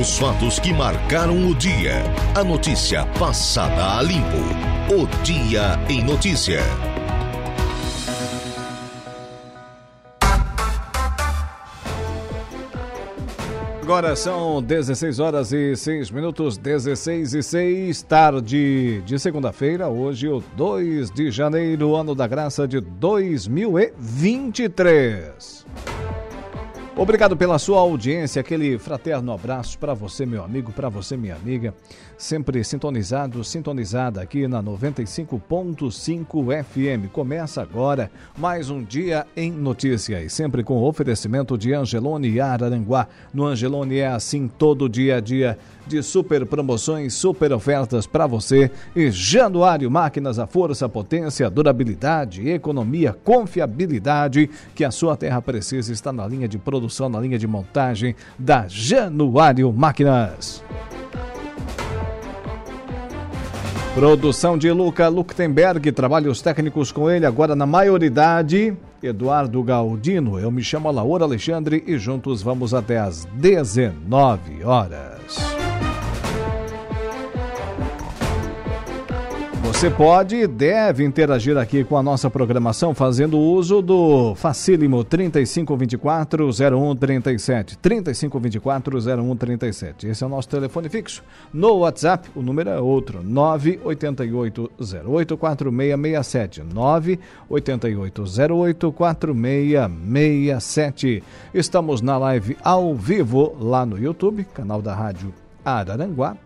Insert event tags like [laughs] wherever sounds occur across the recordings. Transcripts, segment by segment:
Os fatos que marcaram o dia. A notícia passada a limpo. O Dia em Notícia. Agora são 16 horas e 6 minutos, 16 e 6, tarde de segunda-feira, hoje o 2 de janeiro, ano da graça de 2023. Obrigado pela sua audiência, aquele fraterno abraço para você, meu amigo, para você, minha amiga, sempre sintonizado, sintonizada aqui na 95.5 FM. Começa agora mais um dia em notícias, sempre com oferecimento de Angelone Araranguá. No Angelone é assim todo dia a dia de super promoções, super ofertas para você. E Januário Máquinas, a força, potência, durabilidade, economia, confiabilidade que a sua terra precisa está na linha de produção, na linha de montagem da Januário Máquinas. Produção de Luca Luktenberg, trabalhos técnicos com ele agora na maioridade. Eduardo Galdino, eu me chamo Laura Alexandre e juntos vamos até às 19 horas. Você pode e deve interagir aqui com a nossa programação fazendo uso do Facílimo 3524-0137. 3524-0137. Esse é o nosso telefone fixo. No WhatsApp, o número é outro: 988084667. 988084667. Estamos na live ao vivo lá no YouTube, canal da Rádio Araranguá,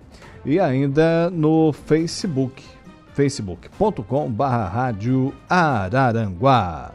e ainda no Facebook facebook.com barra rádio Araranguá.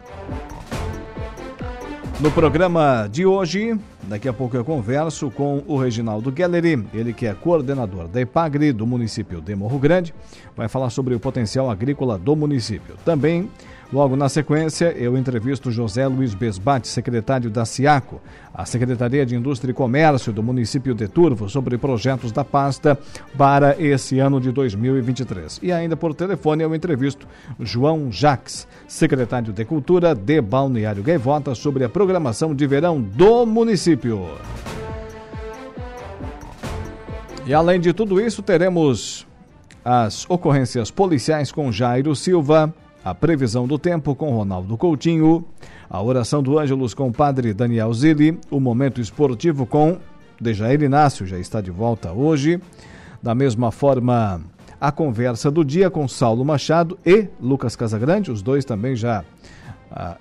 No programa de hoje, daqui a pouco eu converso com o Reginaldo Gelleri, ele que é coordenador da EPAGRE do município de Morro Grande, vai falar sobre o potencial agrícola do município. Também Logo na sequência, eu entrevisto José Luiz Besbate, secretário da SIACO, a Secretaria de Indústria e Comércio do município de Turvo, sobre projetos da pasta para esse ano de 2023. E ainda por telefone eu entrevisto João Jacques, secretário de Cultura de Balneário Gaivota, sobre a programação de verão do município. E além de tudo isso, teremos as ocorrências policiais com Jairo Silva, a previsão do tempo com Ronaldo Coutinho, a oração do Ângelus com o padre Daniel Zilli, o momento esportivo com Dejair Inácio, já está de volta hoje. Da mesma forma, a conversa do dia com Saulo Machado e Lucas Casagrande, os dois também já ah,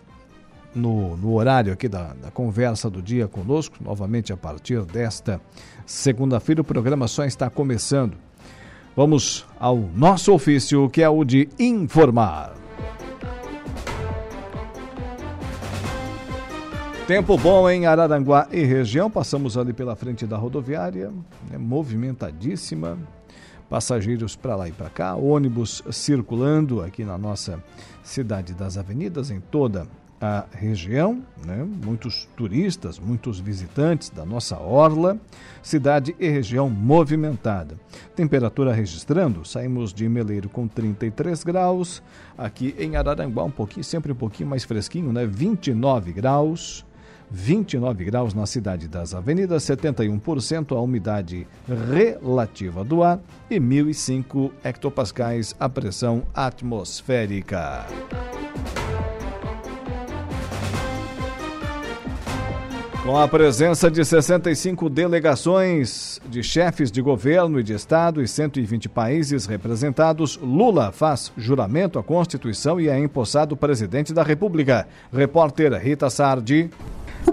no, no, horário aqui da, da conversa do dia conosco, novamente a partir desta segunda-feira. O programa só está começando. Vamos ao nosso ofício, que é o de informar. Tempo bom em Araranguá e região. Passamos ali pela frente da rodoviária, né, movimentadíssima. Passageiros para lá e para cá, ônibus circulando aqui na nossa cidade das avenidas, em toda a região, né? muitos turistas, muitos visitantes da nossa orla, cidade e região movimentada. Temperatura registrando, saímos de Meleiro com 33 graus, aqui em Araranguá um pouquinho, sempre um pouquinho mais fresquinho, né? 29 graus. 29 graus na cidade das avenidas, 71% a umidade relativa do ar e 1.005 hectopascais a pressão atmosférica. Com a presença de 65 delegações de chefes de governo e de Estado e 120 países representados, Lula faz juramento à Constituição e é empossado presidente da República. Repórter Rita Sardi.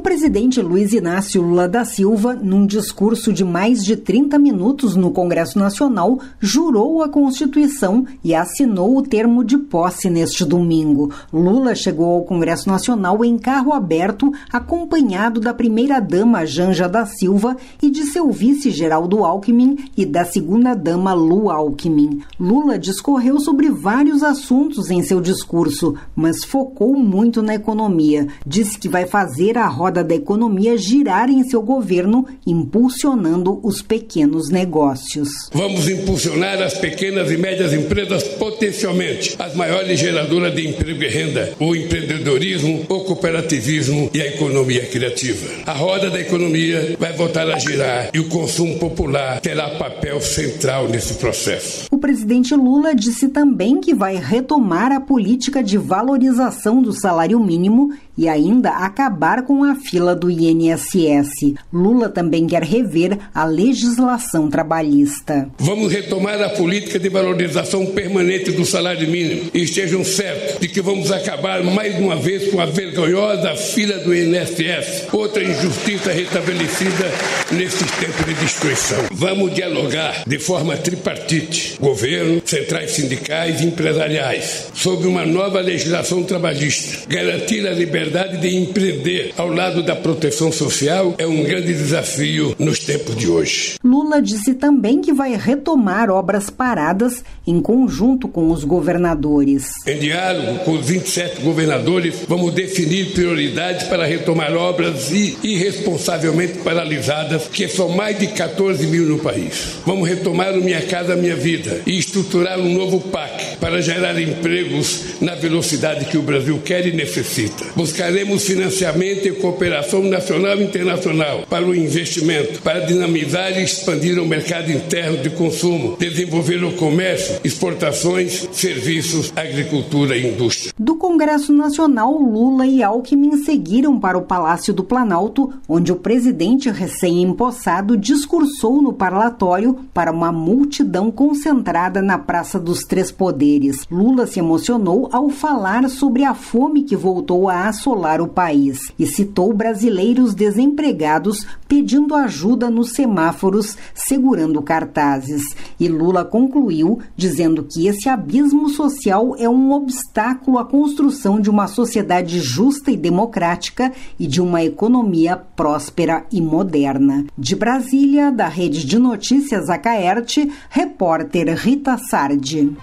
Presidente Luiz Inácio Lula da Silva, num discurso de mais de 30 minutos no Congresso Nacional, jurou a Constituição e assinou o termo de posse neste domingo. Lula chegou ao Congresso Nacional em carro aberto, acompanhado da primeira-dama Janja da Silva e de seu vice Geraldo Alckmin e da segunda-dama Lu Alckmin. Lula discorreu sobre vários assuntos em seu discurso, mas focou muito na economia. Disse que vai fazer a roda roda da economia girar em seu governo, impulsionando os pequenos negócios. Vamos impulsionar as pequenas e médias empresas potencialmente as maiores geradoras de emprego e renda, o empreendedorismo, o cooperativismo e a economia criativa. A roda da economia vai voltar a girar e o consumo popular terá papel central nesse processo. O presidente Lula disse também que vai retomar a política de valorização do salário mínimo e ainda acabar com a fila do INSS. Lula também quer rever a legislação trabalhista. Vamos retomar a política de valorização permanente do salário mínimo e estejam certos de que vamos acabar mais uma vez com a vergonhosa fila do INSS, outra injustiça restabelecida nesses tempos de destruição. Vamos dialogar de forma tripartite, governo, centrais sindicais e empresariais, sobre uma nova legislação trabalhista, garantir a liberdade de empreender ao lado da proteção social é um grande desafio nos tempos de hoje. Lula disse também que vai retomar obras paradas em conjunto com os governadores. Em diálogo com os 27 governadores, vamos definir prioridades para retomar obras irresponsavelmente paralisadas, que são mais de 14 mil no país. Vamos retomar o Minha Casa Minha Vida e estruturar um novo PAC para gerar empregos na velocidade que o Brasil quer e necessita. Buscaremos financiamento e cooperação nacional e internacional para o investimento, para dinamizar e expandir o mercado interno de consumo, desenvolver o comércio, exportações, serviços, agricultura e indústria. Do Congresso Nacional, Lula e Alckmin seguiram para o Palácio do Planalto, onde o presidente recém-empossado discursou no parlatório para uma multidão concentrada na Praça dos Três Poderes. Lula se emocionou ao falar sobre a fome que voltou a assolar o país e citou brasileiros desempregados pedindo ajuda nos semáforos, segurando cartazes. E Lula concluiu dizendo que esse abismo social é um obstáculo à construção de uma sociedade justa e democrática e de uma economia próspera e moderna. De Brasília, da Rede de Notícias Acaerte, repórter Rita Sardi.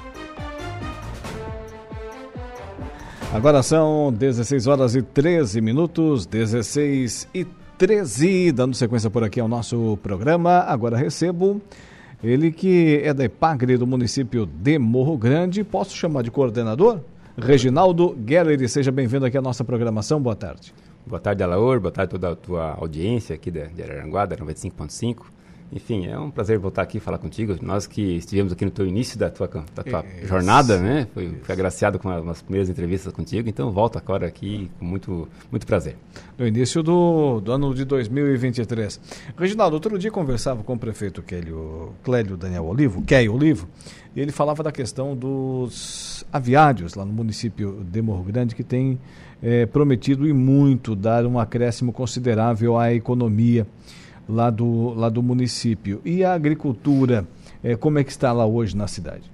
Agora são 16 horas e 13 minutos, 16 e 13, dando sequência por aqui ao nosso programa. Agora recebo ele que é da EPAGRE do município de Morro Grande. Posso chamar de coordenador? Reginaldo Geller, seja bem-vindo aqui à nossa programação. Boa tarde. Boa tarde, Alaor. Boa tarde a toda a tua audiência aqui de, Araranguá, da 95.5. Enfim, é um prazer voltar aqui e falar contigo. Nós que estivemos aqui no teu início da tua, da tua jornada, né? Foi, fui agraciado com as primeiras entrevistas contigo, então volto agora aqui com muito, muito prazer. No início do, do ano de 2023. Reginaldo, outro dia conversava com o prefeito Célio, Clélio Daniel Olivo, Kélio Olivo, e ele falava da questão dos aviários lá no município de Morro Grande, que tem é, prometido e muito dar um acréscimo considerável à economia lá do, lá do município. E a agricultura, é, como é que está lá hoje na cidade?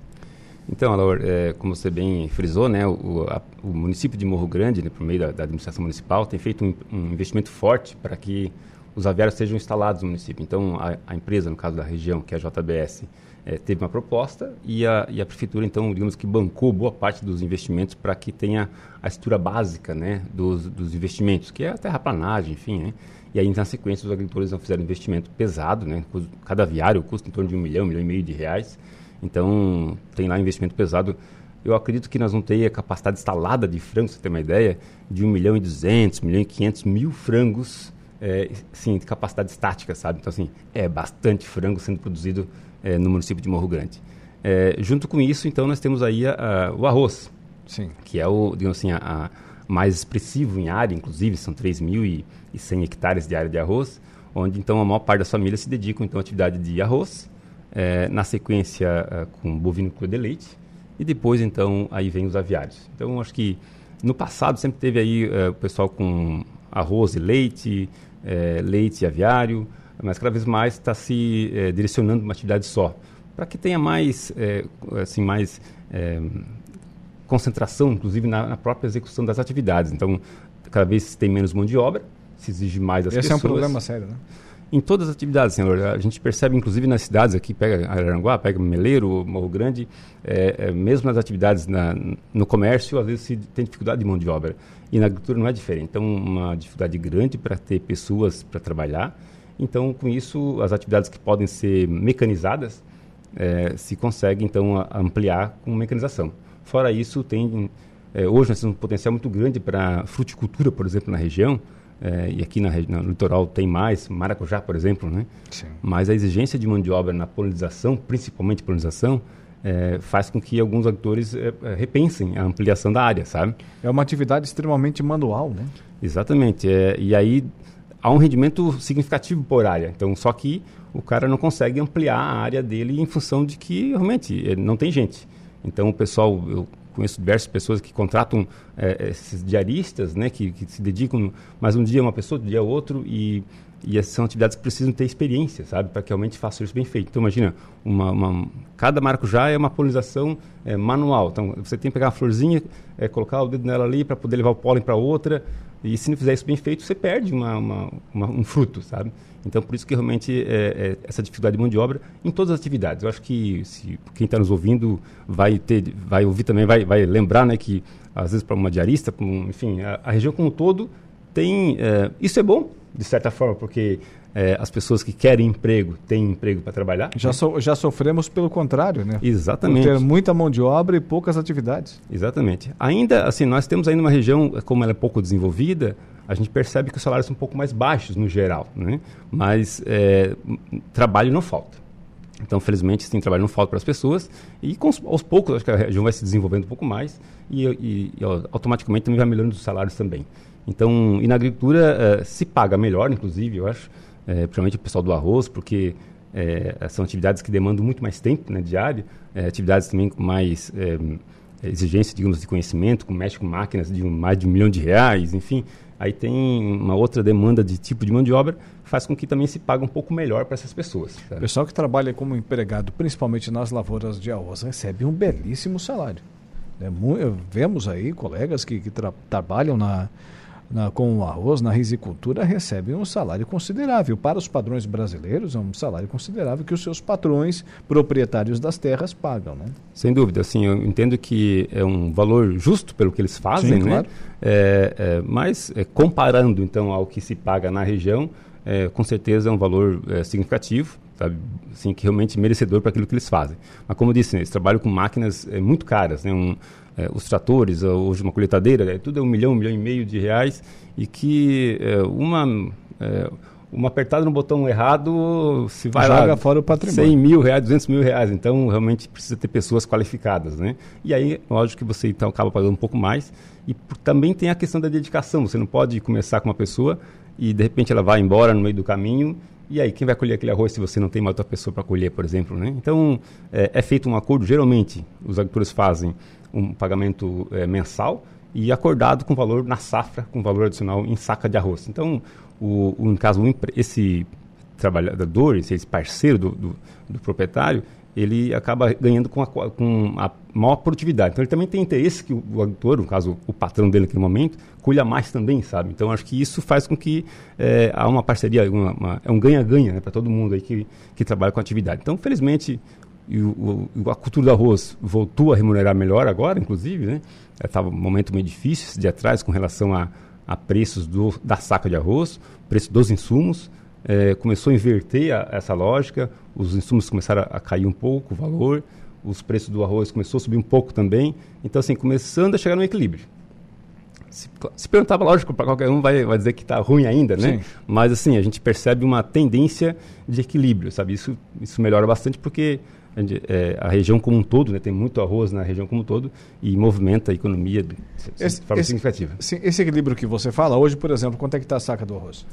Então, Alaor, é, como você bem frisou, né, o, a, o município de Morro Grande, né, por meio da, da, administração municipal, tem feito um, um investimento forte para que os aviários sejam instalados no município. Então, a, a empresa, no caso da região, que é a JBS, é, teve uma proposta e a, e a prefeitura, então, digamos que bancou boa parte dos investimentos para que tenha a estrutura básica né, dos, dos investimentos, que é a terraplanagem, enfim, né? E aí, na sequência, os agricultores não fizeram investimento pesado, né? Cada aviário custa em torno de um milhão, um milhão e meio de reais. Então, tem lá investimento pesado. Eu acredito que nós vamos ter a capacidade instalada de frangos, você ter uma ideia, de um milhão e duzentos, um milhão e quinhentos mil frangos, é, sim, de capacidade estática, sabe? Então, assim, é bastante frango sendo produzido é, no município de Morro Grande. É, junto com isso, então, nós temos aí a, a, o arroz, sim. que é o, digamos assim, a, a mais expressivo em área, inclusive, são 3.100 hectares de área de arroz, onde então a maior parte das famílias se dedicam então à atividade de arroz, é, na sequência é, com bovino de leite, e depois então aí vem os aviários. Então acho que no passado sempre teve aí é, o pessoal com arroz e leite, leite e aviário, mas cada vez mais está se direcionando uma atividade só, para que tenha mais, assim, mais concentração, inclusive, na, na, própria execução das atividades. Então, cada vez tem menos mão de obra, se exige mais das Esse pessoas. Esse é um problema sério, né? em todas as atividades, senhor. A gente percebe, inclusive, nas cidades aqui, pega Araranguá, pega Meleiro, Morro Grande, é, é, mesmo nas atividades na, no comércio, às vezes se tem dificuldade de mão de obra. E na agricultura não é diferente. Então, uma dificuldade grande para ter pessoas para trabalhar. Então, com isso, as atividades que podem ser mecanizadas, é, se consegue, então, a, ampliar com mecanização. Fora isso, tem... É, hoje nós temos um potencial muito grande para fruticultura, por exemplo, na região, é, e aqui na, no litoral tem mais, maracujá, por exemplo, né? Sim. Mas a exigência de mão de obra na polinização, principalmente polinização, é, faz com que alguns agricultores é, é, repensem a ampliação da área, sabe? É uma atividade extremamente manual, né? Exatamente. É, e aí há um rendimento significativo por área. Então, só que o cara não consegue ampliar a área dele em função de que realmente não tem gente. Então, o pessoal, eu conheço diversas pessoas que contratam é, esses diaristas, né, que, que, se dedicam, mais um dia uma pessoa, outro dia outro, e, e são atividades que precisam ter experiência, sabe, para que realmente façam isso bem feito. Então, imagina, uma, uma, cada maracujá é uma polinização é, manual. Então, você tem que pegar uma florzinha, é, colocar o dedo nela ali para poder levar o pólen para outra, e se não fizer isso bem feito, você perde uma, uma, uma, um fruto, sabe? Então, por isso que realmente é, é, essa dificuldade de mão de obra em todas as atividades. Eu acho que se quem está nos ouvindo vai ter, vai ouvir também, vai, vai lembrar, né, que às vezes para uma diarista, um, enfim, a, a, região como um todo tem, é, isso é bom de certa forma, porque é, as pessoas que querem emprego têm emprego para trabalhar. Já, so, já sofremos pelo contrário, né? Exatamente. Por ter muita mão de obra e poucas atividades. Exatamente. Ainda assim, nós temos ainda uma região, como ela é pouco desenvolvida, a gente percebe que os salários são um pouco mais baixos no geral, né? Mas é, trabalho não falta. Então, felizmente, tem trabalho não falta para as pessoas e com, aos poucos acho que a região vai se desenvolvendo um pouco mais e, e, e automaticamente também vai melhorando os salários também. Então, e na agricultura uh, se paga melhor, inclusive, eu acho é, principalmente o pessoal do arroz, porque é, são atividades que demandam muito mais tempo né, diário, é, atividades também com mais é, exigência, digamos, de conhecimento, com mexe com máquinas de mais de um milhão de reais, enfim. Aí tem uma outra demanda de tipo de mão de obra, faz com que também se pague um pouco melhor para essas pessoas. O pessoal que trabalha como empregado, principalmente nas lavouras de arroz, recebe um belíssimo salário. Né? Vemos aí colegas que, que tra trabalham na, na, com o arroz na risicultura recebem um salário considerável. Para os padrões brasileiros, é um salário considerável que os seus patrões, proprietários das terras, pagam. Né? Sem dúvida, assim, eu entendo que é um valor justo pelo que eles fazem, Sim, né? Claro. É, é, mas é, comparando então ao que se paga na região, é, com certeza é um valor é, significativo sabe? Assim, que realmente merecedor para aquilo que eles fazem. Mas como eu disse, né, eles trabalham com máquinas é, muito caras, né? Um, é, os tratores, hoje uma coletadeira, é, tudo é um milhão, um milhão e meio de reais e que é, uma é, uma apertada no botão errado se vai Joga lá fora o patrimônio. 100 mil reais, 200 mil reais. Então, realmente precisa ter pessoas qualificadas, né? E aí, lógico que você então acaba pagando um pouco mais. E também tem a questão da dedicação. Você não pode começar com uma pessoa e de repente ela vai embora no meio do caminho e aí, quem vai colher aquele arroz se você não tem uma outra pessoa para colher, por exemplo? Né? Então, é, é, feito um acordo, geralmente, os agricultores fazem um pagamento é, mensal e acordado com valor na safra, com valor adicional em saca de arroz. Então, o, o no caso, esse trabalhador, esse parceiro do, do, do proprietário, ele acaba ganhando com a, com a maior produtividade. Então, ele também tem interesse que o, o agricultor, no caso, o patrão dele naquele momento, colha mais também, sabe? Então, acho que isso faz com que é, há uma parceria, uma, uma, é um ganha-ganha né, para todo mundo aí que, que trabalha com atividade. Então, felizmente, o, o, a cultura do arroz voltou a remunerar melhor agora, inclusive, né? Estava um momento meio difícil esse dia atrás com relação a, a preços do, da saca de arroz, preço dos insumos, é, começou a inverter a, essa lógica, os insumos começaram a, a, cair um pouco o valor, os preços do arroz começou a subir um pouco também, então assim, começando a chegar no equilíbrio. Se, se perguntar, lógico, para qualquer um vai, vai dizer que está ruim ainda, né? Sim. Mas assim, a gente percebe uma tendência de equilíbrio, sabe? Isso, isso melhora bastante porque é, a região como um todo, né, tem muito arroz na região como um todo e movimenta a economia de, esse, forma esse, significativa. Sim, esse equilíbrio que você fala, hoje, por exemplo, quanto é que está a saca do arroz?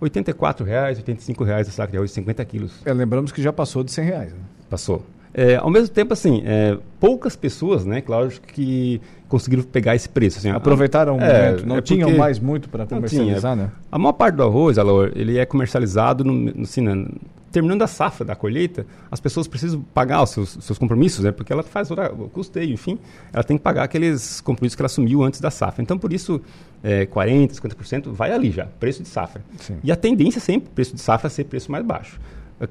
84 reais, 85 reais a saca de arroz, 50 quilos. É, lembramos que já passou de 100 reais. Né? Passou. É, ao mesmo tempo, assim, é, poucas pessoas, né, claro que conseguiram pegar esse preço. Assim, Aproveitaram o é, momento, não é tinham mais muito para comercializar, né? A maior parte do arroz, Alor, ele é comercializado no, no, assim, terminando a safra da colheita, as pessoas precisam pagar os seus, seus compromissos, né? porque ela faz o custeio, enfim, ela tem que pagar aqueles compromissos que ela assumiu antes da safra. Então, por isso, é, 40%, 50% vai ali já, preço de safra. Sim. E a tendência é sempre, preço de safra, ser preço mais baixo.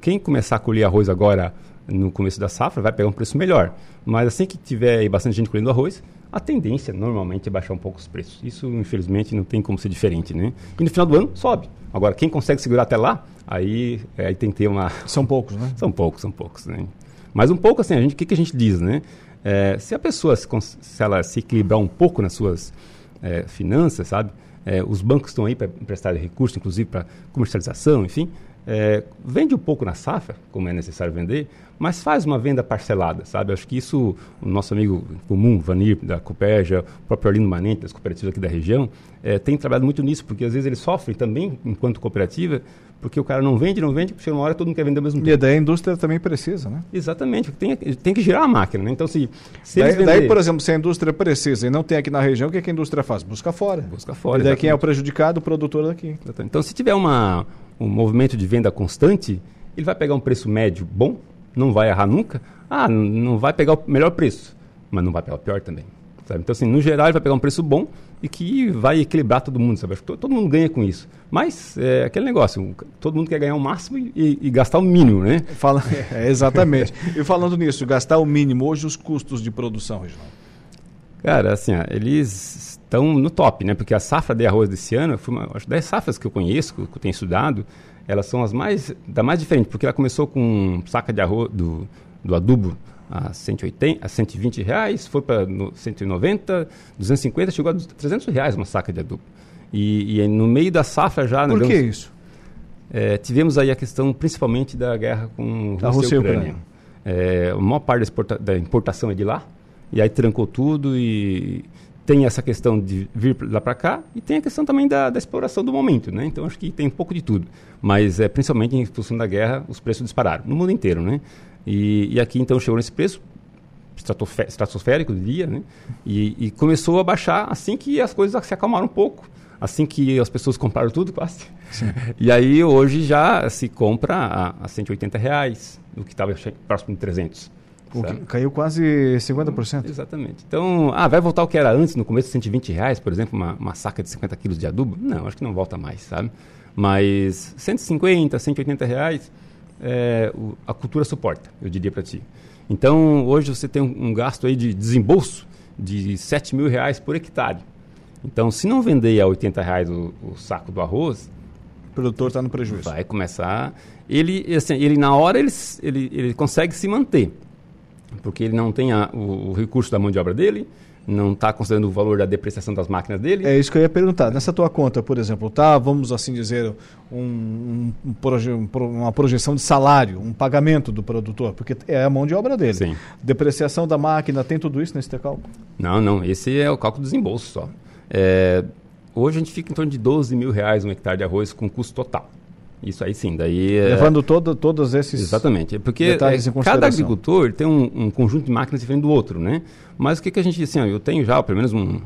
Quem começar a colher arroz agora no começo da safra vai pegar um preço melhor. Mas assim que tiver bastante gente colhendo arroz, a tendência normalmente é baixar um pouco os preços. Isso, infelizmente, não tem como ser diferente, né? E no final do ano, sobe. Agora, quem consegue segurar até lá, aí, aí tem que ter uma... [laughs] São poucos, né? São poucos, são poucos, né? Mas um pouco, assim, a gente, o que, que a gente diz, né? É, se a pessoa, se, se, ela se equilibrar um pouco nas suas é, finanças, sabe? É, os bancos estão aí para emprestar recursos, inclusive para comercialização, enfim. É, vende um pouco na safra, como é necessário vender, mas faz uma venda parcelada, sabe? Acho que isso, o nosso amigo comum, Vanir, da Coperja, o próprio Arlindo Manente, das cooperativas aqui da região, é, tem trabalhado muito nisso, porque às vezes eles sofrem também, enquanto cooperativa, porque o cara não vende, não vende, chega uma hora todo mundo quer vender ao mesmo tempo. E daí a indústria também precisa, né? Exatamente, tem, tem que girar a máquina, né? Então, se, se daí, vender... daí, por exemplo, se a indústria precisa e não tem aqui na região, o que, é que a indústria faz? Busca fora. Busca fora, E daí exatamente. quem é o prejudicado? O produtor daqui. Exatamente. Então, se tiver uma, um movimento de venda constante, ele vai pegar um preço médio bom, não vai errar nunca. Ah, não vai pegar o melhor preço, mas não vai pegar o pior também. Sabe? Então, assim, no geral, ele vai pegar um preço bom e que vai equilibrar todo mundo, sabe? Todo, mundo ganha com isso. Mas é aquele negócio, todo mundo quer ganhar o máximo e, e gastar o mínimo, né? Fala, é, exatamente. e falando nisso, gastar o mínimo, hoje os custos de produção, Reginaldo? Cara, assim, ó, eles estão no top, né? Porque a safra de arroz desse ano, foi uma, acho 10 safras que eu conheço, que eu tenho estudado, elas são as mais, da mais diferente, porque ela começou com saca de arroz do, do adubo a 180, a 120 reais, foi para 190, 250, chegou a 300 reais uma saca de adubo. E, e no meio da safra já... Por que isso? É, tivemos aí a questão principalmente da guerra com a Rússia e Ucrânia. É, a maior parte da, da importação é de lá, e aí trancou tudo e tem essa questão de vir lá para cá e tem a questão também da, da, exploração do momento, né? Então acho que tem um pouco de tudo, mas é principalmente em função da guerra os preços dispararam no mundo inteiro, né? E, e aqui então chegou nesse preço estratosférico, diria, né? E, e, começou a baixar assim que as coisas se acalmaram um pouco, assim que as pessoas compraram tudo quase. Sim. [laughs] E aí hoje já se compra a, a 180 reais, o que estava próximo de 300. Caiu quase 50%. Exatamente. Então, ah, vai voltar o que era antes, no começo, 120 reais, por exemplo, uma, uma saca de 50 quilos de adubo? Não, acho que não volta mais, sabe? Mas 150, 180 reais, é, o, a cultura suporta, eu diria para ti. Então, hoje você tem um, um, gasto aí de desembolso de 7 mil reais por hectare. Então, se não vender a 80 reais o, o saco do arroz... O produtor está no prejuízo. Vai começar... Ele, assim, ele na hora, ele, ele, ele consegue se manter porque ele não tem a, o, o, recurso da mão de obra dele, não está considerando o valor da depreciação das máquinas dele. É isso que eu ia perguntar. Nessa tua conta, por exemplo, tá, vamos assim dizer, um, um, proje uma projeção de salário, um pagamento do produtor, porque é a mão de obra dele. Sim. Depreciação da máquina, tem tudo isso nesse teu cálculo? Não, não. Esse é o cálculo do desembolso só. É, hoje a gente fica em torno de 12 mil reais um hectare de arroz com custo total. Isso aí sim, daí... É Levando todo, todos esses Exatamente, porque é, cada agricultor tem um, um, conjunto de máquinas diferente do outro, né? Mas o que, que a gente, assim, ó, eu tenho já pelo menos um,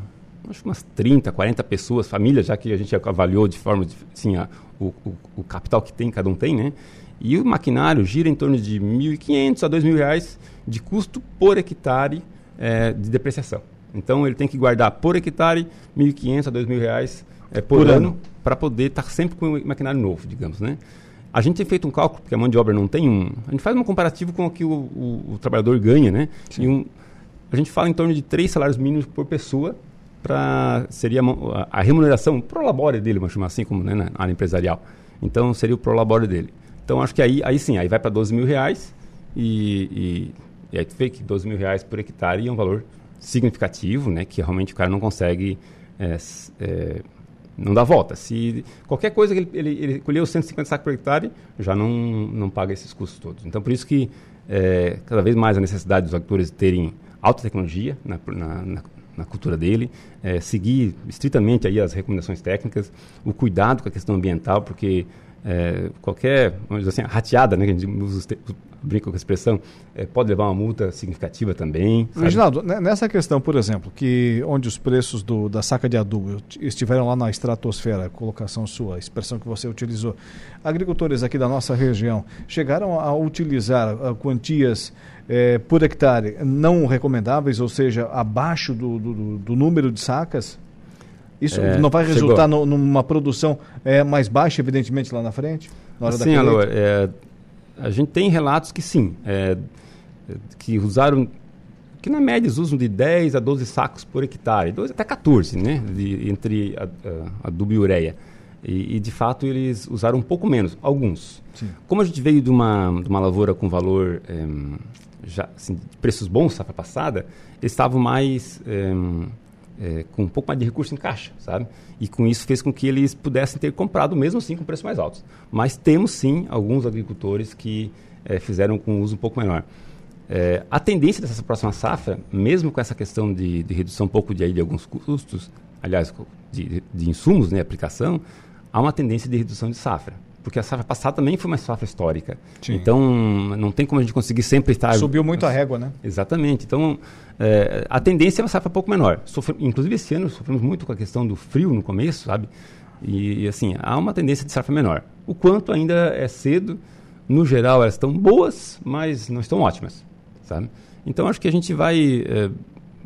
acho umas 30, 40 pessoas, famílias, já que a gente avaliou de forma, assim, a, o, o, o, capital que tem, cada um tem, né? E o maquinário gira em torno de 1.500 a 2.000 reais de custo por hectare é, de depreciação. Então, ele tem que guardar por hectare 1.500 a 2.000 reais é, por, por, ano, ano para poder estar tá sempre com o maquinário novo, digamos, né? A gente tem feito um cálculo, porque a mão de obra não tem um... A gente faz um comparativo com o que o, o, o trabalhador ganha, né? Sim. E um, a gente fala em torno de três salários mínimos por pessoa para seria a, a, remuneração pro labore dele, vamos chamar assim, como né, na área empresarial. Então, seria o pro labore dele. Então, acho que aí, aí sim, aí vai para 12 mil reais e, e, e aí tu vê que 12 mil reais por hectare é um valor significativo, né? Que realmente o cara não consegue... É, é, não dá volta. Se qualquer coisa que ele, ele, ele colheu 150 sacos por hectare, já não, não paga esses custos todos. Então, por isso que é, cada vez mais a necessidade dos agricultores terem alta tecnologia na, na, na, na cultura dele, é, seguir estritamente aí as recomendações técnicas, o cuidado com a questão ambiental, porque é, qualquer, vamos dizer assim, rateada, né, que a gente usa, brinca com a expressão, é, pode levar uma multa significativa também. Sabe? Reginaldo, nessa questão, por exemplo, que onde os preços do, da saca de adubo estiveram lá na estratosfera, colocação sua, expressão que você utilizou, agricultores aqui da nossa região chegaram a utilizar uh, quantias é, por hectare não recomendáveis, ou seja, abaixo do, do, do número de sacas? Isso é, não vai resultar no, numa produção é, mais baixa, evidentemente, lá na frente? Na hora sim, Alô, é, a gente tem relatos que sim, é, que usaram, que na média usam de 10 a 12 sacos por hectare, 12, até 14, né, de, entre adubo e ureia. E, e, de fato eles usaram um pouco menos, alguns. Sim. Como a gente veio de uma, de uma lavoura com valor é, já, assim, preços bons safra passada, eles estavam mais é, com um pouco mais de recurso em caixa, sabe? E com isso fez com que eles pudessem ter comprado mesmo assim com preços mais altos. Mas temos sim alguns agricultores que é, fizeram com uso um pouco menor. É, a tendência dessa próxima safra, mesmo com essa questão de, de redução um pouco de, aí, de alguns custos, aliás, de, de insumos, né, aplicação, há uma tendência de redução de safra porque a safra passada também foi uma safra histórica. Sim. Então, não tem como a gente conseguir sempre estar... Subiu muito a régua, né? Exatamente. Então, é, a tendência é uma safra um pouco menor. Sofre, inclusive, esse ano sofremos muito com a questão do frio no começo, sabe? E, assim, há uma tendência de safra menor. O quanto ainda é cedo, no geral, elas estão boas, mas não estão ótimas, sabe? Então, acho que a gente vai... É,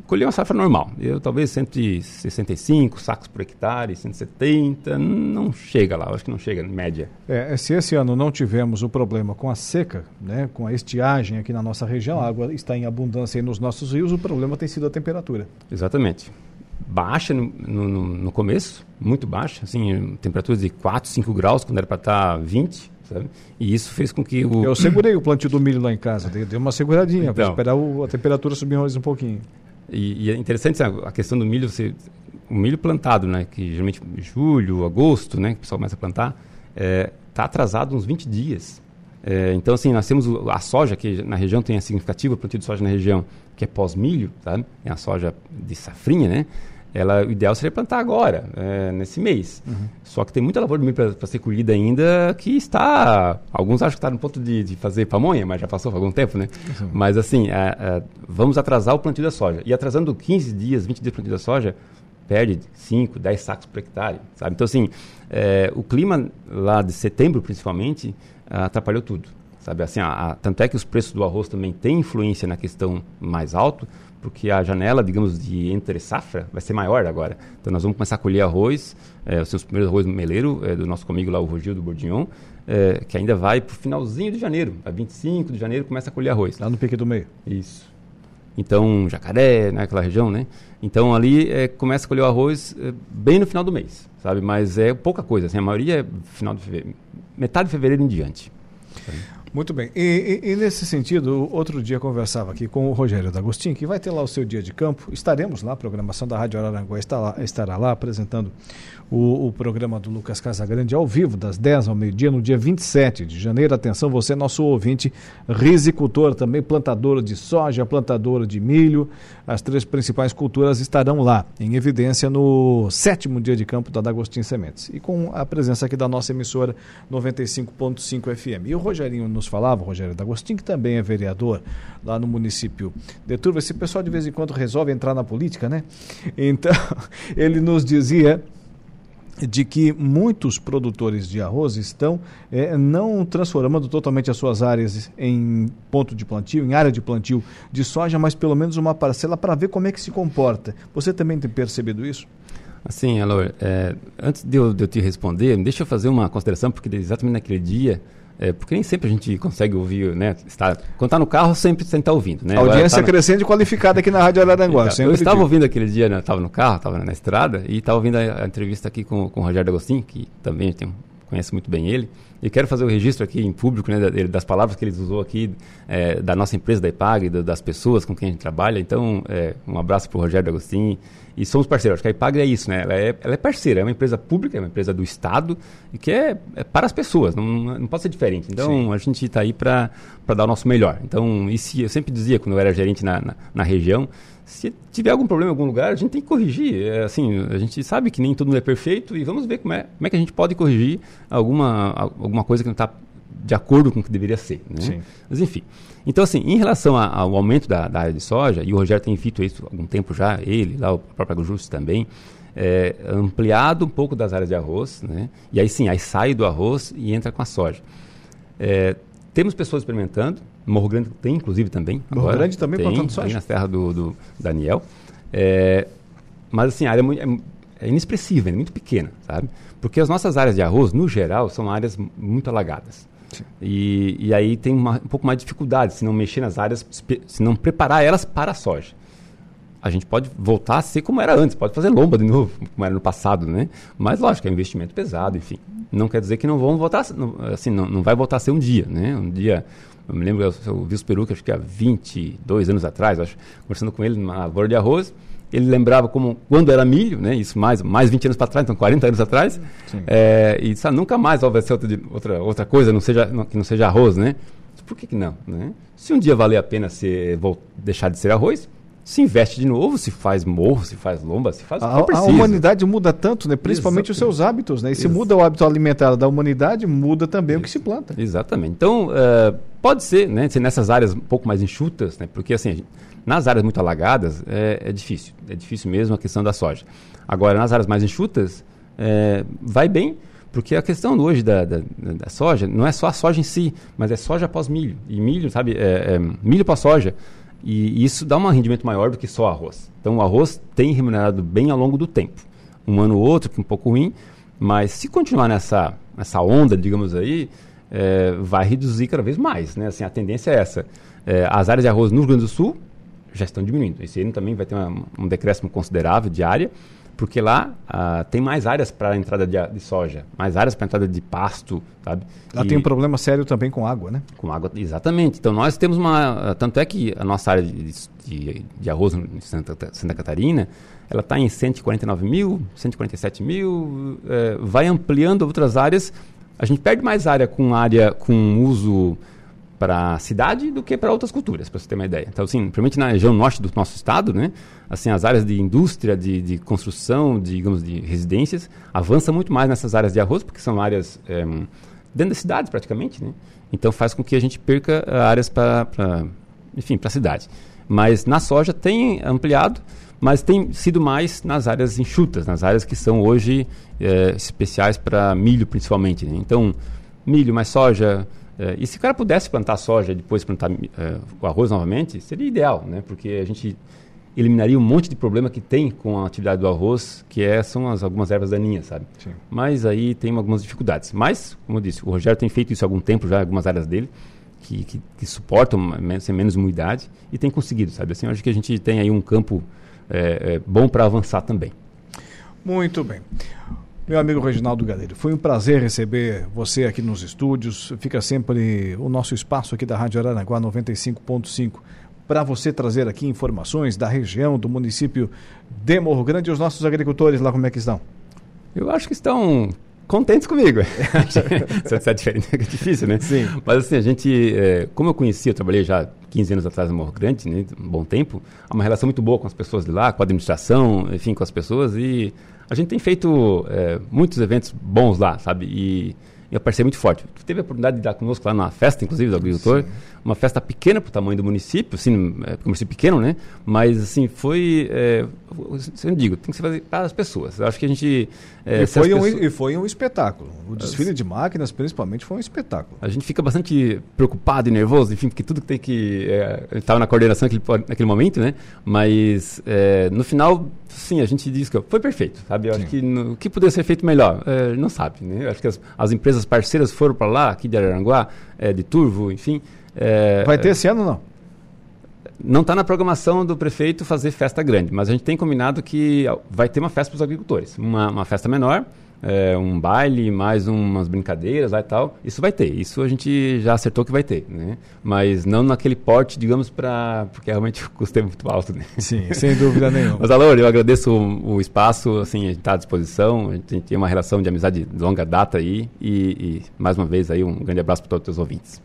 colher uma safra normal. Eu talvez 165 sacos por hectare, 170, não chega lá, acho que não chega em média. É, se esse ano não tivemos o problema com a seca, né, com a estiagem aqui na nossa região, a água está em abundância nos nossos rios, o problema tem sido a temperatura. Exatamente. Baixa no, no, no começo, muito baixa, assim, temperaturas de 4, 5 graus, quando era para estar 20, Sabe? E isso fez com que o... Eu segurei [laughs] o plantio do milho lá em casa, dei uma seguradinha então, para esperar o, a temperatura subir mais um pouquinho. E, e, é interessante a questão do milho, você, o milho plantado, né, que geralmente julho, agosto, né, que o pessoal começa a plantar, está é, tá atrasado uns 20 dias. É, então, assim, nós temos a soja, que na região tem a significativa plantio de soja na região, que é pós-milho, sabe? É a soja de safrinha, né? Ela, o ideal seria plantar agora, é, nesse mês. Uhum. Só que tem muita lavoura de milho para ser colhida ainda que está. Alguns acham que está no ponto de, de, fazer pamonha, mas já passou há algum tempo, né? Uhum. Mas assim, é, é, vamos atrasar o plantio da soja. E atrasando 15 dias, 20 dias o plantio da soja, perde 5, 10 sacos por hectare, sabe? Então, assim, é, o clima lá de setembro, principalmente, atrapalhou tudo. Sabe assim, a, tanto é que os preços do arroz também têm influência na questão mais alto, porque a janela, digamos, de entre safra vai ser maior agora. Então nós vamos começar a colher arroz, é, os seus primeiros arroz meleiro, é, do nosso comigo lá, o Rogil do Bourdignon, é, que ainda vai para o finalzinho de janeiro, a 25 de janeiro começa a colher arroz. Lá no Pique do Meio. Isso. Então, Jacaré, né, aquela região, né? Então ali é, começa a colher o arroz bem no final do mês, sabe? Mas é pouca coisa, assim, a maioria é final de fevereiro, metade de fevereiro em diante. Muito bem. E, e, e, nesse sentido, outro dia conversava aqui com o Rogério D'Agostinho, que vai ter lá o seu dia de campo. Estaremos lá, a programação da Rádio Araranguá está lá, estará lá apresentando o, o, programa do Lucas Casagrande ao vivo, das 10 ao meio-dia, no dia 27 de janeiro. Atenção, você, nosso ouvinte, risicultor, também plantador de soja, plantador de milho. As três principais culturas estarão lá, em evidência, no sétimo dia de campo da D'Agostinho Sementes. E com a presença aqui da nossa emissora 95.5 FM. E o Rogerinho nos falava, o Rogério D'Agostinho, que também é vereador lá no município de Turva. Esse pessoal de vez em quando resolve entrar na política, né? Então, [laughs] ele nos dizia de que muitos produtores de arroz estão é, não transformando totalmente as suas áreas em ponto de plantio, em área de plantio de soja, mas pelo menos uma parcela para ver como é que se comporta. Você também tem percebido isso? Assim, Alor, é, antes de eu, de eu, te responder, deixa eu fazer uma consideração, porque exatamente naquele dia é, porque nem sempre a gente consegue ouvir, né? Está, quando está no carro, sempre está ouvindo, né? A audiência tá crescente e qualificada aqui na Rádio Araranguá. Então, eu estava ouvindo aquele dia, estava né, no carro, estava na estrada, e estava ouvindo a, a, entrevista aqui com, com o Rogério Agostinho, que também tem, conhece muito bem ele. E quero fazer o registro aqui em público né, das palavras que ele usou aqui, é, da nossa empresa, da IPAG, das pessoas com quem a gente trabalha. Então, é, um abraço para o Rogério Agostinho e somos parceiros. Acho que a IPAG é isso, né? Ela é, ela é parceira, é uma empresa pública, é uma empresa do Estado e que é, é para as pessoas, não, não pode ser diferente. Então, Sim. a gente está aí para dar o nosso melhor. Então, se, eu sempre dizia, quando eu era gerente na, na, na região, Se tiver algum problema em algum lugar, a gente tem que corrigir. É, assim, a gente sabe que nem todo mundo é perfeito e vamos ver como é, como é que a gente pode corrigir alguma, alguma coisa que não está de acordo com o que deveria ser. Né? Mas enfim. Então, assim, em relação ao aumento da, da, área de soja, e o Rogério tem feito isso há algum tempo já, ele, lá o próprio Agrojusto também, é, ampliado um pouco das áreas de arroz, né? E aí sim, aí sai do arroz e entra com a soja. É, temos pessoas experimentando, Morro Grande tem inclusive também. Morro agora, Grande também tem, plantando soja? Tem na terra do, do Daniel. É, mas assim, a área é, é, inexpressiva, é muito pequena, sabe? Porque as nossas áreas de arroz, no geral, são áreas muito alagadas. E, e aí tem uma, um pouco mais de dificuldade se não mexer nas áreas, se não preparar elas para a soja a gente pode voltar a ser como era antes, pode fazer lomba de novo, como era no passado, né? Mas lógico, é um investimento pesado, enfim. Não quer dizer que não vão voltar, assim, não, não vai voltar a ser um dia, né? Um dia, eu me lembro, eu, eu vi os peru, que acho que há 22 anos atrás, acho, conversando com ele numa lavoura de arroz, ele lembrava como quando era milho, né? Isso mais, mais 20 anos para trás, então 40 anos atrás. É, e disse, ah, nunca mais vai ser outra, outra, outra coisa não seja, não, que não seja arroz, né? Por que, que não? Né? Se um dia valer a pena ser, vou, deixar de ser arroz, se investe de novo, se faz morro, se faz lomba, se faz a, o que A humanidade muda tanto, né? principalmente Exatamente. os seus hábitos. Né? E se muda o hábito alimentar da humanidade, muda também o que se planta. Exatamente. Então, uh, pode ser, né? ser nessas áreas um pouco mais enxutas, né? porque assim, nas áreas muito alagadas é, é, difícil. É difícil mesmo a questão da soja. Agora, nas áreas mais enxutas, é, vai bem, porque a questão hoje da, da, da, soja não é só a soja em si, mas é soja após milho. E milho, sabe, é, é milho após soja. E isso dá um rendimento maior do que só arroz. Então o arroz tem remunerado bem ao longo do tempo. Um ano ou outro, um pouco ruim, mas se continuar nessa, nessa onda, digamos aí, é, vai reduzir cada vez mais. Né? Assim, a tendência é essa. É, as áreas de arroz no Rio Grande do Sul já estão diminuindo. Esse ano também vai ter uma, um decréscimo considerável de área, porque lá ah, tem mais áreas para a entrada de, de, soja, mais áreas para a entrada de pasto, sabe? Lá e, tem um problema sério também com água, né? Com água, exatamente. Então nós temos uma, tanto é que a nossa área de, de, de arroz em Santa, Santa Catarina, ela está em 149 mil, 147 mil, é, vai ampliando outras áreas. A gente perde mais área com área com uso para a cidade do que para outras culturas, para você ter uma ideia. Então, assim, principalmente na região norte do nosso estado, né, assim, as áreas de indústria, de, de construção, de, digamos, de residências, avança muito mais nessas áreas de arroz, porque são áreas é, dentro das cidades, praticamente, né? Então, faz com que a gente perca eh, áreas para, enfim, para a cidade. Mas na soja tem ampliado, mas tem sido mais nas áreas enxutas, nas áreas que são hoje é, especiais para milho, principalmente. Né? Então, milho mais soja, é, e se o cara pudesse plantar soja e depois plantar é, o arroz novamente, seria ideal, né? Porque a gente eliminaria um monte de problema que tem com a atividade do arroz, que é, são as, algumas ervas daninhas, sabe? Sim. Mas aí tem algumas dificuldades. Mas, como eu disse, o Rogério tem feito isso há algum tempo já, algumas áreas dele, que, que, que suportam menos, menos umidade e tem conseguido, sabe? Assim, eu acho que a gente tem aí um campo é, é bom para avançar também. Muito bem. Meu amigo Reginaldo Galeiro, foi um prazer receber você aqui nos estúdios. Fica sempre o nosso espaço aqui da Rádio Aranaguá 95.5 para você trazer aqui informações da região, do município de Morro Grande. E os nossos agricultores lá, como é que estão? Eu acho que estão contentes comigo. [laughs] Se é diferente, é difícil, né? Sim. Mas assim, a gente, é, como eu conhecia, eu trabalhei já 15 anos atrás no Morro Grande, né, um bom tempo, há uma relação muito boa com as pessoas de lá, com a administração, enfim, com as pessoas e a gente tem feito é, muitos eventos bons lá, sabe? E, e a parceria muito forte. Teve a oportunidade de dar conosco lá na festa, inclusive, do agricultor. Uma festa pequena para o tamanho do município, assim, é, município pequeno, né? Mas, assim, foi... É, eu digo, tem que ser fazer para as pessoas. Eu acho que a gente... É, e, foi um, pessoas... e foi um espetáculo. O desfile de máquinas, principalmente, foi um espetáculo. A gente fica bastante preocupado e nervoso, enfim, porque tudo que tem que... É, estava na coordenação naquele, naquele momento, né? Mas, é, no final sim, a gente diz que foi perfeito, sabe? Eu sim. acho que no, o que poderia ser feito melhor, é, não sabe, né? Eu acho que as, as empresas parceiras foram para lá, aqui de Araranguá, é, de Turvo, enfim. É, Vai ter esse ano não? Não está na programação do prefeito fazer festa grande, mas a gente tem combinado que vai ter uma festa para os agricultores, uma, uma festa menor, é, um baile, mais umas brincadeiras lá e tal, isso vai ter. Isso a gente já acertou que vai ter, né? Mas não naquele porte, digamos, para porque realmente [laughs] o custo é muito alto, né? Sim, sem dúvida nenhuma. [laughs] Mas, Alô, eu agradeço o, o, espaço, assim, a gente está à disposição, a gente tem uma relação de amizade de longa data aí e, e mais uma vez aí um grande abraço para todos os ouvintes.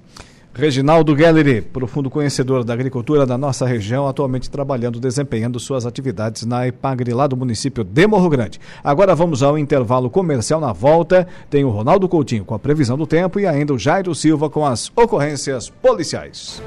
Reginaldo Gelleri, profundo conhecedor da agricultura da nossa região, atualmente trabalhando, desempenhando suas atividades na Epagre, lá do município de Morro Grande. Agora vamos ao intervalo comercial. Na volta, tem o Ronaldo Coutinho com a previsão do tempo e ainda o Jairo Silva com as ocorrências policiais.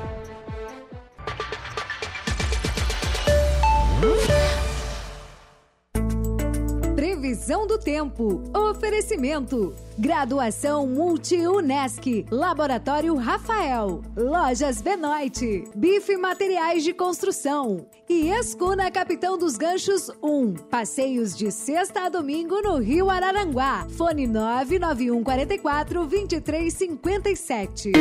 Previsão do tempo. Oferecimento. Graduação Multi-UNESC. Laboratório Rafael. Lojas Benoit. Bife Materiais de Construção. E Escuna Capitão dos Ganchos 1. Passeios de sexta a domingo no Rio Araranguá. Fone 99144 2357.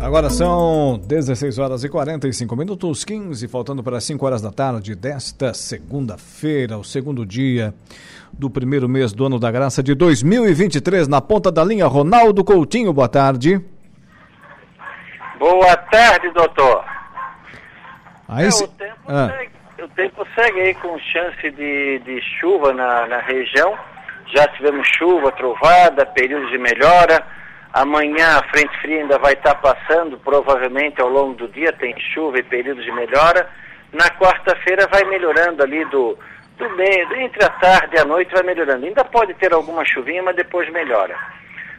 Agora são 16 horas e 45 minutos, 15, faltando para 5 horas da tarde desta segunda-feira, o segundo dia do primeiro mês do ano da graça de 2023. Na ponta da linha, Ronaldo Coutinho, boa tarde. Boa tarde, doutor. Aí é, se... o, tempo ah. segue, o tempo segue aí com chance de, de chuva na, na região. Já tivemos chuva, trovada, períodos de melhora Amanhã a frente fria ainda vai estar passando, provavelmente ao longo do dia tem chuva e períodos de melhora. Na quarta-feira vai melhorando ali do, do meio, entre a tarde e a noite vai melhorando. Ainda pode ter alguma chuvinha, mas depois melhora.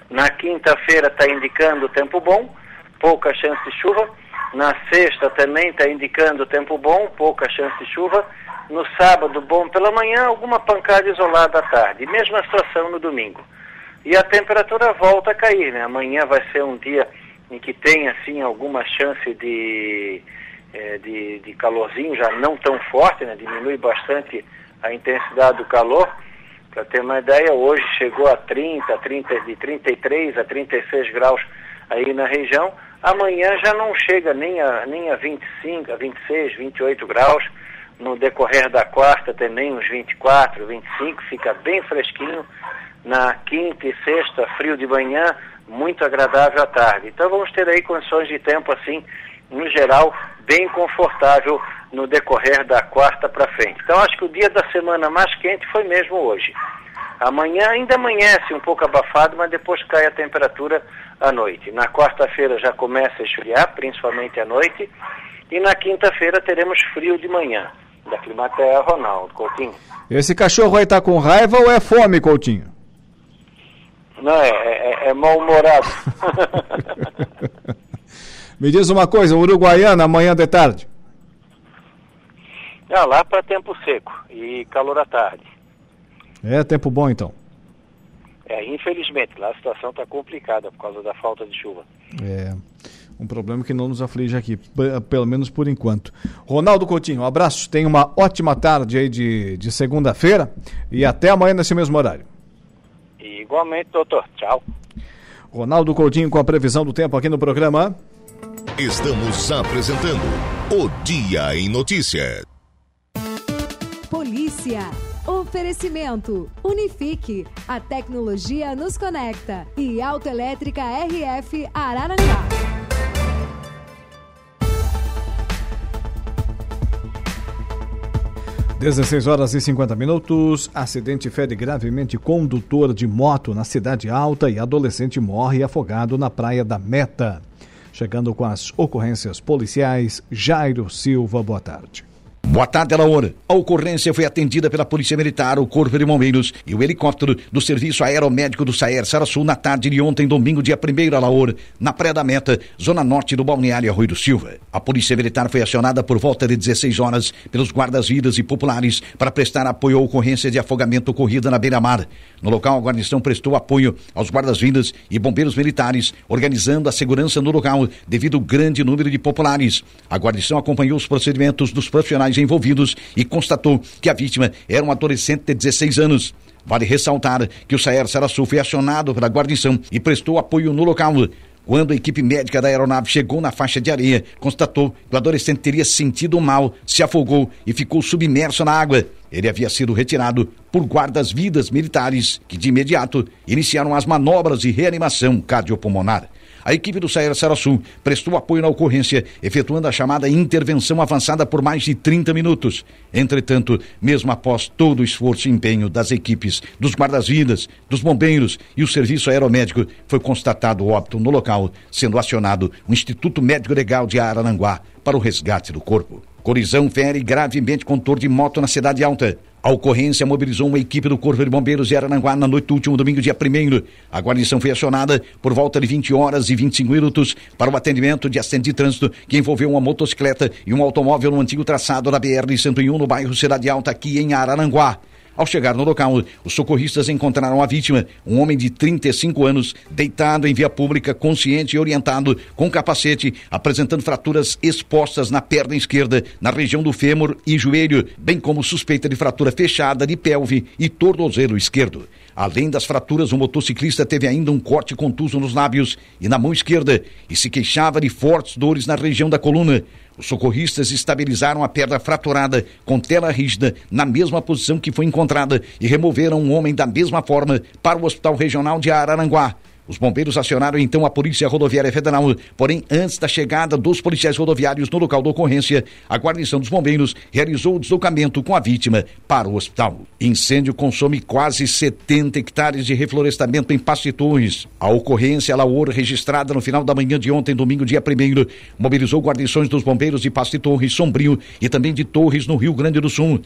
Na quinta-feira está indicando tempo bom, pouca chance de chuva. Na sexta também está indicando tempo bom, pouca chance de chuva. No sábado, bom pela manhã, alguma pancada isolada à tarde. Mesma situação no domingo e a temperatura volta a cair, né? Amanhã vai ser um dia em que tem, assim, alguma chance de, é, de, de, calorzinho, já não tão forte, né? Diminui bastante a intensidade do calor. Para ter uma ideia, hoje chegou a 30, 30, de 33 a 36 graus aí na região. Amanhã já não chega nem a, nem a 25, a 26, 28 graus. No decorrer da quarta também uns 24, 25, fica bem fresquinho na quinta e sexta, frio de manhã, muito agradável à tarde. Então vamos ter aí condições de tempo assim, no geral, bem confortável no decorrer da quarta para frente. Então acho que o dia da semana mais quente foi mesmo hoje. Amanhã ainda amanhece um pouco abafado, mas depois cai a temperatura à noite. Na quarta-feira já começa a esfriar, principalmente à noite, e na quinta-feira teremos frio de manhã. Da Climatea, Ronaldo Coutinho. Esse cachorro aí tá com raiva ou é fome, Coutinho? Não, é, é, é mal-humorado. [laughs] Me diz uma coisa, Uruguaiana, amanhã de tarde. Ah, lá para tempo seco e calor à tarde. É tempo bom então. É, infelizmente, lá a situação está complicada por causa da falta de chuva. É, um problema que não nos aflige aqui, pelo menos por enquanto. Ronaldo Coutinho, um abraço, tenha uma ótima tarde aí de, de segunda-feira e até amanhã nesse mesmo horário. Igualmente, doutor. Tchau. Ronaldo Coutinho com a previsão do tempo aqui no programa. Estamos apresentando o Dia em Notícia. Polícia. Oferecimento. Unifique. A tecnologia nos conecta. E Autoelétrica RF Araranguá. 16 horas e 50 minutos. Acidente fere gravemente condutor de moto na Cidade Alta e adolescente morre afogado na Praia da Meta. Chegando com as ocorrências policiais, Jairo Silva, boa tarde. Boa tarde, Alaor. A ocorrência foi atendida pela Polícia Militar, o Corpo de Bombeiros e o helicóptero do Serviço Aeromédico do Saer Sarasul na tarde de ontem, domingo, dia 1 Alaor, na Praia da Meta, zona norte do Balneário Arroio do Silva. A Polícia Militar foi acionada por volta de 16 horas pelos guardas-vidas e populares para prestar apoio à ocorrência de afogamento ocorrida na beira-mar. No local, a guarnição prestou apoio aos guardas-vidas e bombeiros militares, organizando a segurança no local devido ao grande número de populares. A guarnição acompanhou os procedimentos dos profissionais envolvidos e constatou que a vítima era um adolescente de 16 anos. Vale ressaltar que o Saer Sarasul foi acionado pela guarnição e prestou apoio no local. Quando a equipe médica da aeronave chegou na faixa de areia, constatou que o adolescente teria sentido mal, se afogou e ficou submerso na água. Ele havia sido retirado por guardas-vidas militares que, de imediato, iniciaram as manobras de reanimação cardiopulmonar. A equipe do Saer Sarassu prestou apoio na ocorrência, efetuando a chamada intervenção avançada por mais de 30 minutos. Entretanto, mesmo após todo o esforço e empenho das equipes dos guardas-vidas, dos bombeiros e o serviço aeromédico, foi constatado óbito no local, sendo acionado o Instituto Médico Legal de Araranguá para o resgate do corpo. Colisão fere gravemente contor de moto na Cidade Alta. A ocorrência mobilizou uma equipe do Corpo de Bombeiros de Arananguá na noite do último domingo, dia 1 A guarnição foi acionada por volta de 20 horas e 25 minutos para o atendimento de acidente de trânsito que envolveu uma motocicleta e um automóvel no antigo traçado da BR-101 no bairro Cidade Alta, aqui em Arananguá. Ao chegar no local, os socorristas encontraram a vítima, um homem de 35 anos, deitado em via pública, consciente e orientado, com capacete, apresentando fraturas expostas na perna esquerda, na região do fêmur e joelho, bem como suspeita de fratura fechada de pelve e tornozelo esquerdo. Além das fraturas, o motociclista teve ainda um corte contuso nos lábios e na mão esquerda e se queixava de fortes dores na região da coluna. Os socorristas estabilizaram a perna fraturada com tela rígida na mesma posição que foi encontrada e removeram um homem da mesma forma para o Hospital Regional de Araranguá. Os bombeiros acionaram então a Polícia Rodoviária Federal, porém, antes da chegada dos policiais rodoviários no local da ocorrência, a guarnição dos bombeiros realizou o deslocamento com a vítima para o hospital. Incêndio consome quase 70 hectares de reflorestamento em Pastitões. A ocorrência Laor, registrada no final da manhã de ontem, domingo, dia 1 mobilizou guarnições dos bombeiros de Pastitões, Sombrio e também de Torres, no Rio Grande do Sul.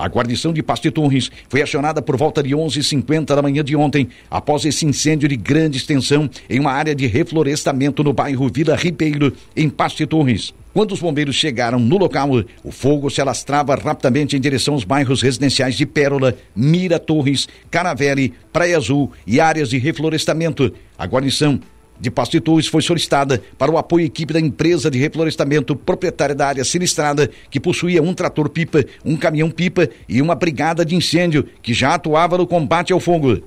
A guarnição de Pastiturres foi acionada por volta de 11h50 da manhã de ontem, após esse incêndio de grande extensão em uma área de reflorestamento no bairro Vila Ribeiro, em Pastiturres. Quando os bombeiros chegaram no local, o fogo se alastrava rapidamente em direção aos bairros residenciais de Pérola, Mira Torres, Caravelle, Praia Azul e áreas de reflorestamento. A guarnição de Pastituis foi solicitada para o apoio à equipe da empresa de reflorestamento proprietária da área sinistrada, que possuía um trator-pipa, um caminhão-pipa e uma brigada de incêndio que já atuava no combate ao fogo.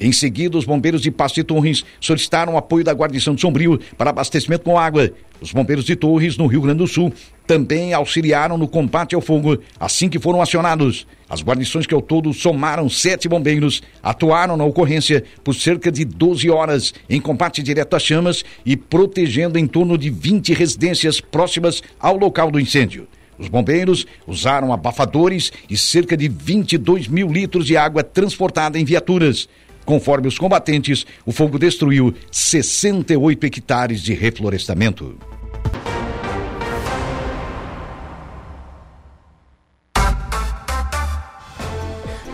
Em seguida, os bombeiros de Pasto e Torres solicitaram apoio da guarnição de Sombrio para abastecimento com água. Os bombeiros de Torres, no Rio Grande do Sul, também auxiliaram no combate ao fogo assim que foram acionados. As guarnições que ao todo somaram sete bombeiros atuaram na ocorrência por cerca de 12 horas em combate direto às chamas e protegendo em torno de 20 residências próximas ao local do incêndio. Os bombeiros usaram abafadores e cerca de 22 mil litros de água transportada em viaturas. Conforme os combatentes, o fogo destruiu 68 hectares de reflorestamento.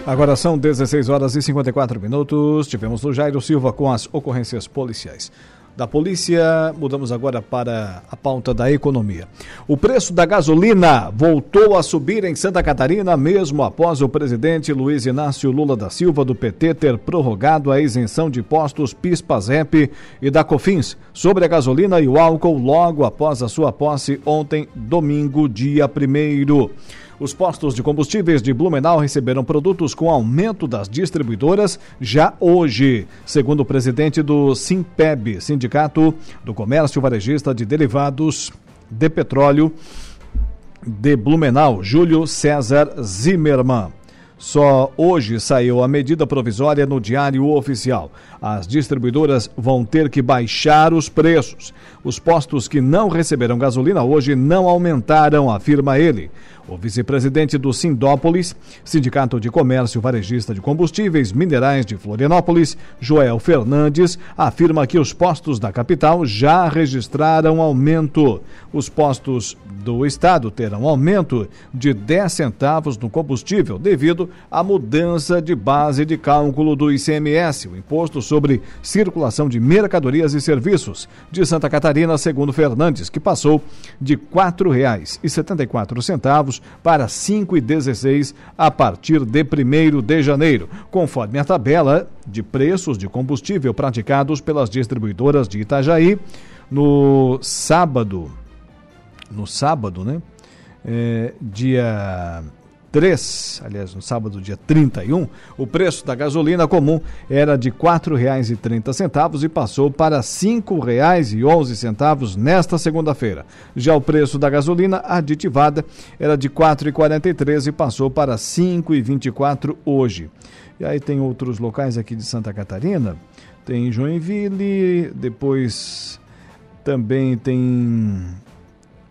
Agora são 16 horas e 54 minutos. Tivemos o Jairo Silva com as ocorrências policiais da polícia, mudamos agora para a pauta da economia. O preço da gasolina voltou a subir em Santa Catarina, mesmo após o presidente Luiz Inácio Lula da Silva do PT ter prorrogado a isenção de postos PIS/PASEP e da COFINS sobre a gasolina e o álcool logo após a sua posse ontem, domingo, dia 1 os postos de combustíveis de Blumenau receberam produtos com aumento das distribuidoras já hoje, segundo o presidente do Simpeb, Sindicato do Comércio Varejista de Derivados de Petróleo de Blumenau, Júlio César Zimmermann. Só hoje saiu a medida provisória no Diário Oficial. As distribuidoras vão ter que baixar os preços. Os postos que não receberam gasolina hoje não aumentaram, afirma ele. O vice-presidente do Sindópolis, Sindicato de Comércio Varejista de Combustíveis Minerais de Florianópolis, Joel Fernandes, afirma que os postos da capital já registraram aumento. Os postos do estado terão aumento de 10 centavos no combustível devido à mudança de base de cálculo do ICMS, o Imposto sobre Circulação de Mercadorias e Serviços, de Santa Catarina, segundo Fernandes, que passou de R$ 4,74 centavos para 5,16 a partir de 1 de janeiro, conforme a tabela de preços de combustível praticados pelas distribuidoras de Itajaí no sábado, no sábado, né? É, dia 3, aliás, no sábado, dia 31, o preço da gasolina comum era de R$ 4,30 e passou para R$ 5,11 nesta segunda-feira. Já o preço da gasolina aditivada era de R$ 4,43 e passou para R$ 5,24 hoje. E aí tem outros locais aqui de Santa Catarina, tem Joinville, depois Também tem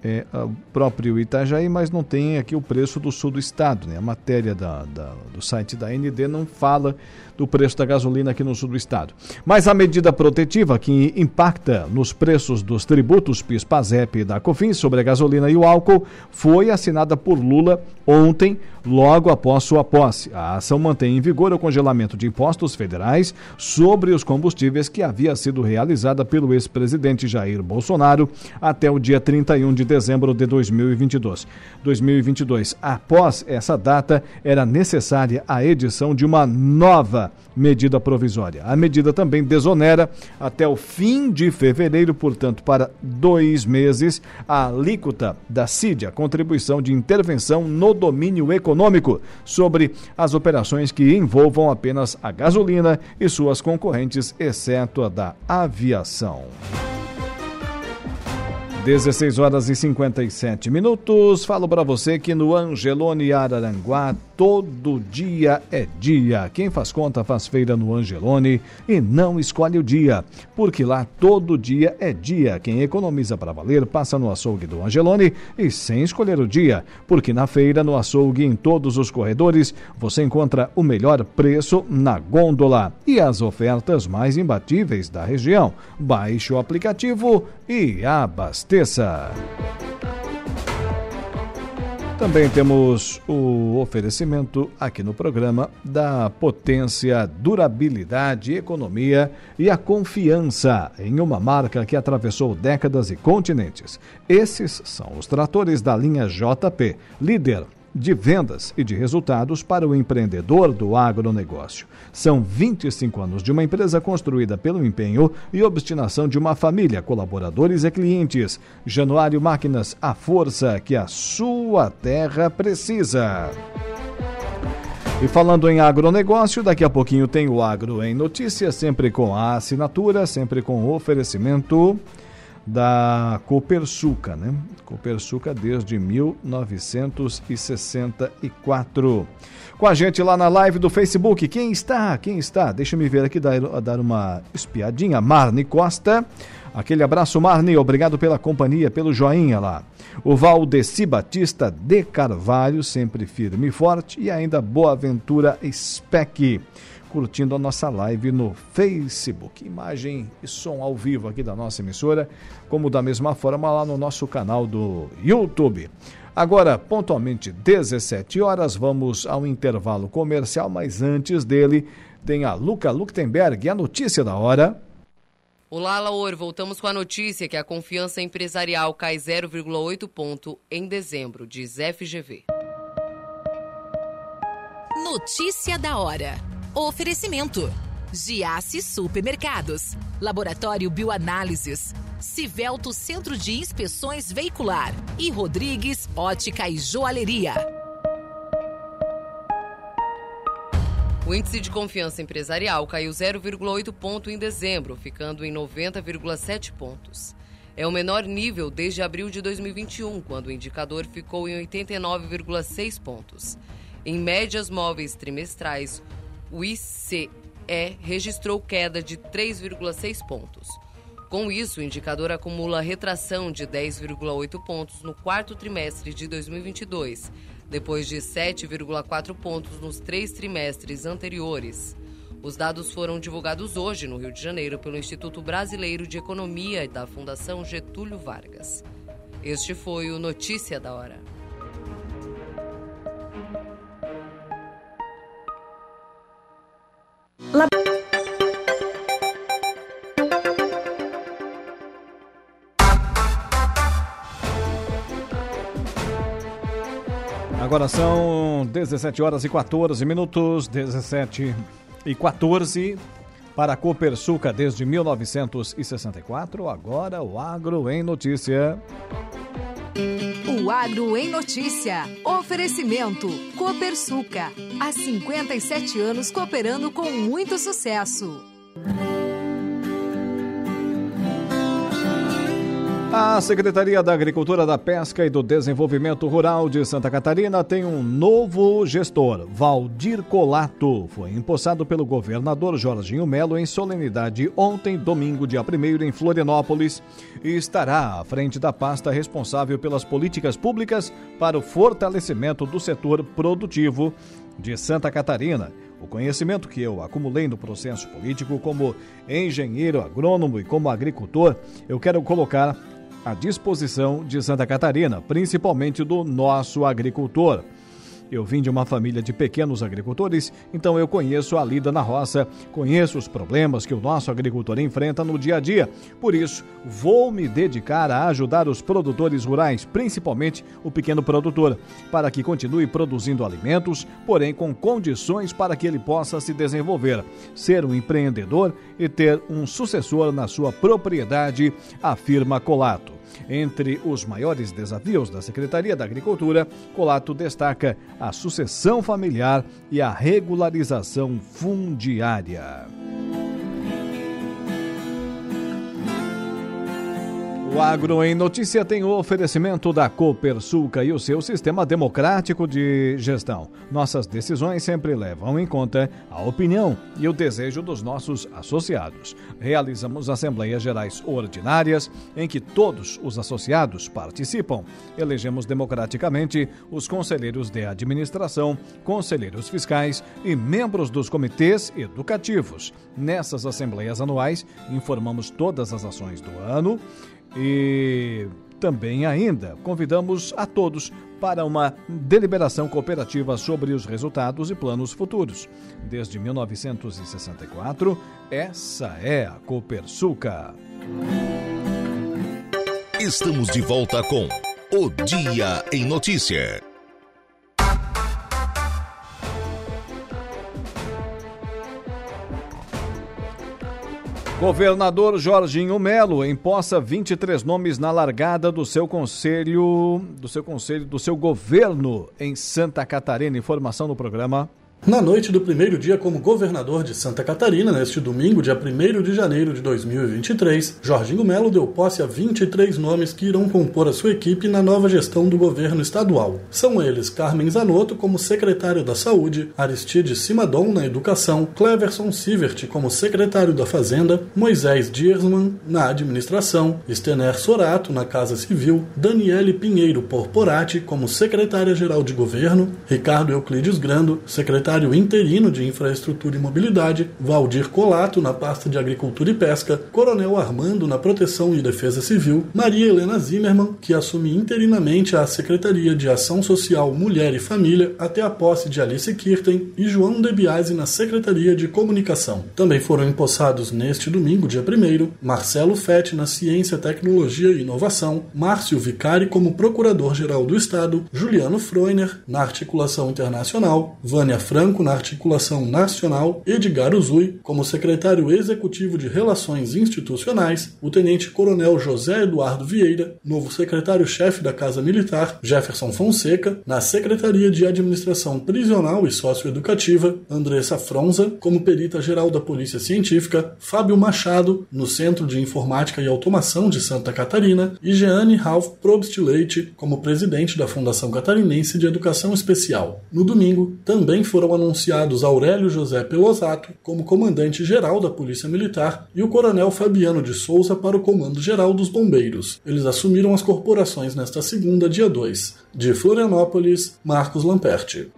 é, o próprio Itajaí, mas não tem aqui o preço do sul do estado. Né? A matéria da, da, do site da ND não fala do preço da gasolina aqui no sul do estado. Mas a medida protetiva que impacta nos preços dos tributos PIS, PASEP e da COFINS sobre a gasolina e o álcool foi assinada por Lula ontem, logo após sua posse. A ação mantém em vigor o congelamento de impostos federais sobre os combustíveis que havia sido realizada pelo ex-presidente Jair Bolsonaro até o dia 31 de dezembro de 2022. 2022. Após essa data, era necessária a edição de uma nova medida provisória. A medida também desonera até o fim de fevereiro, portanto, para dois meses, a alíquota da CID, a contribuição de intervenção no domínio econômico, sobre as operações que envolvam apenas a gasolina e suas concorrentes, exceto a da aviação. 16 horas e 57 minutos. Falo para você que no Angelone Araranguá todo dia é dia. Quem faz conta faz feira no Angelone e não escolhe o dia, porque lá todo dia é dia. Quem economiza para valer passa no açougue do Angelone e sem escolher o dia, porque na feira, no açougue, em todos os corredores, você encontra o melhor preço na gôndola e as ofertas mais imbatíveis da região. Baixe o aplicativo e abasteça. Também temos o oferecimento aqui no programa da potência, durabilidade, economia e a confiança em uma marca que atravessou décadas e continentes. Esses são os tratores da linha JP, líder de vendas e de resultados para o empreendedor do agronegócio. São 25 anos de uma empresa construída pelo empenho e obstinação de uma família, colaboradores e clientes. Januário Máquinas, a força que a sua terra precisa. E falando em agronegócio, daqui a pouquinho tem o Agro em Notícias, sempre com a assinatura, sempre com o oferecimento da Copersuca, né? Copersuca desde 1964. Com a gente lá na live do Facebook, quem está? Quem está? Deixa me ver aqui, dar, dar uma espiadinha. Marne Costa. Aquele abraço, Marne. Obrigado pela companhia, pelo joinha lá. O Valdeci Batista de Carvalho, sempre firme e forte. E ainda Boaventura Speck curtindo a nossa live no Facebook. Imagem e som ao vivo aqui da nossa emissora, como da mesma forma lá no nosso canal do YouTube. Agora, pontualmente 17 horas, vamos ao intervalo comercial, mas antes dele tem a Luca Luktenberg e a notícia da hora. Olá, Laor. Voltamos com a notícia que a confiança empresarial cai 0,8 ponto em dezembro, diz FGV. Notícia da hora. Oferecimento: Giasse Supermercados, Laboratório Bioanálises, Civelto Centro de Inspeções Veicular e Rodrigues Ótica e Joalheria. O índice de confiança empresarial caiu 0,8 ponto em dezembro, ficando em 90,7 pontos. É o menor nível desde abril de 2021, quando o indicador ficou em 89,6 pontos. Em médias móveis trimestrais, o ICE registrou queda de 3,6 pontos. Com isso, o indicador acumula retração de 10,8 pontos no quarto trimestre de 2022, depois de 7,4 pontos nos três trimestres anteriores. Os dados foram divulgados hoje no Rio de Janeiro pelo Instituto Brasileiro de Economia da Fundação Getúlio Vargas. Este foi o Notícia da Hora. Agora são 17 horas e 14 minutos, 17 e 14 para a Copersuca desde 1964. Agora o Agro em Notícia. O Agro em Notícia. Oferecimento Copersuca. Há 57 anos cooperando com muito sucesso. A Secretaria da Agricultura, da Pesca e do Desenvolvimento Rural de Santa Catarina tem um novo gestor, Valdir Colato. Foi empossado pelo governador Jorginho Melo em solenidade ontem, domingo, dia 1 em Florianópolis, e estará à frente da pasta responsável pelas políticas públicas para o fortalecimento do setor produtivo de Santa Catarina. O conhecimento que eu acumulei no processo político como engenheiro agrônomo e como agricultor, eu quero colocar à disposição de Santa Catarina, principalmente do nosso agricultor. Eu vim de uma família de pequenos agricultores, então eu conheço a lida na roça, conheço os problemas que o nosso agricultor enfrenta no dia a dia. Por isso, vou me dedicar a ajudar os produtores rurais, principalmente o pequeno produtor, para que continue produzindo alimentos, porém com condições para que ele possa se desenvolver, ser um empreendedor e ter um sucessor na sua propriedade, afirma Colato. Entre os maiores desafios da Secretaria da Agricultura, Colato destaca a sucessão familiar e a regularização fundiária. O Agro em Notícia tem o oferecimento da Copersuca e o seu sistema democrático de gestão. Nossas decisões sempre levam em conta a opinião e o desejo dos nossos associados. Realizamos assembleias gerais ordinárias em que todos os associados participam. Elegemos democraticamente os conselheiros de administração, conselheiros fiscais e membros dos comitês educativos. Nessas assembleias anuais, informamos todas as ações do ano e também ainda convidamos a todos para uma deliberação cooperativa sobre os resultados e planos futuros. Desde 1964, essa é a Copersuca. Estamos de volta com O Dia em Notícia. Governador Jorginho Melo empossa 23 nomes na largada do seu conselho, do seu conselho, do seu governo em Santa Catarina. Informação no programa na noite do primeiro dia como governador de Santa Catarina, neste domingo, dia 1 de janeiro de 2023, Jorginho Melo deu posse a 23 nomes que irão compor a sua equipe na nova gestão do governo estadual. São eles Carmen Zanotto como secretário da Saúde, Aristide Simadon na Educação, Cleverson Sivert como secretário da Fazenda, Moisés Diersman na Administração, Stener Sorato na Casa Civil, Daniele Pinheiro Porporati como secretária-geral de Governo, Ricardo Euclides Grando, secretário secretário interino de Infraestrutura e Mobilidade, Valdir Colato na pasta de Agricultura e Pesca, Coronel Armando na Proteção e Defesa Civil, Maria Helena Zimmermann, que assume interinamente a Secretaria de Ação Social, Mulher e Família até a posse de Alice Kirten e João Debiase na Secretaria de Comunicação. Também foram empossados neste domingo, dia 1 Marcelo Fett na Ciência, Tecnologia e Inovação, Márcio Vicari como Procurador-Geral do Estado, Juliano Freuner na Articulação Internacional, Vânia Franco Franco na articulação nacional, Edgar Uzui como secretário executivo de Relações Institucionais, o tenente-coronel José Eduardo Vieira, novo secretário-chefe da Casa Militar, Jefferson Fonseca, na Secretaria de Administração Prisional e Socioeducativa, Andressa Fronza como perita-geral da Polícia Científica, Fábio Machado no Centro de Informática e Automação de Santa Catarina e Jeane Ralph Probst Leite como presidente da Fundação Catarinense de Educação Especial. No domingo, também foram anunciados Aurélio José Pelosato como comandante-geral da Polícia Militar e o coronel Fabiano de Souza para o comando-geral dos Bombeiros. Eles assumiram as corporações nesta segunda, dia 2. De Florianópolis, Marcos Lamperti.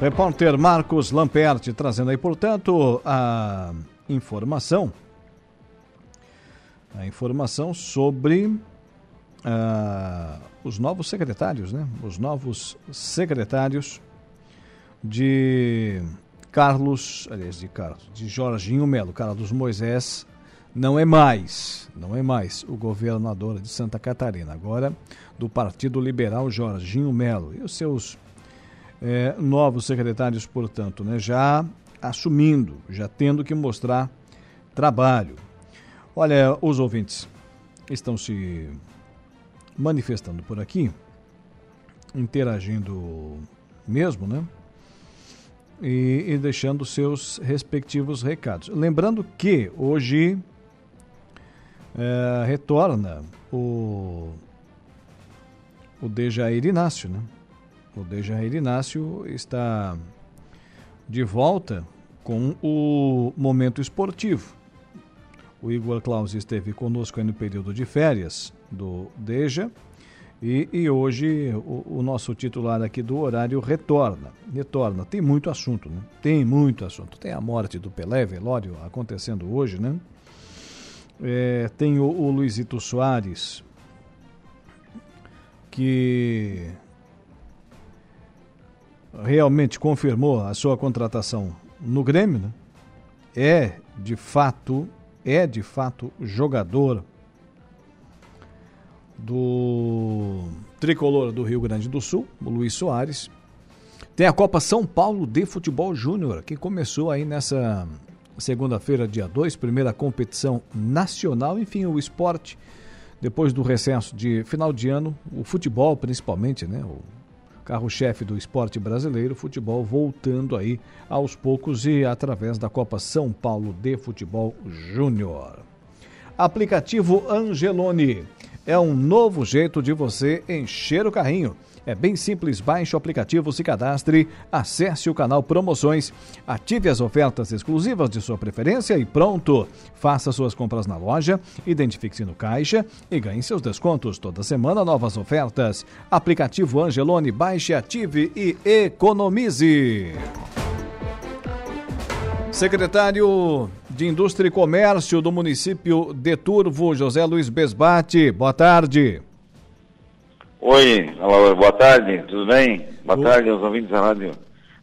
Repórter Marcos Lamperti trazendo aí, portanto, a informação a informação sobre uh, os novos secretários, né? Os novos secretários de Carlos, aliás, de Carlos, de Jorginho Melo, Carlos Moisés, não é mais, não é mais o governador de Santa Catarina, agora do Partido Liberal Jorginho Melo e os seus é, novos secretários, portanto, né, já assumindo, já tendo que mostrar trabalho. Olha, os ouvintes estão se manifestando por aqui, interagindo mesmo, né? E, e deixando seus respectivos recados. Lembrando que hoje é, retorna o, o Dejair Inácio, né? O Dejair Inácio está de volta com o momento esportivo. O Igor Claus esteve conosco no período de férias do Deja e, e hoje o, o, nosso titular aqui do horário retorna. Retorna. Tem muito assunto, né? Tem muito assunto. Tem a morte do Pelé, velório, acontecendo hoje, né? É, tem o, o Luizito Soares, que realmente confirmou a sua contratação no Grêmio, né? É de fato, é de fato jogador do tricolor do Rio Grande do Sul, o Luiz Soares. Tem a Copa São Paulo de Futebol Júnior, que começou aí nessa segunda-feira, dia 2, primeira competição nacional. Enfim, o esporte, depois do recesso de final de ano, o futebol principalmente, né? O carro-chefe do esporte brasileiro, futebol voltando aí aos poucos e através da Copa São Paulo de Futebol Júnior. Aplicativo Angelone é um novo jeito de você encher o carrinho. É bem simples, baixe o aplicativo, se cadastre, acesse o canal Promoções, ative as ofertas exclusivas de sua preferência e pronto! Faça suas compras na loja, identifique-se no caixa e ganhe seus descontos. Toda semana, novas ofertas. Aplicativo Angelone, baixe, ative e economize. Secretário de Indústria e Comércio do município de Turvo, José Luiz Besbate. Boa tarde. Oi, boa tarde, tudo bem? Boa Oi. tarde aos ouvintes da Rádio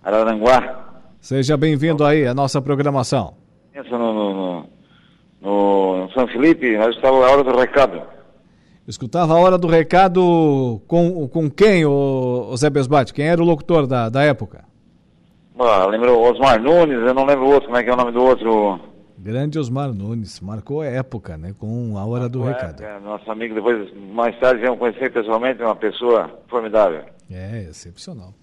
Araranguá. Seja bem-vindo aí à nossa programação. Pensa no, no, no, no, São Felipe, nós estávamos a hora do recado. Escutava a hora do recado com, com quem, o, o Zé Besbate? Quem era o locutor da, da época? Ah, lembro Osmar Nunes, eu não lembro o outro, como é que é o nome do outro? Grande Osmar Nunes, marcou a época, né? Com a hora marcou do recado. Época, nosso amigo, depois, mais tarde, viemos conhecer pessoalmente, uma pessoa formidável. É, excepcional.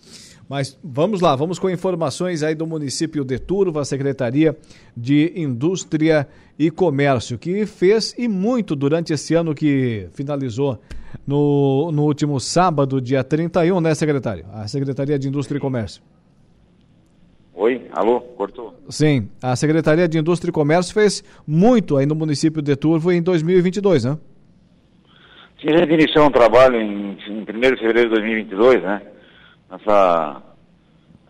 Mas vamos lá, vamos com informações aí do município de Turva, Secretaria de Indústria e Comércio, que fez e muito durante esse ano que finalizou no, no último sábado, dia 31, né, secretário? A Secretaria de Indústria e Comércio. Oi, alô, cortou? Sim, a Secretaria de Indústria e Comércio fez muito aí no município de Turvo em 2022, né? Sim, a gente iniciou um trabalho em, em 1 de fevereiro de 2022, né? Nossa,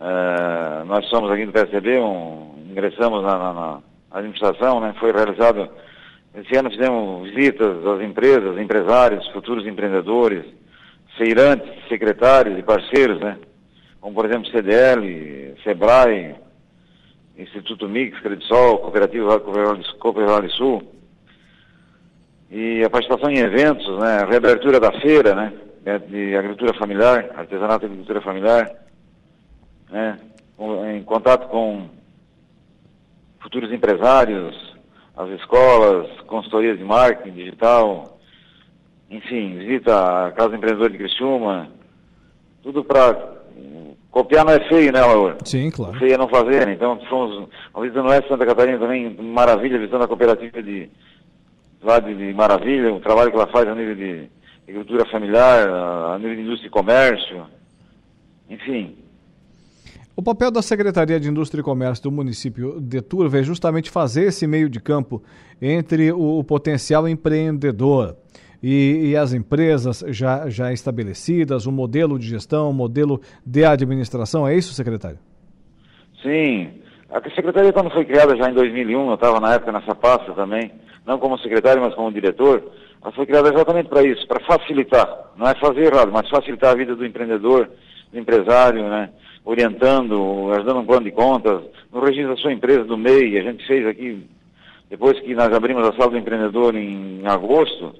é, nós somos aqui do PSDB, um, ingressamos na, na, na, administração, né? Foi realizado, esse ano fizemos visitas às empresas, empresários, futuros empreendedores, feirantes, secretários e parceiros, né? Como por exemplo CDL, SEBRAE, Instituto Mix, Credisol, Cooperativa Cooperativa Sul, e a participação em eventos, né, a reabertura da feira, né, de agricultura familiar, artesanato e agricultura familiar, né, em contato com futuros empresários, as escolas, consultorias de marketing digital, enfim, visita a Casa Empreendedora de Criciúma, tudo para Copiar não é feio, né, Laura? Sim, claro. Feio é não fazer, então fomos, uma visita no Oeste Santa Catarina também, maravilha, visitando a cooperativa de, lá de, de Maravilha, o trabalho que ela faz a nível de agricultura familiar, a, a nível de indústria e comércio, enfim. O papel da Secretaria de Indústria e Comércio do município de Turva é justamente fazer esse meio de campo entre o, o potencial empreendedor e, e, as empresas já, já estabelecidas, o modelo de gestão, o modelo de administração. É isso, secretário? Sim. A secretaria, quando foi criada já em 2001, eu estava na época nessa pasta também, não como secretário, mas como diretor, ela foi criada exatamente para isso, para facilitar. Não é fazer errado, mas facilitar a vida do empreendedor, do empresário, né? orientando, ajudando um plano de contas, no registro da sua empresa, do MEI. A gente fez aqui, depois que nós abrimos a sala do empreendedor em agosto,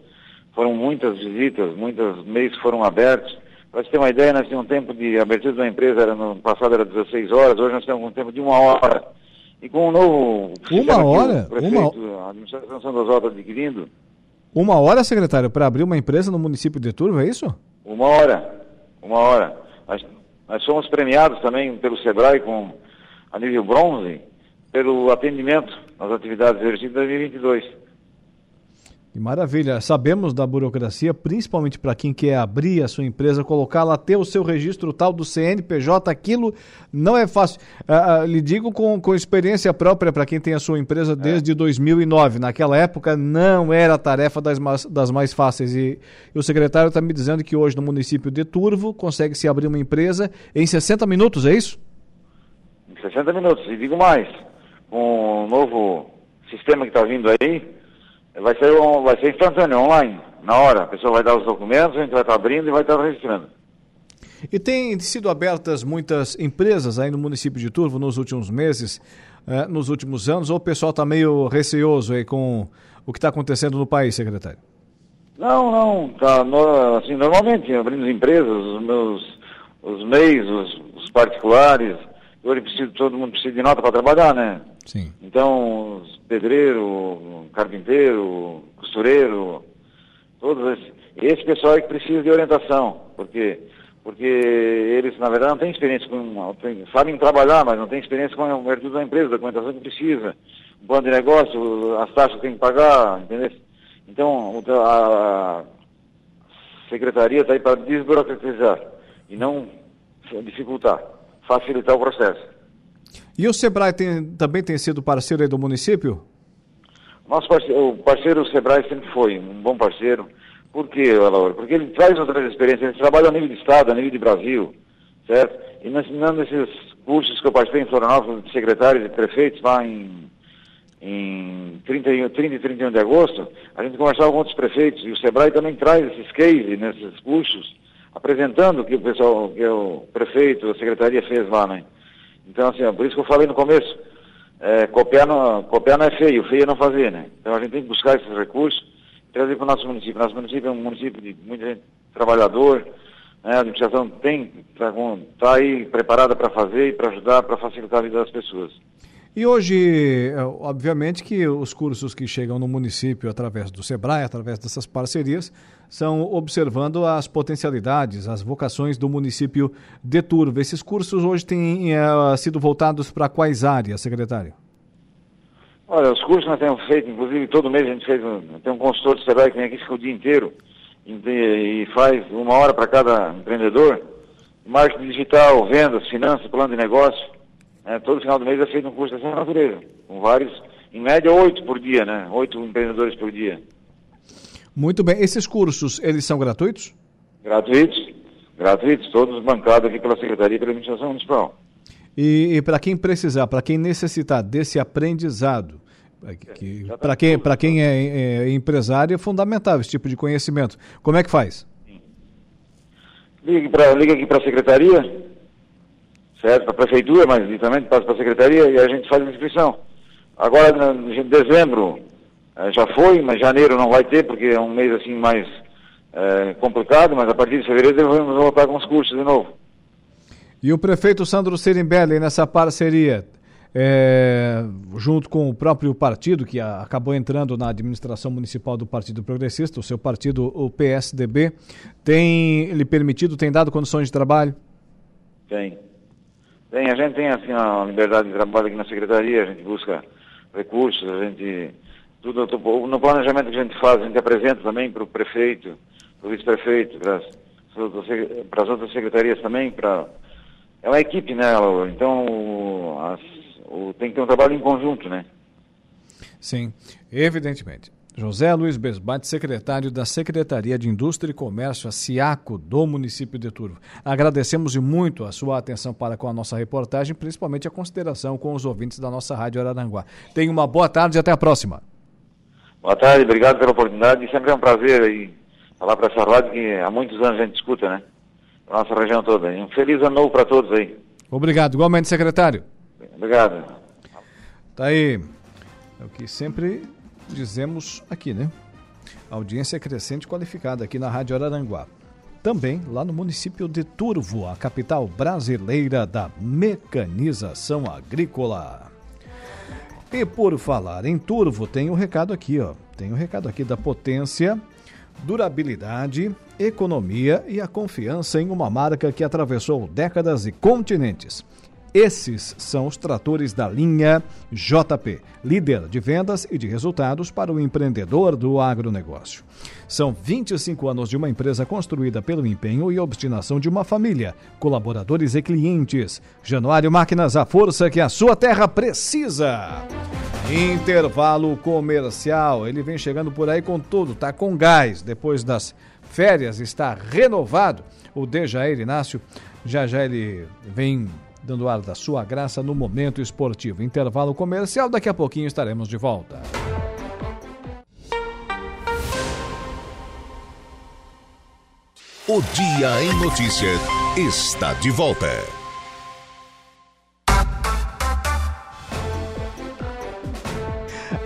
foram muitas visitas, muitos meios foram abertos. Para você ter uma ideia, nós tínhamos um tempo de abertura da empresa, era no passado era 16 horas, hoje nós temos um tempo de uma hora. E com o novo uma hora? prefeito, uma... a administração São das Altas adquirindo. Uma hora, secretário, para abrir uma empresa no município de Turvo, é isso? Uma hora, uma hora. Nós, nós somos premiados também pelo SEBRAE com a nível bronze pelo atendimento nas atividades exercidas em 2022. Que maravilha. Sabemos da burocracia, principalmente para quem quer abrir a sua empresa, colocar lá, ter o seu registro tal do CNPJ, aquilo não é fácil. Ah, ah, lhe digo com, com experiência própria para quem tem a sua empresa desde é. 2009. Naquela época não era tarefa das, das mais fáceis. E, e o secretário está me dizendo que hoje no município de Turvo consegue se abrir uma empresa em 60 minutos, é isso? Em 60 minutos. E digo mais, com o novo sistema que está vindo aí vai ser, um, vai ser instantâneo, online, na hora. A pessoa vai dar os documentos, a gente vai estar abrindo e vai estar registrando. E tem sido abertas muitas empresas aí no município de Turvo nos últimos meses, eh, nos últimos anos, ou o pessoal está meio receoso aí com o que está acontecendo no país, secretário? Não, não, tá, no, assim, normalmente abrimos empresas, os meus, os MEIs, os, os particulares, hoje preciso, todo mundo precisa de nota para trabalhar, né? Sim. Então, pedreiro, carpinteiro, costureiro, todos esses, esse pessoal é que precisa de orientação, porque porque eles, na verdade, não têm experiência com, tem, sabem trabalhar, mas não têm experiência com a abertura da empresa, a documentação que precisa, o plano de negócio, as taxas que tem que pagar, entendeu? Então, a secretaria está aí para desburocratizar e não dificultar, facilitar o processo. E o Sebrae tem, também tem sido parceiro do município? Nosso parceiro, o parceiro o Sebrae sempre foi um bom parceiro. Por quê, Alaor? Porque ele traz outras experiências, ele trabalha a nível de Estado, a nível de Brasil, certo? E nós ensinando esses cursos que eu participei em Florianópolis, de secretários e prefeitos lá em, em 30, 30 e 31 de agosto, a gente conversava com outros prefeitos e o Sebrae também traz esses cases nesses cursos, apresentando o que o pessoal, que o prefeito, a secretaria fez lá, né? Então, assim, por isso que eu falei no começo, é, copiar, não, copiar não é feio, feio é não fazer, né? Então a gente tem que buscar esses recursos e trazer para o nosso município. Nosso município é um município de muita gente trabalhador, né? a administração tem, está tá aí preparada para fazer e para ajudar, para facilitar a vida das pessoas. E hoje, é, obviamente que os cursos que chegam no município através do SEBRAE, através dessas parcerias, são observando as potencialidades, as vocações do município de Turva. Esses cursos hoje têm é, sido voltados para quais áreas, secretário? Olha, os cursos nós temos feito, inclusive todo mês a gente fez, tem um consultor do SEBRAE que vem aqui fica o dia inteiro e faz uma hora para cada empreendedor, marketing digital, vendas, finanças, plano de negócio. Né? Todo final do mês é feito um curso dessa natureza, com vários, em média oito por dia, né? Oito empreendedores por dia. Muito bem. Esses cursos, eles são gratuitos? Gratuitos, gratuitos, todos bancados aqui pela Secretaria e pela Administração Municipal. E, e para quem precisar, para quem necessitar desse aprendizado, é, que, tá para quem, quem é, é, empresário é fundamental esse tipo de conhecimento. Como é que faz? Ligue, pra, liga aqui para a Secretaria, certo? Para a prefeitura, mas também passa para a secretaria e a gente faz a inscrição. Agora, em dezembro eh, já foi, mas janeiro não vai ter, porque é um mês assim mais é, complicado, mas a partir de fevereiro devemos voltar com os cursos de novo. E o prefeito Sandro Serimbelli, nessa parceria, é, junto com o próprio partido, que a, acabou entrando na administração municipal do Partido Progressista, o seu partido, o PSDB, tem lhe permitido, tem dado condições de trabalho? Tem. Tem, a gente tem assim a liberdade de trabalho aqui na secretaria, a gente busca recursos, a gente tudo no planejamento que a gente faz, a gente apresenta também para o prefeito, para o vice-prefeito, para as outras secretarias também, para é uma equipe, né, então as, o, tem que ter um trabalho em conjunto, né? Sim, evidentemente. José Luiz Besbate, secretário da Secretaria de Indústria e Comércio, a SIACO, do município de Turvo. Agradecemos muito a sua atenção para com a nossa reportagem, principalmente a consideração com os ouvintes da nossa Rádio Araranguá. Tenha uma boa tarde e até a próxima. Boa tarde, obrigado pela oportunidade. Sempre é um prazer aí falar para essa rádio que há muitos anos a gente escuta, né? Nossa região toda. Um feliz ano novo para todos aí. Obrigado. Igualmente, secretário. Obrigado. Tá aí. É o que sempre dizemos aqui, né? Audiência crescente qualificada aqui na Rádio Araranguá. Também lá no município de Turvo, a capital brasileira da mecanização agrícola. E por falar em Turvo, tem um recado aqui, ó. Tem um recado aqui da potência, durabilidade, economia e a confiança em uma marca que atravessou décadas e continentes. Esses são os tratores da linha JP, líder de vendas e de resultados para o empreendedor do agronegócio. São 25 anos de uma empresa construída pelo empenho e obstinação de uma família, colaboradores e clientes. Januário Máquinas, a força que a sua terra precisa. Intervalo comercial. Ele vem chegando por aí com tudo, tá com gás. Depois das férias, está renovado. O Dejair Inácio, já já ele vem dando ar da sua graça no momento esportivo. Intervalo comercial, daqui a pouquinho estaremos de volta. O Dia em Notícias está de volta.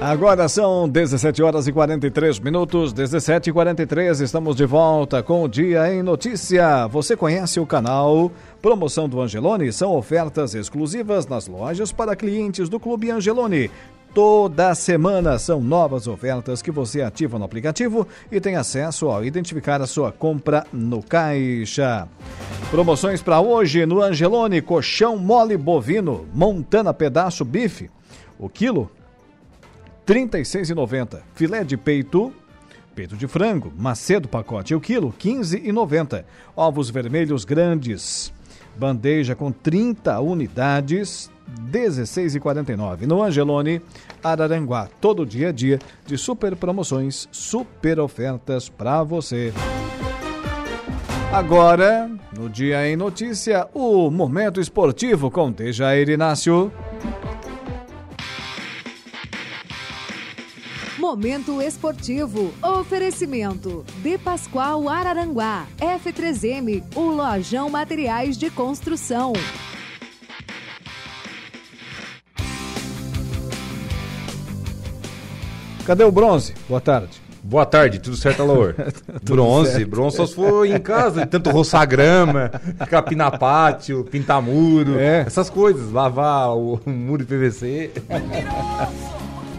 Agora são 17 horas e 43 minutos, 17 e 43, estamos de volta com o Dia em Notícia. Você conhece o canal Promoção do Angelone? São ofertas exclusivas nas lojas para clientes do Clube Angelone. Toda semana são novas ofertas que você ativa no aplicativo e tem acesso ao identificar a sua compra no caixa. Promoções para hoje no Angelone: colchão mole bovino, montana pedaço bife. O quilo 36,90. Filé de peito, peito de frango, macedo pacote, o quilo 15,90. Ovos vermelhos grandes, bandeja com 30 unidades, 16,49. No Angelone, Araranguá, todo dia a dia de super promoções, super ofertas para você. Agora, no Dia em Notícia, o Momento Esportivo com Dejair Inácio. Momento Esportivo. Oferecimento. De Pascoal Araranguá. F3M. O Lojão Materiais de Construção. Cadê o bronze? Boa tarde. Boa tarde, tudo certo, Alaor? [laughs] bronze, certo. bronze só se for em casa, tanto roçar grama, capinar pátio, pintar muro, É. essas coisas, lavar o, o muro de PVC.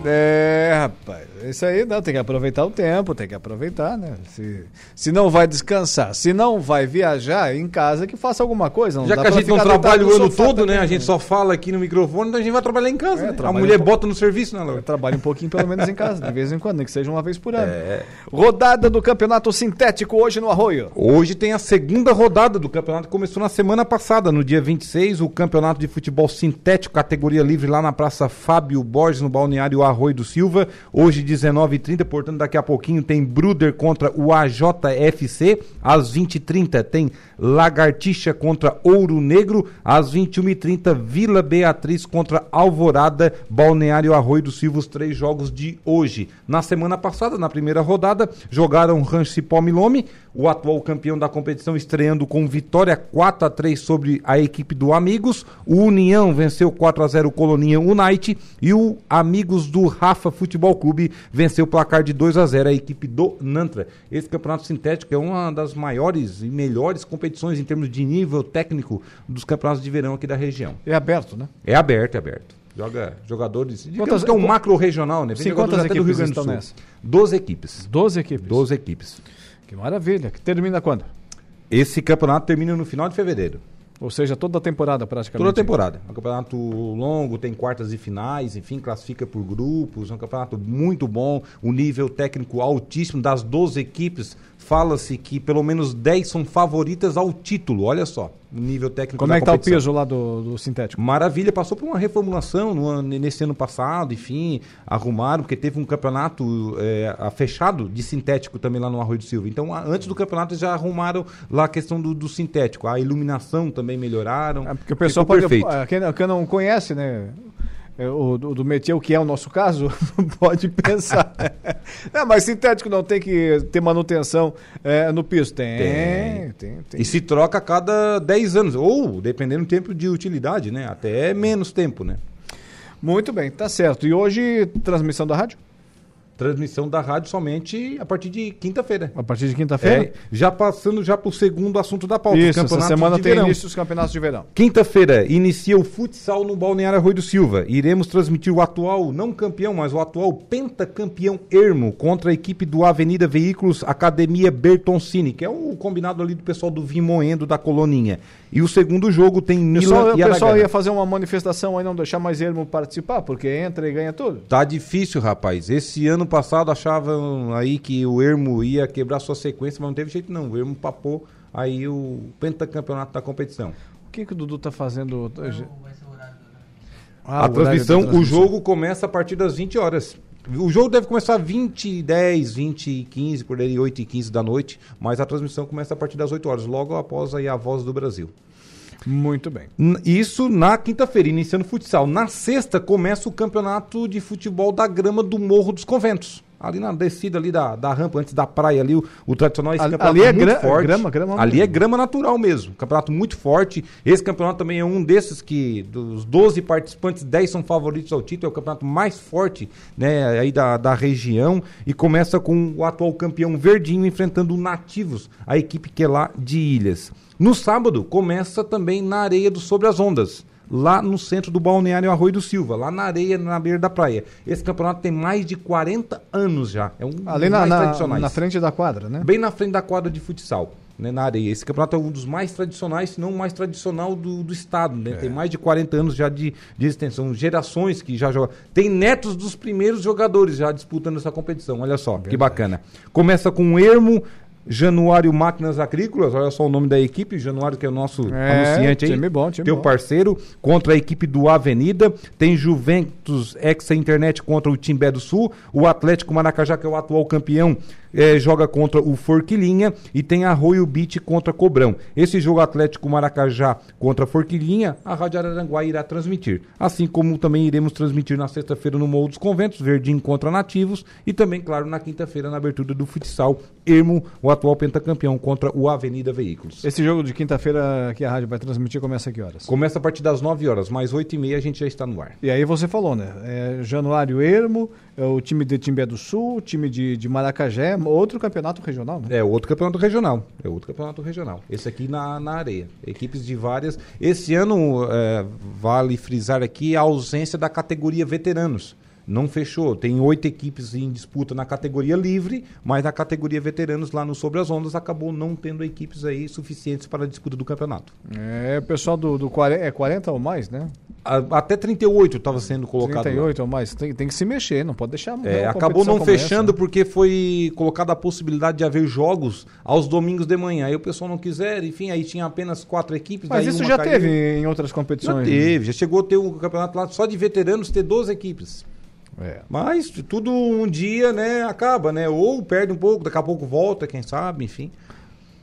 É, rapaz, isso aí não, tem que aproveitar o tempo, tem que aproveitar, né? Se, se não vai descansar, se não vai viajar em casa, que faça alguma coisa. Não Já que a gente não trabalha o ano todo, né? também, A gente só fala aqui no microfone, então a gente vai trabalhar em casa. né? A mulher um bota no serviço, né, Alaor? Trabalha um pouquinho pelo menos em casa, de vez em quando, nem que seja uma vez por ano. É. Rodada do Campeonato Sintético hoje no Arroio. Hoje tem a segunda rodada do campeonato que começou na semana passada, no dia 26, o campeonato de futebol sintético, categoria livre lá na Praça Fábio Borges, no balneário Arroio do Silva. Hoje, 19h30, portanto, daqui a pouquinho tem Bruder contra o AJFC. Às 20h30 tem Lagartixa contra Ouro Negro. Às 21h30, Vila Beatriz contra Alvorada, balneário Arroio do Silva, os três jogos de hoje. Na semana passada, na primeira rodada, jogaram Rancho Cipó Milome, o atual campeão da competição estreando com vitória 4 a 3 sobre a equipe do Amigos. O União venceu 4 a 0 o Coloninha United e o Amigos do Rafa Futebol Clube venceu o placar de 2 a 0 a equipe do Nantra. Esse campeonato sintético é uma das maiores e melhores competições em termos de nível técnico dos campeonatos de verão aqui da região. É aberto, né? É aberto, é aberto. Joga jogadores. Quantas- que é um macro regional, né? Vem Sim, quantas até do Rio equipes Grande do Sul. nessa? 12 equipes. 12 equipes. 12 equipes. Que maravilha. Que termina quando? Esse campeonato termina no final de fevereiro. Ou seja, toda a temporada praticamente. Toda a temporada. É um campeonato longo, tem quartas e finais, enfim, classifica por grupos. É um campeonato muito bom, um nível técnico altíssimo das 12 equipes. Fala-se que pelo menos 10 são favoritas ao título. Olha só, nível técnico Como é que tá o piso lá do, do sintético? Maravilha, passou por uma reformulação no ano- nesse ano passado, enfim, arrumaram, porque teve um campeonato é, fechado de sintético também lá no Arroio do Silva. Então, a- antes do campeonato já arrumaram lá a questão do, do sintético. A iluminação também melhoraram. Porque o pessoal pode. perfeito. ah, Quem, quem não conhece, né? É, O do, do métier, o que é o nosso caso, [laughs] pode pensar. [laughs] não, mas sintético não tem que ter manutenção é, no piso. Tem, Tem. tem, tem. E se troca a cada 10 anos, ou dependendo do tempo de utilidade, né? Até menos tempo, né? Muito bem, tá certo. E hoje, transmissão da rádio? Transmissão da rádio somente a partir de quinta-feira. A partir de quinta-feira? É, já passando já para o segundo assunto da pauta. Isso, essa semana tem verão. início os campeonatos de verão. Quinta-feira inicia o futsal no Balneário Arroio do Silva. Iremos transmitir o atual, não campeão, mas o atual pentacampeão Ermo contra a equipe do Avenida Veículos Academia Bertoncini, que é o combinado ali do pessoal do Vimoendo da Coloninha. E o segundo jogo tem O pessoal, Milan o e pessoal Aragana. ia fazer uma manifestação aí, não deixar mais Ermo participar, porque entra e ganha tudo. Tá difícil, rapaz. Esse ano passado achavam aí que o Ermo ia quebrar sua sequência, mas não teve jeito não. O Ermo papou aí o pentacampeonato da competição. O que, que o Dudu tá fazendo? Ah, a o horário transmissão, da o transmissão. jogo começa a partir das 20 horas. O jogo deve começar 20, 10, 20 e 15, por aí 8 e 15 da noite, mas a transmissão começa a partir das 8 horas, logo após aí a Voz do Brasil. Muito bem. Isso na quinta-feira, iniciando o futsal. Na sexta começa o campeonato de futebol da grama do Morro dos Conventos. Ali na descida ali da, da rampa, antes da praia ali, o, o tradicional esse Ali- campeonato ali é muito gra- forte. grama, grama ali é grama natural mesmo. Campeonato muito forte. Esse campeonato também é um desses que, dos 12 participantes, 10 são favoritos ao título. É o campeonato mais forte né, aí da, da região. E começa com o atual campeão Verdinho enfrentando o Nativos, a equipe que é lá de Ilhas. No sábado, começa também na areia do Sobre as Ondas. Lá no centro do balneário Arroio do Silva, lá na areia, na beira da praia. Esse campeonato tem mais de 40 anos já. É um Ali dos na, mais na, tradicionais na frente da quadra, né? bem na frente da quadra de futsal, né, na areia. Esse campeonato é um dos mais tradicionais, se não o mais tradicional do, do estado, né? Tem mais de 40 anos já de, de extensão, gerações que já jogam. Tem netos dos primeiros jogadores já disputando essa competição, olha só, que bacana. Começa com o Ermo, Januário Máquinas Agrícolas, olha só o nome da equipe, Januário que é o nosso É, anunciante aí, time bom, time teu bom. parceiro, contra a equipe do Avenida, tem Juventus Exa Internet contra o Timbé do Sul, o Atlético Maracajá, que é o atual campeão, eh, joga contra o Forquilinha e tem Arroio Beach contra Cobrão. Esse jogo Atlético Maracajá contra Forquilinha, a Rádio Araranguá irá transmitir. Assim como também iremos transmitir na sexta-feira no Morro dos Conventos, Verdinho contra Nativos e também, claro, na quinta-feira na abertura do futsal, Ermo, o atual pentacampeão contra o Avenida Veículos. Esse jogo de quinta-feira que a rádio vai transmitir começa a que horas? Começa a partir das 9 horas, mais 8 e meia a gente já está no ar. E aí você falou, né? É Januário Ermo, é o time de Timbé do Sul, o time de, de Maracajé, outro campeonato regional, né? É outro campeonato regional. É outro campeonato regional. Esse aqui na, na areia. Equipes de várias. Esse ano, é, vale frisar aqui a ausência da categoria veteranos. Não fechou. Tem oito equipes em disputa na categoria livre, mas na categoria veteranos lá no Sobre as Ondas acabou não tendo equipes aí suficientes para a disputa do campeonato. É, o pessoal do, do 40, é 40 ou mais, né? A- até 38 estava sendo colocado. lá. 38 ou mais. Tem, tem que se mexer, não pode deixar. É, uma acabou não essa, fechando né? porque foi colocada a possibilidade de haver jogos aos domingos de manhã. Aí o pessoal não quiser, enfim, aí tinha apenas quatro equipes. Mas isso já caiu. teve em outras Já competições. teve, já chegou a ter um campeonato lá só de veteranos, ter 12 equipes. É. Mas tudo um dia, né, acaba, né? Ou perde um pouco, daqui a pouco volta, quem sabe, enfim.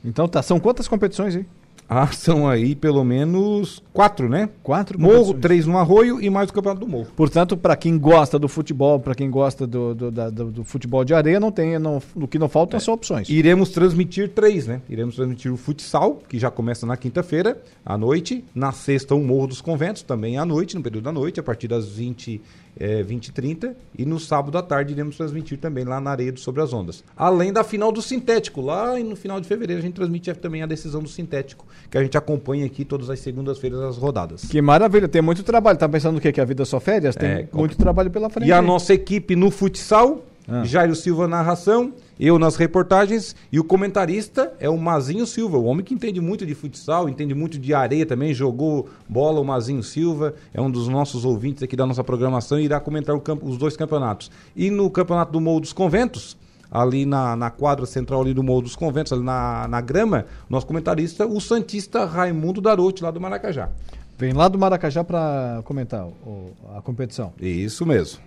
Então tá, são quantas competições aí? Ah, são aí pelo menos quatro, né? Quatro Morro, três no Arroio e mais o Campeonato do Morro. Portanto, para quem gosta do futebol, para quem gosta do, do, da- do- do futebol de areia, não tem, não, o que não faltam são opções. Iremos transmitir três, né? Iremos transmitir o futsal, que já começa na quinta-feira, à noite. Na sexta, o Morro dos Conventos, também à noite, no período da noite, a partir das 20, eh, 20 e 30. E no sábado à tarde, iremos transmitir também lá na Areia do Sobre as Ondas. Além da final do Sintético, lá no final de fevereiro, a gente transmite também a decisão do Sintético, que a gente acompanha aqui todas as segundas-feiras as rodadas. Que maravilha, tem muito trabalho. Tá pensando o quê? Que a vida é só férias? Tem É, muito trabalho pela frente. E a nossa equipe no futsal, Ah. Jairo Silva na narração, eu nas reportagens e o comentarista é o Mazinho Silva, o homem que entende muito de futsal, entende muito de areia também, jogou bola o Mazinho Silva, é um dos nossos ouvintes aqui da nossa programação e irá comentar o campo- os dois campeonatos. E no campeonato do Morro dos Conventos, ali na, na quadra central ali do Morro dos Conventos, ali na, na grama, nosso comentarista, o Santista Raimundo Darote, lá do Maracajá. Vem lá do Maracajá para comentar o- a competição. Isso mesmo.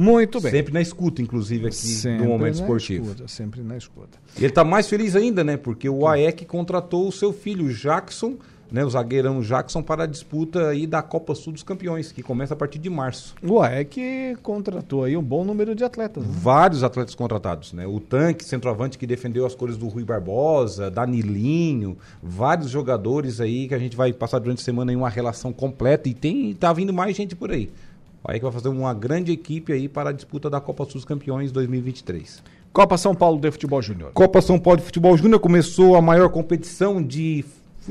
Muito bem. Sempre na escuta, inclusive, aqui Sempre do Momento na Esportivo. escuta, sempre na escuta. E ele está mais feliz ainda, né? Porque o AEC contratou o seu filho, o Jackson, né? O zagueirão Jackson, para a disputa aí da Copa Sul dos Campeões, que começa a partir de março. O AEC contratou aí um bom número de atletas. né? Vários atletas contratados, né? O tanque, centroavante que defendeu as cores do Rui Barbosa, Danilinho, vários jogadores aí que a gente vai passar durante a semana em uma relação completa e tem tá vindo mais gente por aí. Aí que vai fazer uma grande equipe aí para a disputa da Copa Sul Campeões 2023. Copa São Paulo de Futebol Júnior. Copa São Paulo de Futebol Júnior começou a maior competição de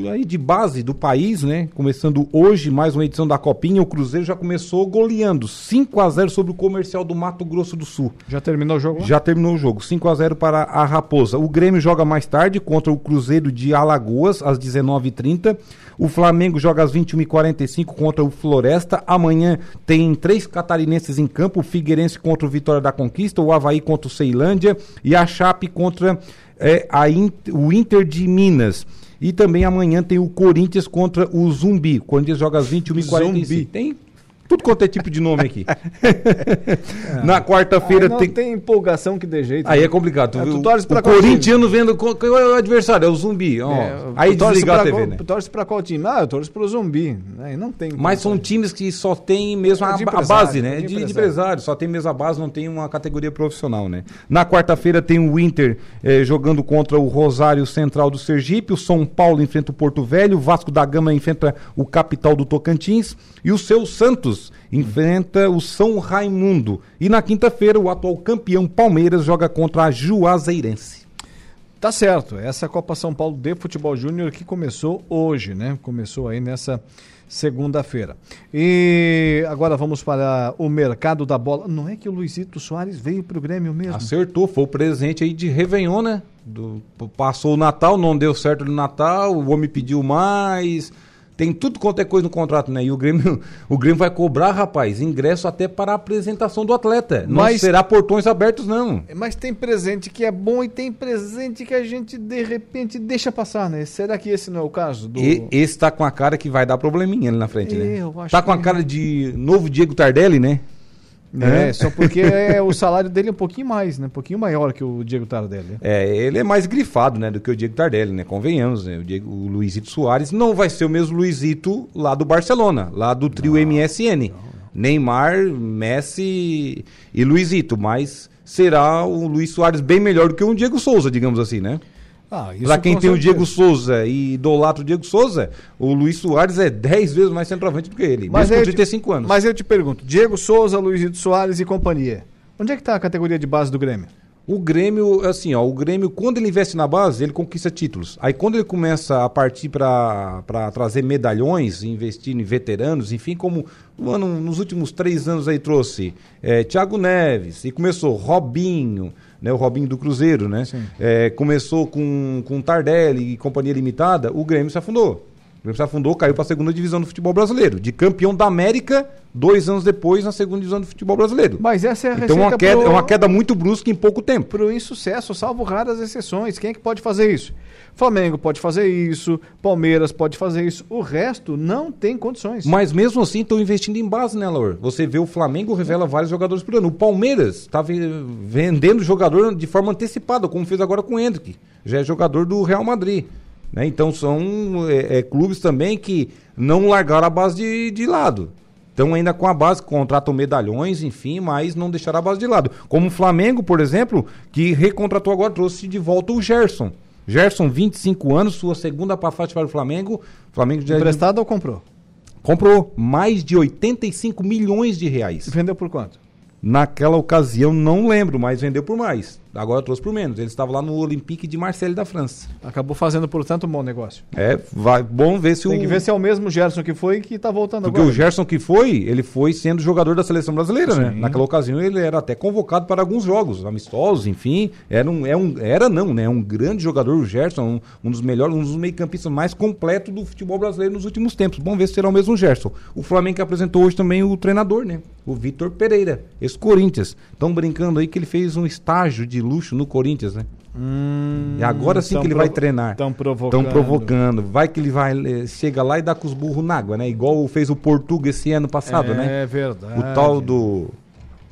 aí de base do país, né? Começando hoje mais uma edição da Copinha, o Cruzeiro já começou goleando 5 a 0 sobre o Comercial do Mato Grosso do Sul. Já terminou o jogo? Já terminou o jogo, 5 a 0 para a Raposa. O Grêmio joga mais tarde contra o Cruzeiro de Alagoas às 19h30. O Flamengo joga às 21h45 contra o Floresta. Amanhã tem três catarinenses em campo: o Figueirense contra o Vitória da Conquista, o Havaí contra o Ceilândia e a Chape contra é, a o Inter de Minas. E também amanhã tem o Corinthians contra o Zumbi. O Corinthians joga às 21h45. Tem tudo quanto é tipo de nome aqui. É. [laughs] Na quarta-feira tem. tem empolgação que dê jeito. Aí né? é complicado. É, tu, torce pra o corintiano vendo qual, qual, é o adversário, é o zumbi. Ó. É, aí desligar a TV, né? Torce pra qual time? Ah, eu torço pro zumbi. Aí não tem. Mas são times que só tem mesmo a, a, base, né? De, de, de empresário. Só tem mesmo a base, não tem uma categoria profissional, né? Na quarta-feira tem o Inter eh, jogando contra o Rosário Central do Sergipe, o São Paulo enfrenta o Porto Velho, o Vasco da Gama enfrenta o Capital do Tocantins e o seu Santos enfrenta o São Raimundo. E na quinta-feira, o atual campeão Palmeiras joga contra a Juazeirense. Tá certo. Essa é Copa São Paulo de Futebol Júnior que começou hoje, né? Começou aí nessa segunda-feira. E agora vamos para o mercado da bola. Não é que o Luizito Soares veio para o Grêmio mesmo? Acertou, foi o presente aí de Réveillon, né? Do, passou o Natal, não deu certo no Natal, o homem pediu mais tem tudo quanto é coisa no contrato, né? E o Grêmio, [laughs] o Grêmio vai cobrar, rapaz, ingresso até para a apresentação do atleta. Não mas, será portões abertos, não. Mas tem presente que é bom e tem presente que a gente, de repente, deixa passar, né? Será que esse não é o caso? Do... E, esse tá com a cara que vai dar probleminha ali na frente, né? Tá com a cara de novo Diego Tardelli, né? É, é, só porque [laughs] é, o salário dele é um pouquinho mais, né? Um pouquinho maior que o Diego Tardelli. É, ele é mais grifado, né, do que o Diego Tardelli, né? Convenhamos, né? O, Diego, o Luizito Soares não vai ser o mesmo Luizito lá do Barcelona, lá do trio não, MSN. Não, não. Neymar, Messi e Luizito, mas será o Luiz Soares bem melhor do que um Diego Souza, digamos assim, né? Ah, pra quem tem certeza. o Diego Souza e idolatra o Diego Souza, o Luiz Soares é 10 vezes mais centroavante do que ele, mas mesmo com 35 te, anos. Mas eu te pergunto, Diego Souza, Luizito Soares e companhia, onde é que está a categoria de base do Grêmio? O Grêmio, assim, ó, o Grêmio, quando ele investe na base, ele conquista títulos. Aí quando ele começa a partir para trazer medalhões, investir em veteranos, enfim, como no ano, nos últimos três anos aí trouxe é, Thiago Neves, e começou Robinho, né, o Robinho do Cruzeiro, né? É, começou com, com Tardelli e Companhia Limitada, o Grêmio se afundou. Se afundou, caiu para a segunda divisão do futebol brasileiro. De campeão da América, dois anos depois, na segunda divisão do futebol brasileiro. Mas essa é a Então uma queda, pro... é uma queda muito brusca em pouco tempo. Para o insucesso, salvo raras exceções. Quem é que pode fazer isso? Flamengo pode fazer isso, Palmeiras pode fazer isso, o resto não tem condições. Mas mesmo assim estão investindo em base, né, Laur? Você vê o Flamengo revela vários jogadores por ano. O Palmeiras está vendendo jogador de forma antecipada, como fez agora com o Hendrick. Já é jogador do Real Madrid. Né? Então são é, é, clubes também que não largaram a base de, de lado. Estão ainda com a base, contratam medalhões, enfim, mas não deixaram a base de lado. Como o Flamengo, por exemplo, que recontratou agora, trouxe de volta o Gerson. Gerson, 25 anos, sua segunda passagem para o Flamengo. Flamengo já... Emprestado ou comprou? Comprou mais de 85 milhões de reais. Vendeu por quanto? Naquela ocasião, não lembro, mas vendeu por mais. Agora trouxe por menos. Ele estava lá no Olympique de Marseille da França. Acabou fazendo, portanto, um bom negócio. É, vai, bom ver se Tem o. Tem que ver se é o mesmo Gerson que foi que está voltando Porque agora. Porque o Gerson que foi, ele foi sendo jogador da seleção brasileira, né? Sim. né? Naquela ocasião ele era até convocado para alguns jogos, amistosos, enfim. Era, um, é um, era não, né? Um grande jogador, o Gerson, um, um dos melhores, um dos meio-campistas mais completos do futebol brasileiro nos últimos tempos. Bom ver se será o mesmo Gerson. O Flamengo que apresentou hoje também o treinador, né? O Vitor Pereira, ex-Corinthians. Estão brincando aí que ele fez um estágio de luxo no Corinthians né? Hum, é agora sim que ele vai treinar. Estão provocando. Estão provocando. Vai que ele vai eh, chega lá e dá com os burros na água, né? Igual fez o Portuga esse ano passado, é, né? É verdade. O tal do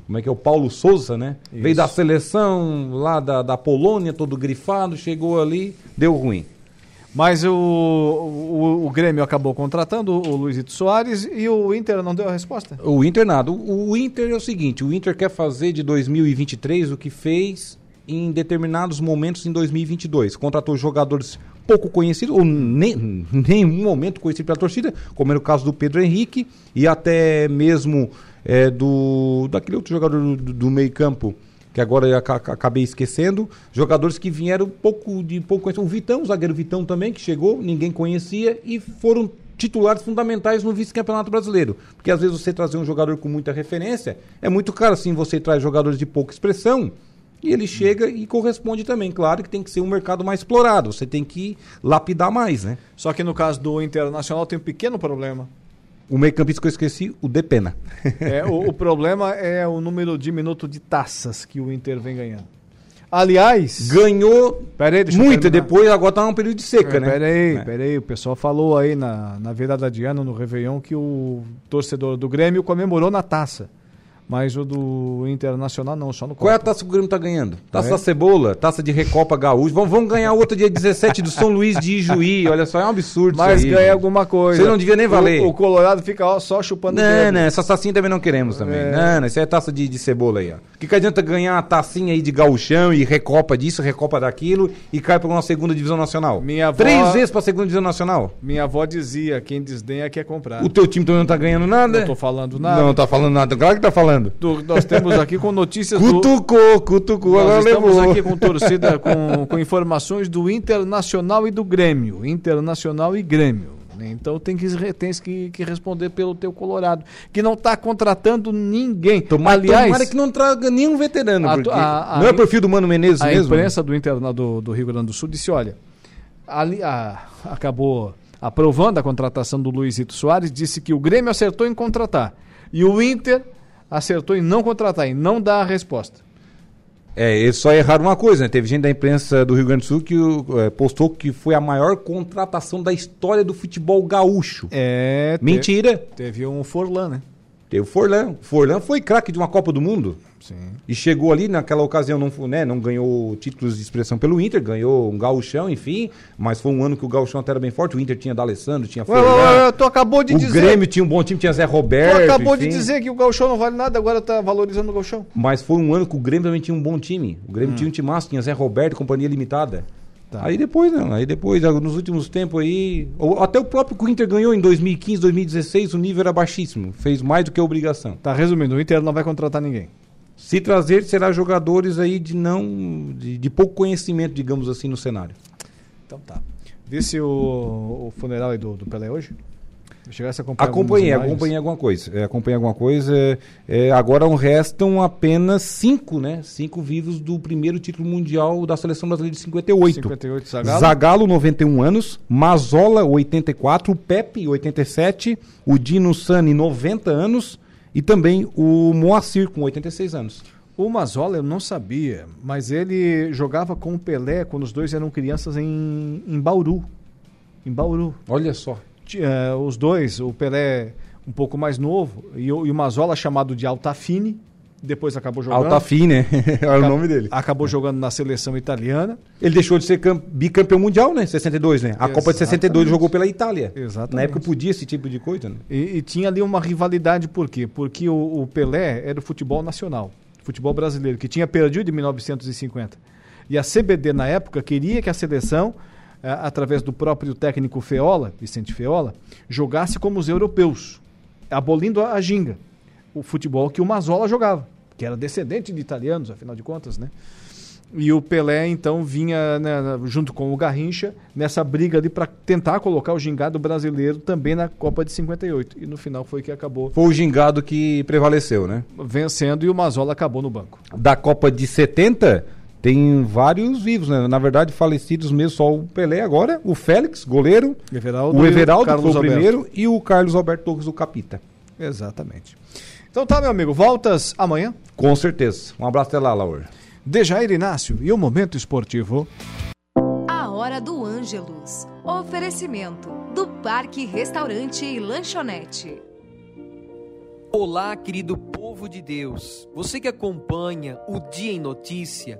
como é que é o Paulo Souza, né? Isso. Veio da seleção lá da, da Polônia, todo grifado, chegou ali, deu ruim. Mas o, o, o, Grêmio acabou contratando o Luizito Soares e o Inter não deu a resposta? O Inter nada. O, o Inter é o seguinte, o Inter quer fazer de 2023 o que fez em determinados momentos em 2022. Contratou jogadores pouco conhecidos, ou nem nenhum momento conhecido pela torcida, como era o caso do Pedro Henrique e até mesmo é, do daquele outro jogador do, do meio campo, que agora eu acabei esquecendo, jogadores que vieram pouco de pouco conhecido. O Vitão, o zagueiro Vitão também, que chegou, ninguém conhecia e foram titulares fundamentais no vice-campeonato brasileiro. Porque às vezes você trazer um jogador com muita referência é muito caro assim, você traz jogadores de pouca expressão e ele chega e corresponde também. Claro que tem que ser um mercado mais explorado, você tem que lapidar mais, né? Só que no caso do Internacional tem um pequeno problema. O meio campista que eu esqueci, o Depena. [laughs] É, o, o problema é o número de minuto de taças que o Inter vem ganhando. Aliás. Ganhou peraí, muito depois, agora tá num período de seca, é, né? Peraí, é. peraí. O pessoal falou aí na, na virada de ano, no Réveillon, que o torcedor do Grêmio comemorou na taça. Mas o do Internacional não, só no Qual é a taça que o Grêmio tá ganhando? Taça é? da Cebola, taça de Recopa Gaúcho. Vamos, vamos ganhar outra dia 17 do São Luís de Ijuí. Olha só, é um absurdo Mas ganha alguma coisa. Você não devia nem valer. O, o Colorado fica ó, só chupando Não, dedo. não, essa tacinha também não queremos também. É. Não, não, isso é taça de, de cebola aí, ó. O que, que adianta ganhar uma tacinha aí de gauchão e Recopa disso, Recopa daquilo e cai pra uma segunda divisão nacional? Minha avó... Três vezes pra segunda divisão nacional? Minha avó dizia, quem desdenha quer comprar. O teu time também não tá ganhando nada? Não tô falando nada. Não tá falando nada. Claro que tá falando. Do, nós temos aqui com notícias cutucou, do... Cutucou, Nós agora estamos levou. aqui com [laughs] torcida, com, com informações do Internacional e do Grêmio. Internacional e Grêmio. Então tem que, tem que, que responder pelo teu Colorado, que não está contratando ninguém. Tomara, Aliás, tomara que não traga nenhum veterano, a, a, a, não é perfil do Mano Menezes a mesmo? A imprensa do, Interna, do, do Rio Grande do Sul disse, olha, ali, acabou aprovando a contratação do Luizito Soares, disse que o Grêmio acertou em contratar. E o Inter acertou em não contratar, em não dar a resposta. É, eles só erraram uma coisa, né? Teve gente da imprensa do Rio Grande do Sul que é, postou que foi a maior contratação da história do futebol gaúcho. É. Mentira. Teve um Forlan, né? Teve o Forlan. Forlan foi craque de uma Copa do Mundo. Sim. E chegou ali, naquela ocasião, não, né, não ganhou títulos de expressão pelo Inter, ganhou um gauchão, enfim, mas foi um ano que o gauchão até era bem forte, o Inter tinha D'Alessandro, tinha Forlan. Ué, ué, tu acabou de o dizer... O Grêmio tinha um bom time, tinha Zé Roberto, Tu acabou enfim. de dizer que o gauchão não vale nada, agora tá valorizando o gauchão. Mas foi um ano que o Grêmio também tinha um bom time. O Grêmio hum. tinha um time massa, tinha Zé Roberto, companhia limitada. Tá. Aí depois, não. Aí depois, nos últimos tempos aí. Até o próprio que o Inter ganhou em 2015, 2016, o nível era baixíssimo. Fez mais do que a obrigação. Tá, resumindo, o Inter não vai contratar ninguém. Se trazer, será jogadores aí de não. de, de pouco conhecimento, digamos assim, no cenário. Então tá. Visse o, o funeral do, do Pelé hoje? Chegasse a acompanhar acompanhei, acompanhei alguma coisa. É, acompanhei alguma coisa. É, é agora restam apenas cinco, né? Cinco vivos do primeiro título mundial da seleção brasileira de 58. 58, Zagalo. Zagalo, 91 anos. Mazola, 84. Pepe, 87. O Dino Sani, 90 anos. E também o Moacir, com 86 anos. O Mazola eu não sabia, mas ele jogava com o Pelé quando os dois eram crianças em, em Bauru. Em Bauru. Olha só. Uh, os dois, o Pelé um pouco mais novo e o, e o Mazola chamado de Altafine, depois acabou jogando. Altafine, [laughs] é o nome dele. Acabou jogando na seleção italiana. Ele deixou de ser bicampeão mundial, né? 62, né? A Exatamente. Copa de 62 ele jogou pela Itália. Exatamente. Na época podia esse tipo de coisa, né? E, e tinha ali uma rivalidade, por quê? Porque o, o Pelé era o futebol nacional, futebol brasileiro, que tinha perdido em 1950. E a CBD, na época, queria que a seleção é, através do próprio técnico Feola, Vicente Feola, jogasse como os europeus, abolindo a ginga, o futebol que o Mazola jogava, que era descendente de italianos, afinal de contas, né? E o Pelé, então, vinha né, junto com o Garrincha nessa briga ali para tentar colocar o gingado brasileiro também na Copa de 58. E no final foi que acabou. Foi o gingado que prevaleceu, né? Vencendo e o Mazola acabou no banco. Da Copa de 70, tem vários vivos, né? Na verdade, falecidos mesmo, só o Pelé agora, o Félix, goleiro, Everaldo o Everaldo, que foi o primeiro, e o Carlos Alberto Torres, o capita. Exatamente. Então tá, meu amigo, voltas amanhã? Com certeza. Um abraço até lá, Laura. Dejair Inácio e o Momento Esportivo. A Hora do Ângelus. Oferecimento do Parque Restaurante e Lanchonete. Olá, querido povo de Deus. Você que acompanha o Dia em Notícia,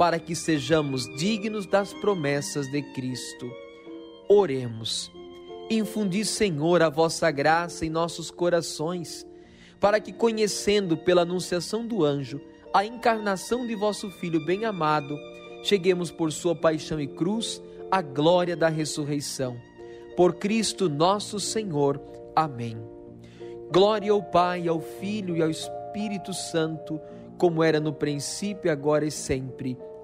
para que sejamos dignos das promessas de Cristo. Oremos. Infundi, Senhor, a vossa graça em nossos corações, para que, conhecendo pela anunciação do anjo a encarnação de vosso Filho bem-amado, cheguemos por sua paixão e cruz à glória da ressurreição por Cristo nosso Senhor. Amém. Glória ao Pai, ao Filho e ao Espírito Santo, como era no princípio, agora e sempre.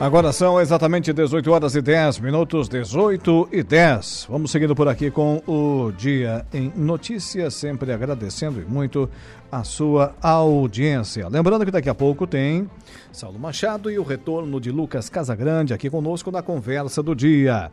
Agora são exatamente 18 horas e 10 minutos, 18 e 10. Vamos seguindo por aqui com o Dia em Notícias, sempre agradecendo muito a sua audiência. Lembrando que daqui a pouco tem Saulo Machado e o retorno de Lucas Casagrande aqui conosco na conversa do dia.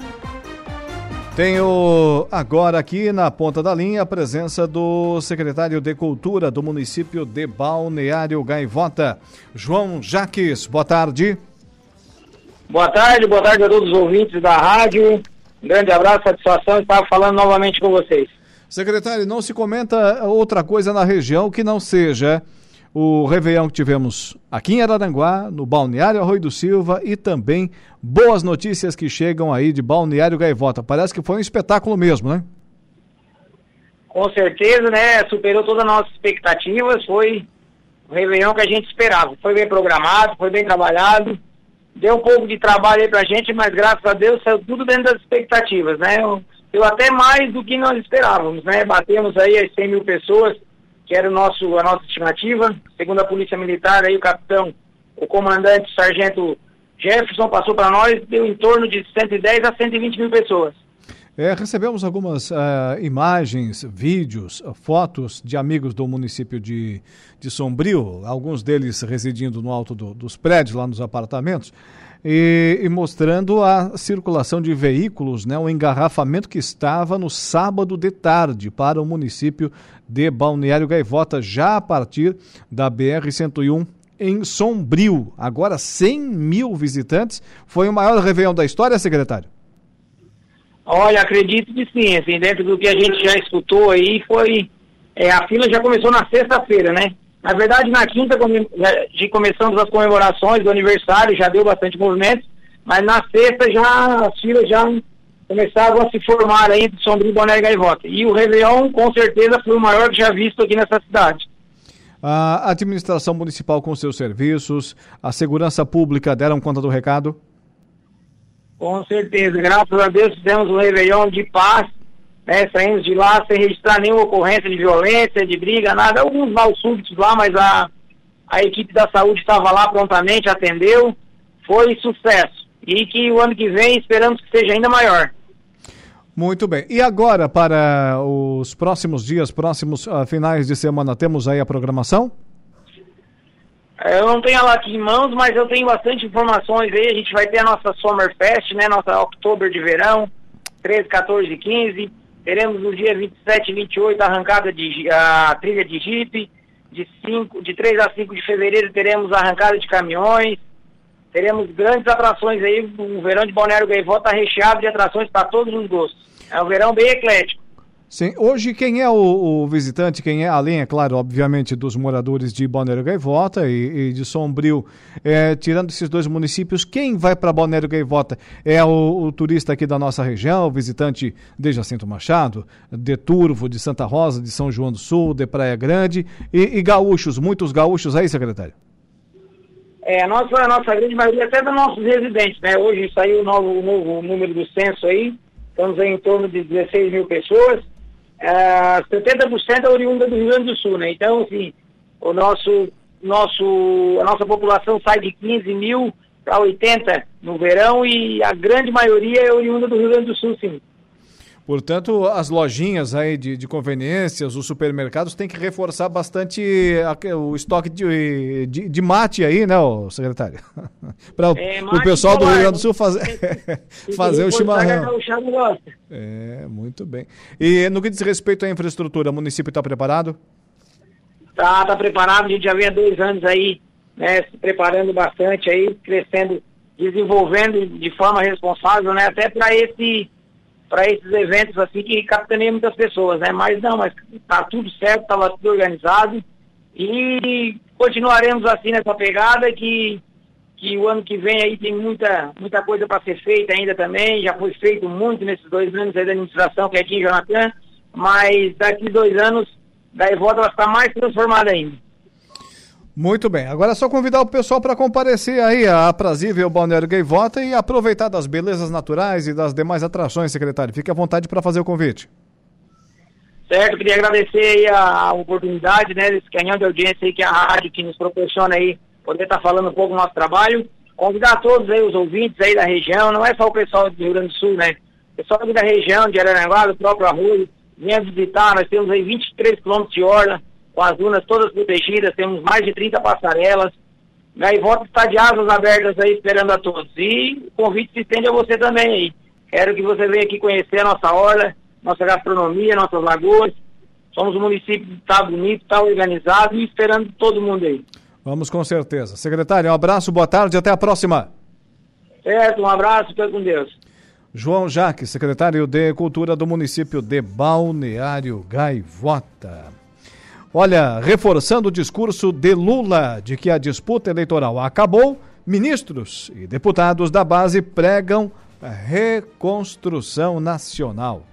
Tenho agora aqui na ponta da linha a presença do secretário de Cultura do município de Balneário Gaivota, João Jaques. Boa tarde. Boa tarde, boa tarde a todos os ouvintes da rádio. Um grande abraço, satisfação estar falando novamente com vocês. Secretário, não se comenta outra coisa na região que não seja o Réveillon que tivemos aqui em Araranguá, no Balneário Arroio do Silva e também boas notícias que chegam aí de Balneário Gaivota. Parece que foi um espetáculo mesmo, né? Com certeza, né? Superou todas as nossas expectativas. Foi o Réveillon que a gente esperava. Foi bem programado, foi bem trabalhado. Deu um pouco de trabalho aí pra gente, mas graças a Deus saiu tudo dentro das expectativas, né? Deu até mais do que nós esperávamos, né? Batemos aí as 100 mil pessoas que era o nosso, a nossa estimativa. Segundo a Polícia Militar, aí o capitão, o comandante, sargento Jefferson passou para nós, deu em torno de 110 a 120 mil pessoas. É, recebemos algumas uh, imagens, vídeos, fotos de amigos do município de, de Sombrio, alguns deles residindo no alto do, dos prédios, lá nos apartamentos e, e, mostrando a circulação de veículos, né, o engarrafamento que estava no sábado de tarde para o município de Balneário Gaivota, já a partir da BR-101 em Sombrio. Agora 100 mil visitantes. Foi o maior Réveillon da história, secretário? Olha, acredito que sim. Assim, dentro do que a gente já escutou aí, foi. É, a fila já começou na sexta-feira, né? Na verdade, na quinta de começamos as comemorações do aniversário, já deu bastante movimento, mas na sexta já as filas já começavam a se formar aí entre Sombrio, Boné e Gaivota. E o Réveillon, com certeza, foi o maior que já visto aqui nessa cidade. A administração municipal com seus serviços, a segurança pública deram conta do recado? Com certeza, graças a Deus fizemos um Réveillon de paz, né, saímos de lá sem registrar nenhuma ocorrência de violência, de briga, nada. Alguns mal súbitos lá, mas a, a equipe da saúde estava lá prontamente, atendeu, foi sucesso. E que o ano que vem esperamos que seja ainda maior. Muito bem. E agora, para os próximos dias, próximos uh, finais de semana, temos aí a programação? Eu não tenho ela aqui em mãos, mas eu tenho bastante informações aí. A gente vai ter a nossa Summer Fest, né? Nossa Outubro de verão, 13, 14 e 15. Teremos no dia 27 e 28 a arrancada de a trilha de Jeep. De, 5, de 3 a 5 de fevereiro teremos a arrancada de caminhões. Teremos grandes atrações aí. O verão de Balneário Gaivota está recheado de atrações para todos os gostos. É um verão bem eclético. Sim, hoje quem é o, o, visitante, quem é, além, é claro, obviamente, dos moradores de Balneário Gaivota e, e de Sombrio, é, tirando esses dois municípios, quem vai para Balneário Gaivota? É o, o, turista aqui da nossa região, o visitante de Jacinto Machado, de Turvo, de Santa Rosa, de São João do Sul, de Praia Grande e, e gaúchos, muitos gaúchos aí, secretário? É, a nossa, a nossa grande maioria, até dos nossos residentes, né? Hoje saiu o novo, novo número do censo aí, estamos em torno de 16 mil pessoas uh, 70% é oriunda do Rio Grande do Sul, né? Então, assim, o nosso, nosso, a nossa população sai de 15 mil para 80 no verão e a grande maioria é oriunda do Rio Grande do Sul, sim. Portanto, as lojinhas aí de, de conveniências, os supermercados têm que reforçar bastante a, o estoque de, de, de, mate aí, né, secretário? [laughs] Para é, o pessoal do Rio Grande do Sul fazer, [laughs] fazer o chimarrão. É, muito bem. E no que diz respeito à infraestrutura, o município está preparado? Tá, tá preparado. A gente já vem há dois anos aí, né, se preparando bastante aí, crescendo, desenvolvendo de forma responsável, né, até para esse para esses eventos assim que capitaneia muitas pessoas, né? Mas não, mas tá tudo certo, estava tudo organizado e continuaremos assim nessa pegada que que o ano que vem aí tem muita muita coisa para ser feita ainda também, já foi feito muito nesses dois anos aí da administração que é aqui em Jonathan, mas daqui dois anos daí volta vai ficar mais transformada ainda. Muito bem. Agora é só convidar o pessoal para comparecer aí a aprazível Balneário Gaivota e aproveitar das belezas naturais e das demais atrações, secretário. Fique à vontade para fazer o convite. Certo, queria agradecer a, oportunidade, né, desse canhão de audiência aí que a rádio que nos proporciona aí poder estar tá falando um pouco do nosso trabalho. Convidar todos aí os ouvintes aí da região, não é só o pessoal do Rio Grande do Sul, né? O pessoal da região de Araranguá, do próprio Arroio, venha visitar, nós temos aí 23 quilômetros de orla, com as dunas todas protegidas, temos mais de 30 passarelas. Gaivota está de asas abertas aí esperando a todos. E o convite se estende a você também aí. Quero que você venha aqui conhecer a nossa orla, nossa gastronomia, nossas lagoas. Somos um município que está bonito, está organizado e esperando todo mundo aí. Vamos com certeza. Secretário, um abraço, boa tarde, até a próxima. Certo, um abraço, fica com Deus. João Jaques, secretário de Cultura do município de Balneário Gaivota. Olha, reforçando o discurso de Lula de que a disputa eleitoral acabou, ministros e deputados da base pregam reconstrução nacional.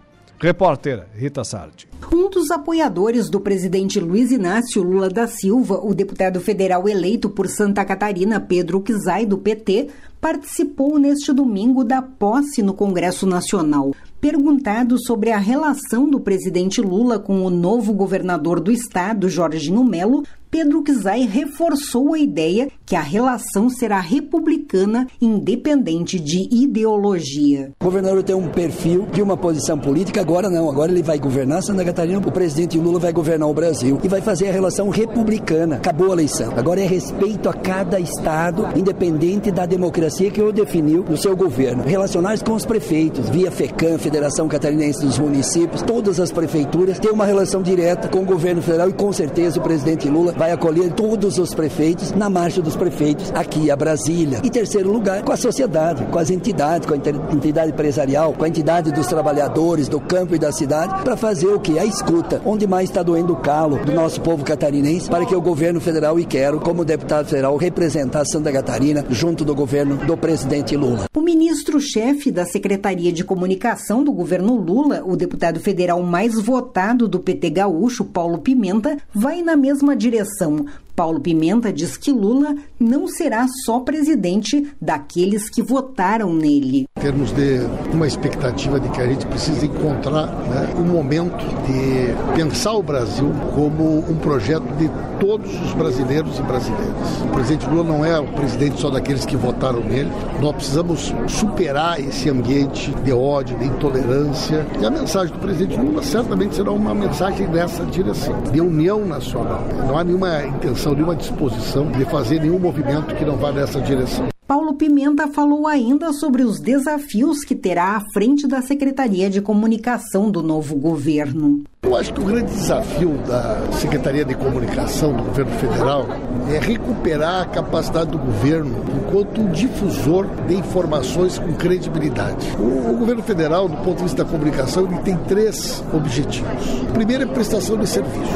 Repórter Rita Sardi. Um dos apoiadores do presidente Luiz Inácio Lula da Silva, o deputado federal eleito por Santa Catarina, Pedro Kizai, do PT, participou neste domingo da posse no Congresso Nacional. Perguntado sobre a relação do presidente Lula com o novo governador do estado, Jorginho Melo, Pedro Kizai reforçou a ideia que a relação será republicana, independente de ideologia. O governador tem um perfil de uma posição política, agora não, agora ele vai governar Santa Catarina, o presidente Lula vai governar o Brasil e vai fazer a relação republicana. Acabou a eleição. Agora é respeito a cada estado, independente da democracia que o definiu no seu governo. Relacionar-se com os prefeitos, via FECAM, Federação Catarinense dos Municípios, todas as prefeituras têm uma relação direta com o governo federal e com certeza o presidente Lula vai acolher todos os prefeitos na marcha dos prefeitos aqui a Brasília. E terceiro lugar, com a sociedade, com as entidades, com a entidade empresarial, com a entidade dos trabalhadores do campo e da cidade, para fazer o que? A escuta, onde mais está doendo o calo do nosso povo catarinense, para que o governo federal e quero, como deputado federal, representar Santa Catarina junto do governo do presidente Lula. O ministro-chefe da Secretaria de Comunicação do governo Lula, o deputado federal mais votado do PT gaúcho, Paulo Pimenta, vai na mesma direção coração. Paulo Pimenta diz que Lula não será só presidente daqueles que votaram nele. Em termos de uma expectativa de que a gente precisa encontrar né, um momento de pensar o Brasil como um projeto de todos os brasileiros e brasileiras. O presidente Lula não é o presidente só daqueles que votaram nele. Nós precisamos superar esse ambiente de ódio, de intolerância. E a mensagem do presidente Lula certamente será uma mensagem nessa direção, de união nacional. Não há nenhuma intenção, nenhuma disposição de fazer nenhum movimento que não vá nessa direção. Paulo Pimenta falou ainda sobre os desafios que terá à frente da Secretaria de Comunicação do novo governo. Eu acho que o grande desafio da Secretaria de Comunicação do governo federal é recuperar a capacidade do governo enquanto difusor de informações com credibilidade. O, o governo federal, do ponto de vista da comunicação, ele tem três objetivos. O primeiro é prestação de serviços.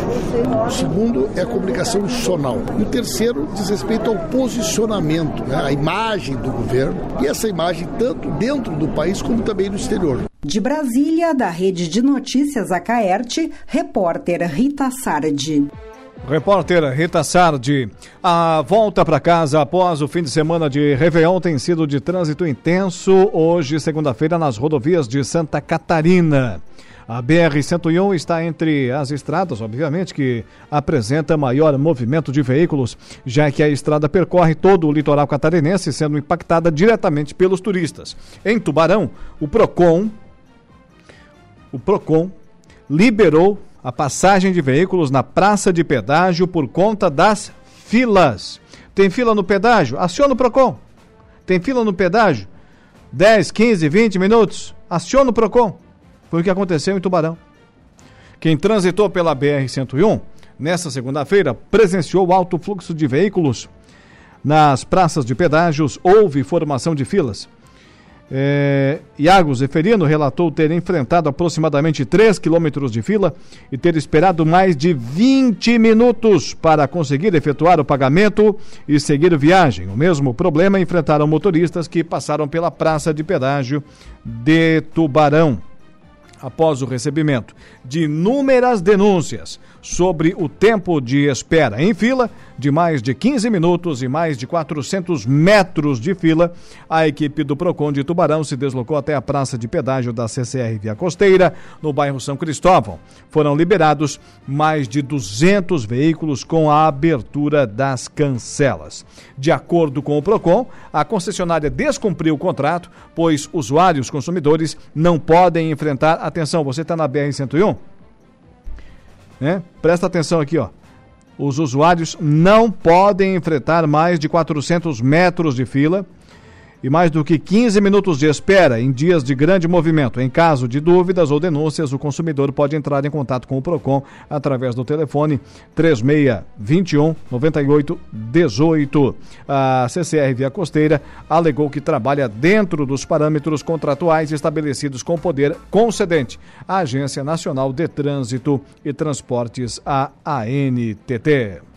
O segundo é a comunicação institucional. E o terceiro diz respeito ao posicionamento, né, a imagem do governo e essa imagem tanto dentro do país como também no exterior. De Brasília, da Rede de Notícias Acaerte, repórter Rita Sardi. Repórter Rita Sardi. A volta para casa após o fim de semana de Réveillon tem sido de trânsito intenso hoje, segunda-feira, nas rodovias de Santa Catarina. A BR-101 está entre as estradas, obviamente, que apresenta maior movimento de veículos, já que a estrada percorre todo o litoral catarinense, sendo impactada diretamente pelos turistas. Em Tubarão, o PROCON, o PROCON liberou a passagem de veículos na praça de pedágio por conta das filas. Tem fila no pedágio? Aciona o PROCON. Tem fila no pedágio? 10, 15, 20 minutos? Aciona o PROCON. Foi o que aconteceu em Tubarão. Quem transitou pela BR-101 nesta segunda-feira presenciou alto fluxo de veículos. Nas praças de pedágios houve formação de filas. É, Iago Zeferino relatou ter enfrentado aproximadamente 3 quilômetros de fila e ter esperado mais de 20 minutos para conseguir efetuar o pagamento e seguir viagem. O mesmo problema enfrentaram motoristas que passaram pela praça de pedágio de Tubarão após o recebimento de inúmeras denúncias sobre o tempo de espera em fila de mais de 15 minutos e mais de 400 metros de fila, a equipe do Procon de Tubarão se deslocou até a praça de pedágio da CCR Via Costeira, no bairro São Cristóvão. Foram liberados mais de 200 veículos com a abertura das cancelas. De acordo com o Procon, a concessionária descumpriu o contrato, pois usuários consumidores não podem enfrentar. Atenção, você está na BR-101? Né? Presta atenção aqui, ó. Os usuários não podem enfrentar mais de 400 metros de fila e mais do que 15 minutos de espera em dias de grande movimento. Em caso de dúvidas ou denúncias, o consumidor pode entrar em contato com o Procon através do telefone 3621 9818. A CCR Via Costeira alegou que trabalha dentro dos parâmetros contratuais estabelecidos com o poder concedente, a Agência Nacional de Trânsito e Transportes, a ANTT.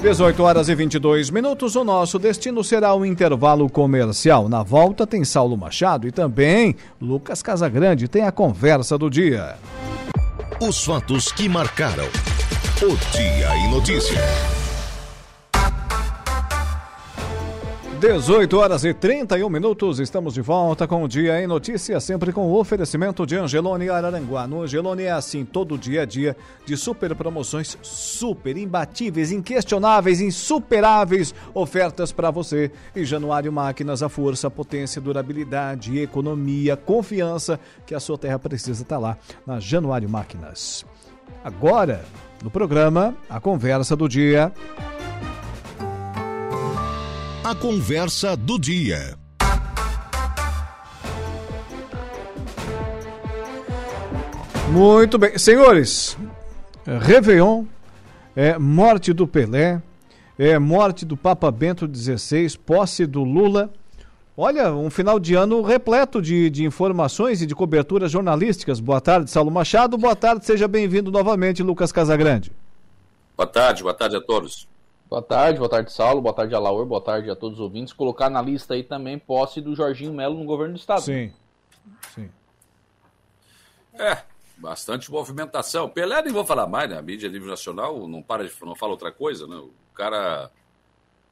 18 horas e 22 minutos. O nosso destino será o intervalo comercial. Na volta tem Saulo Machado e também Lucas Casagrande. Tem a conversa do dia. Os fatos que marcaram o Dia em Notícia. 18 horas e 31 minutos, estamos de volta com o Dia em Notícia, sempre com o oferecimento de Angelone Araranguá. No Angelone é assim, todo dia a dia de super promoções, super imbatíveis, inquestionáveis, insuperáveis ofertas para você. E Januário Máquinas, a força, potência, durabilidade, economia, confiança que a sua terra precisa estar tá lá na Januário Máquinas. Agora, no programa, a conversa do dia a conversa do dia. Muito bem. Senhores, Réveillon, é, morte do Pelé, é, morte do Papa Bento XVI, posse do Lula. Olha, um final de ano repleto de, de informações e de coberturas jornalísticas. Boa tarde, Saulo Machado. Boa tarde, seja bem-vindo novamente, Lucas Casagrande. Boa tarde, boa tarde a todos. Boa tarde, boa tarde, Saulo, boa tarde, Alaor, boa tarde a todos os ouvintes. Colocar na lista aí também posse do Jorginho Melo no governo do Estado. Sim, sim. É, Bastante movimentação. Pelé nem vou falar mais, né? A mídia nível nacional não para de não fala outra coisa, né? O cara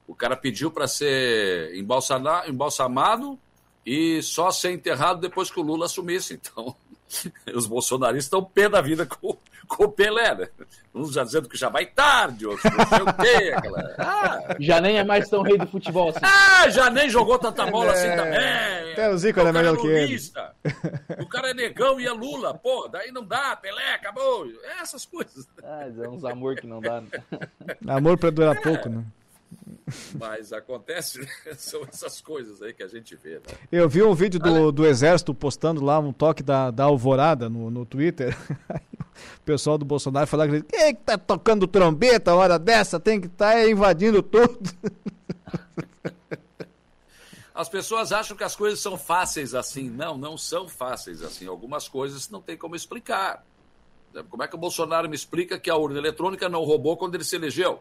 o cara pediu para ser embalsamado e só ser enterrado depois que o Lula assumisse. Então, [laughs] os bolsonaristas estão pé da vida com, com o Pelé, né? Uns já dizendo que já vai tarde, outros não sei o quê. Aquela... Ah, já nem é mais tão rei do futebol assim. Ah, já nem jogou tanta bola assim é, assim também. Até o Zico era melhor é que ele. O cara é negão e é Lula. Pô, daí não dá, Pelé, acabou. É essas coisas. Ah, é uns amor que não dá. Né? Amor pra durar é. pouco, né? Mas acontece, né? [laughs] são essas coisas aí que a gente vê. Né? Eu vi um vídeo do, do Exército postando lá um toque da, da alvorada no, no Twitter. [laughs] o pessoal do Bolsonaro que quem é que tá tocando trombeta a hora dessa? Tem que estar tá invadindo tudo. [laughs] As pessoas acham que as coisas são fáceis assim. Não, não são fáceis assim. Algumas coisas não tem como explicar. Como é que o Bolsonaro me explica que a urna eletrônica não roubou quando ele se elegeu?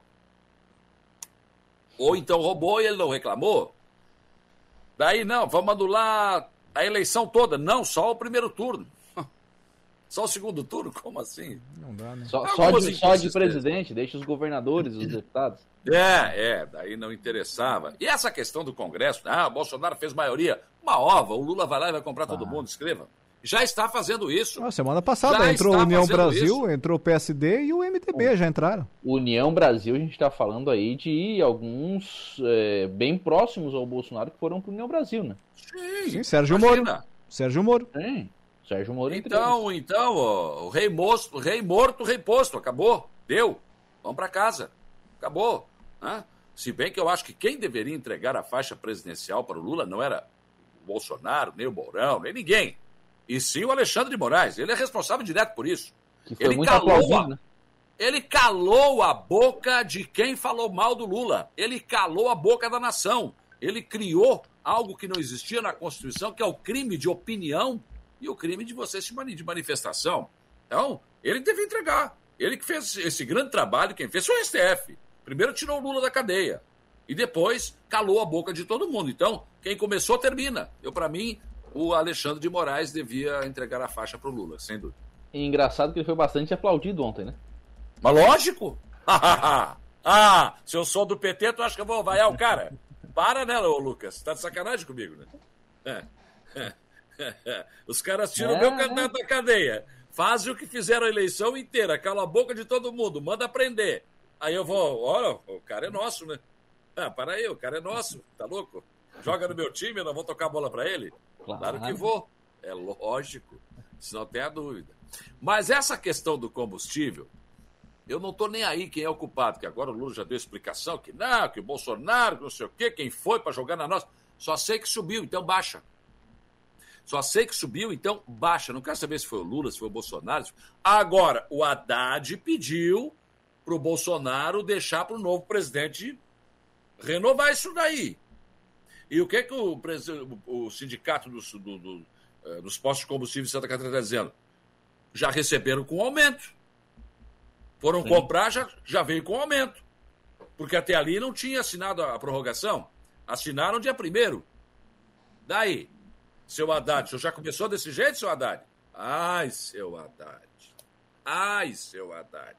Ou então roubou e ele não reclamou. Daí não, vamos anular a eleição toda. Não, só o primeiro turno. [laughs] Só o segundo turno? Como assim? Não dá, né? Só, só, de, só de presidente, deixa os governadores, os deputados. É, é, daí não interessava. E essa questão do Congresso, ah, o Bolsonaro fez maioria. Uma ova, o Lula vai lá e vai comprar ah. todo mundo, escreva já está fazendo isso. Na semana passada já entrou a União Brasil, isso. entrou o PSD e o MDB já entraram. União Brasil, a gente está falando aí de alguns é, bem próximos ao Bolsonaro que foram para União Brasil, né? Sim, Sim Sérgio imagina. Moro. Sérgio Moro. Sim, Sérgio Moro. Então, então, ó, o rei, moço, rei morto, rei posto, acabou, deu, vamos para casa, acabou. Né? Se bem que eu acho que quem deveria entregar a faixa presidencial para o Lula não era o Bolsonaro, nem o Mourão, nem ninguém e sim o Alexandre de Moraes. Ele é responsável direto por isso. ele calou, a, né? ele calou a boca de quem falou mal do Lula. Ele calou a boca da nação. Ele criou algo que não existia na Constituição, que é o crime de opinião e o crime de você se de manifestação. Então, ele deve entregar. Ele que fez esse grande trabalho, quem fez foi o STF. Primeiro tirou o Lula da cadeia e depois calou a boca de todo mundo. Então, quem começou termina. Eu para mim o Alexandre de Moraes devia entregar a faixa para o Lula, sem dúvida. E engraçado que ele foi bastante aplaudido ontem, né? Mas lógico! [laughs] ah, se eu sou do PT, tu acha que eu vou vaiar o cara? Para, né, ô Lucas? Tá de sacanagem comigo, né? Os caras tiram o é, meu candidato da cadeia. Fazem o que fizeram a eleição inteira, cala a boca de todo mundo, manda prender. Aí eu vou, olha, o cara é nosso, né? Ah, para aí, o cara é nosso, tá louco? Joga no meu time, eu não vou tocar a bola para ele? Claro. claro que vou. É lógico. Se não tem a dúvida. Mas essa questão do combustível, eu não estou nem aí quem é o culpado, que agora o Lula já deu explicação que não, que o Bolsonaro, não sei o quê, quem foi para jogar na nossa. Só sei que subiu, então baixa. Só sei que subiu, então baixa. Não quero saber se foi o Lula, se foi o Bolsonaro. Agora, o Haddad pediu para o Bolsonaro deixar para o novo presidente renovar isso daí. E o que, é que o, o sindicato dos, do, do, eh, dos postos de combustível de Santa Catarina está dizendo? Já receberam com aumento. Foram Sim. comprar, já, já veio com aumento. Porque até ali não tinha assinado a prorrogação. Assinaram dia primeiro. Daí, seu Haddad, o senhor já começou desse jeito, seu Haddad? Ai, seu Haddad. Ai, seu Haddad.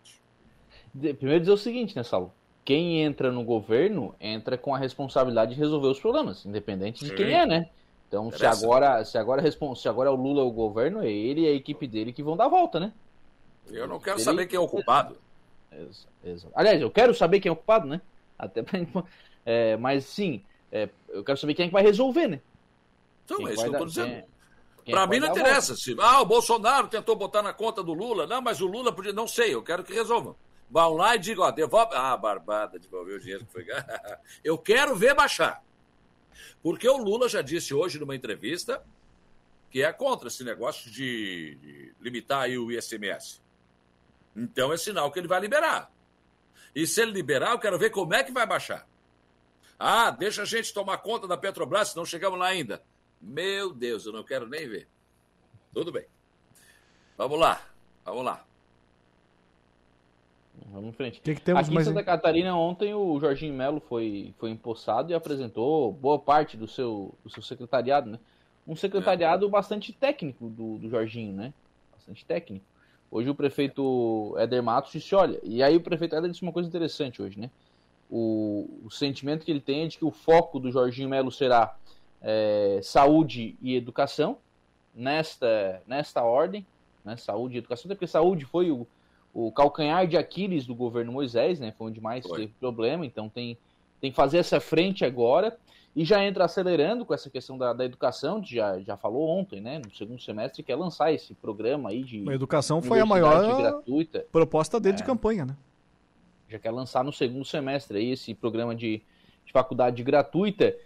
Primeiro dizer o seguinte, né, Saulo? Quem entra no governo entra com a responsabilidade de resolver os problemas, independente de Sim. quem é, né? Então, se agora, se agora, se agora é o Lula o governo, é ele e a equipe dele que vão dar a volta, né? Eu não quero saber quem é o culpado. Exato. Aliás, eu quero saber quem é o culpado, né? Até pra... é, mas sim, é, eu quero saber quem é que vai resolver, né? Então, quem é isso que eu tô dizendo. Quem, quem pra mim não interessa. Se, ah, o Bolsonaro tentou botar na conta do Lula. Não, mas o Lula podia. Não sei, eu quero que resolvam vão lá e digam, ó, devolve. Ah, barbada, devolveu o dinheiro que foi. [laughs] Eu quero ver baixar. Porque o Lula já disse hoje numa entrevista que é contra esse negócio de, limitar aí o ISMS. Então é sinal que ele vai liberar. E se ele liberar, eu quero ver como é que vai baixar. Ah, deixa a gente tomar conta da Petrobras, não chegamos lá ainda. Meu Deus, eu não quero nem ver. Tudo bem. Vamos lá, vamos lá. Vamos em frente. Que que temos Aqui mais em Santa Catarina, ontem o Jorginho Melo foi, foi empossado e apresentou boa parte do seu, do seu secretariado, né? Um secretariado é. bastante técnico do, do Jorginho, né? Bastante técnico. Hoje o prefeito Éder Matos disse, olha, e aí o prefeito Éder disse uma coisa interessante hoje, né? O, o sentimento que ele tem é de que o foco do Jorginho Melo será é, saúde e educação, nesta, nesta ordem, né? Saúde e educação, até porque saúde foi o, o calcanhar de Aquiles do governo Moisés, né? Foi onde mais foi. teve problema, então tem, tem que fazer essa frente agora e já entra acelerando com essa questão da, da educação, já, já falou ontem, né, no segundo semestre, que é lançar esse programa aí de. A educação foi a maior gratuita. proposta dele é, de campanha, né? Já quer lançar no segundo semestre aí esse programa de, de faculdade gratuita,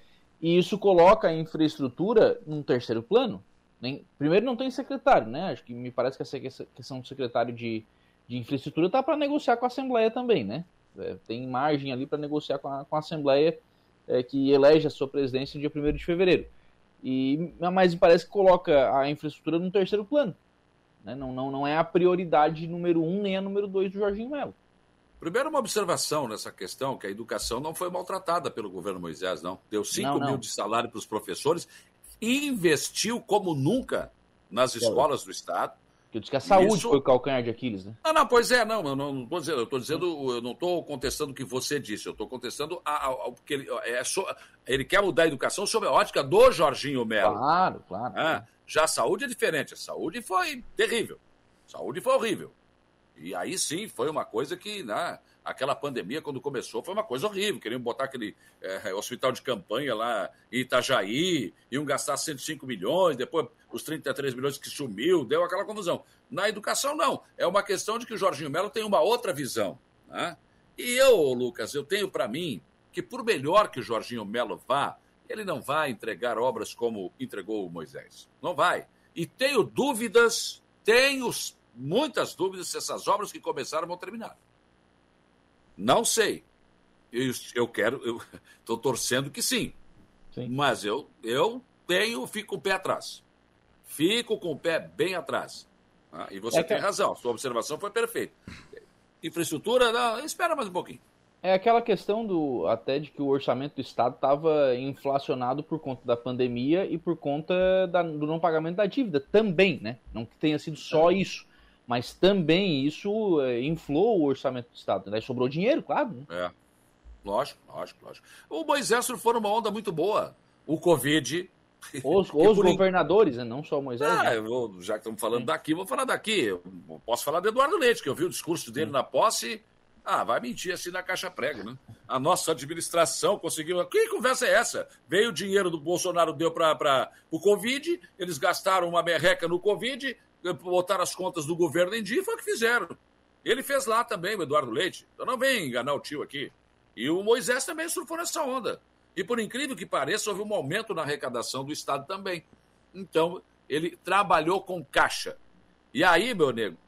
e isso coloca a infraestrutura num terceiro plano. Nem, primeiro, não tem secretário, né? Acho que me parece que essa questão do secretário de, de infraestrutura tá para negociar com a Assembleia também, né? É, tem margem ali para negociar com a, com a Assembleia é, que elege a sua presidência no dia 1 de fevereiro. E, mas parece que coloca a infraestrutura no terceiro plano. Né? Não, não, não é a prioridade número um nem a número dois do Jorginho Melo. Primeiro, uma observação nessa questão, que a educação não foi maltratada pelo governo Moisés, não. Deu 5 mil de salário para os professores, investiu como nunca nas escolas do Estado, que diz que a saúde Isso... foi o calcanhar de Aquiles, né? Ah, não, pois é, não, eu não estou dizendo, eu estou dizendo, eu não estou contestando o que você disse, eu estou contestando a, a, a, porque ele, é, so, ele quer mudar a educação sob a ótica do Jorginho Melo. Claro, claro. Ah, já a saúde é diferente, a saúde foi terrível, a saúde foi horrível. E aí sim, foi uma coisa que, né, aquela pandemia, quando começou, foi uma coisa horrível. Queriam botar aquele é, hospital de campanha lá em Itajaí, iam gastar 105 milhões, depois os 33 milhões que sumiu, deu aquela confusão. Na educação, não. É uma questão de que o Jorginho Melo tem uma outra visão. Né? E eu, Lucas, eu tenho para mim que, por melhor que o Jorginho Melo vá, ele não vai entregar obras como entregou o Moisés. Não vai. E tenho dúvidas, tenho muitas dúvidas se essas obras que começaram vão terminar. Não sei. Eu, eu quero, eu [laughs] estou torcendo que sim. sim. Mas eu, eu tenho, fico o pé atrás. Fico com o pé bem atrás. Ah, e você é tem razão, sua observação foi perfeita. Infraestrutura, não, espera mais um pouquinho. É aquela questão do até de que o orçamento do Estado estava inflacionado por conta da pandemia e por conta da, do não pagamento da dívida também, né? Não que tenha sido só isso mas também isso é, inflou o orçamento do Estado. Né? Sobrou dinheiro, claro. Né? É, lógico, lógico, lógico. O Moisés foi uma onda muito boa. O Covid. Os, [laughs] os governadores, né? não só o Moisés. Ah, né? vou, já que estamos falando daqui, vou falar daqui. Eu posso falar do Eduardo Leite, que eu vi o discurso dele Sim. na posse. Ah, vai mentir assim na caixa prego, né? A nossa administração conseguiu. Que conversa é essa? Veio o dinheiro do Bolsonaro, deu para o Covid, eles gastaram uma merreca no Covid, botar as contas do governo em dia, foi o que fizeram. Ele fez lá também, o Eduardo Leite. Então não vem enganar o tio aqui. E o Moisés também surfou nessa onda. E por incrível que pareça, houve um aumento na arrecadação do Estado também. Então, ele trabalhou com caixa. E aí, meu nego,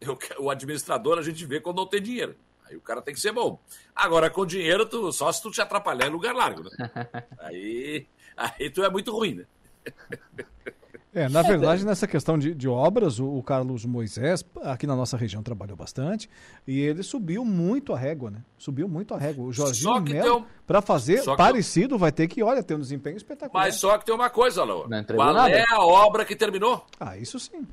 eu, o administrador a gente vê quando não tem dinheiro. Aí o cara tem que ser bom. Agora, com dinheiro, tu, só se tu te atrapalhar em lugar largo, né? [laughs] Aí, aí tu é muito ruim, né? [laughs] É, na verdade, nessa questão de, de obras, o, o, Carlos Moisés, aqui na nossa região, trabalhou bastante e ele subiu muito a régua, né? Subiu muito a régua. O Jorginho Melo, um... para fazer só parecido, que... vai ter que, olha, ter um desempenho espetacular. Mas só que tem uma coisa, Laura. Qual nada. é a obra que terminou? Ah, isso sim.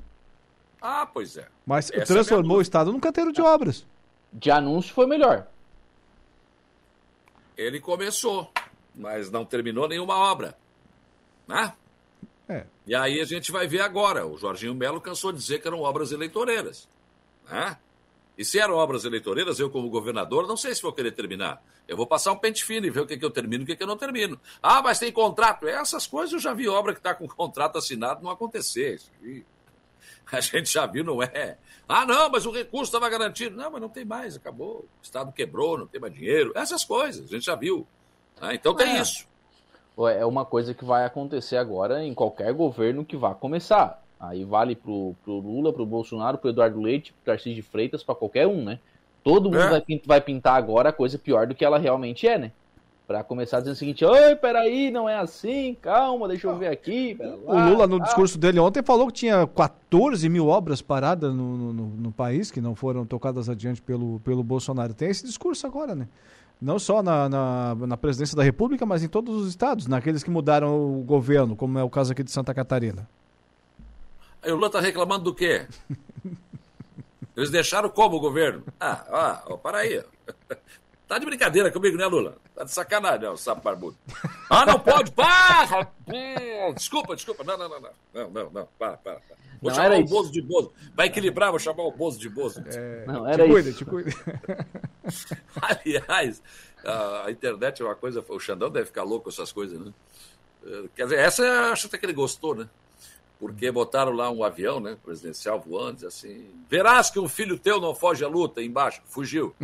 Ah, pois é. Mas Essa é transformou é o Estado num canteiro de obras. De anúncio foi melhor. Ele começou, mas não terminou nenhuma obra. Né? É. E aí a gente vai ver agora. O Jorginho Melo cansou de dizer que eram obras eleitoreiras. Né? E se eram obras eleitoreiras, eu, como governador, não sei se vou querer terminar. Eu vou passar um pente fino e ver o que, que eu termino e o que, que eu não termino. Ah, mas tem contrato. Essas coisas eu já vi obra que está com contrato assinado não acontecer. A gente já viu, não é? Ah, não, mas o recurso estava garantido. Não, mas não tem mais, acabou. O Estado quebrou, não tem mais dinheiro. Essas coisas, a gente já viu. Ah, então tem é. isso é uma coisa que vai acontecer agora em qualquer governo que vá começar. Aí vale pro, pro Lula, pro Bolsonaro, pro Eduardo Leite, pro Tarcísio de Freitas, para qualquer um, né? Todo mundo é. vai pintar agora a coisa pior do que ela realmente é, né? Pra começar dizendo o seguinte, oi, peraí, não é assim, calma, deixa eu ver aqui. o Lula, no discurso dele ontem, falou que tinha 14 mil obras paradas no, no, no, país, que não foram tocadas adiante pelo, pelo Bolsonaro. Tem esse discurso agora, né? Não só na, na, na, presidência da República, mas em todos os estados, naqueles que mudaram o governo, como é o caso aqui de Santa Catarina. O Lula está reclamando do quê? [laughs] Eles deixaram como o governo? Ah, ó, ó para aí. Tá de brincadeira comigo, né, Lula? Tá de sacanagem, né, o sapo barbudo. Ah, não pode, para! Desculpa, desculpa. Não, não, não, não. Não, não, não. Para, para, para. Vou Não chamar o. Bozo de Bozo. Vai equilibrar, vou chamar o Bozo de Bozo. É, Não, te era cuida, isso. te cuida. [laughs] Aliás, a internet é uma coisa. O Xandão deve ficar louco com essas coisas, né? Eh, Quer dizer, essa eu acho até que ele gostou, né? Porque botaram lá um avião, né? Presidencial voando, assim. Verás que um filho teu não foge à luta embaixo. Fugiu. [laughs]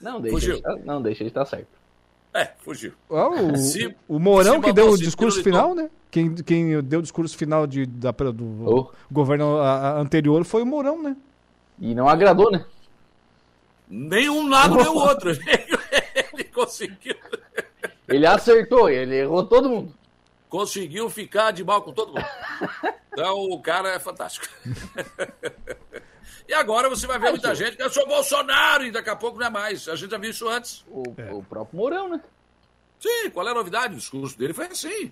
Não, deixa, Fugiu. ele tá- não, deixa ele estar certo. É, fugiu. Ó, o, Se- o Mourão que deu o discurso final, né? Quem, quem deu o discurso final de, da, do Oh. governo a- a- anterior foi o Mourão, né? E não agradou, né? Nem um lado nem o outro. [laughs] Ele conseguiu, Ele acertou, ele errou todo mundo. Conseguiu ficar de mal com todo mundo. Então o cara é fantástico. [laughs] E agora você vai ver muita gente que eu sou Bolsonaro e daqui a pouco não é mais. A gente já viu isso antes. O, o próprio Mourão, né? Sim, qual é a novidade? O discurso dele foi assim.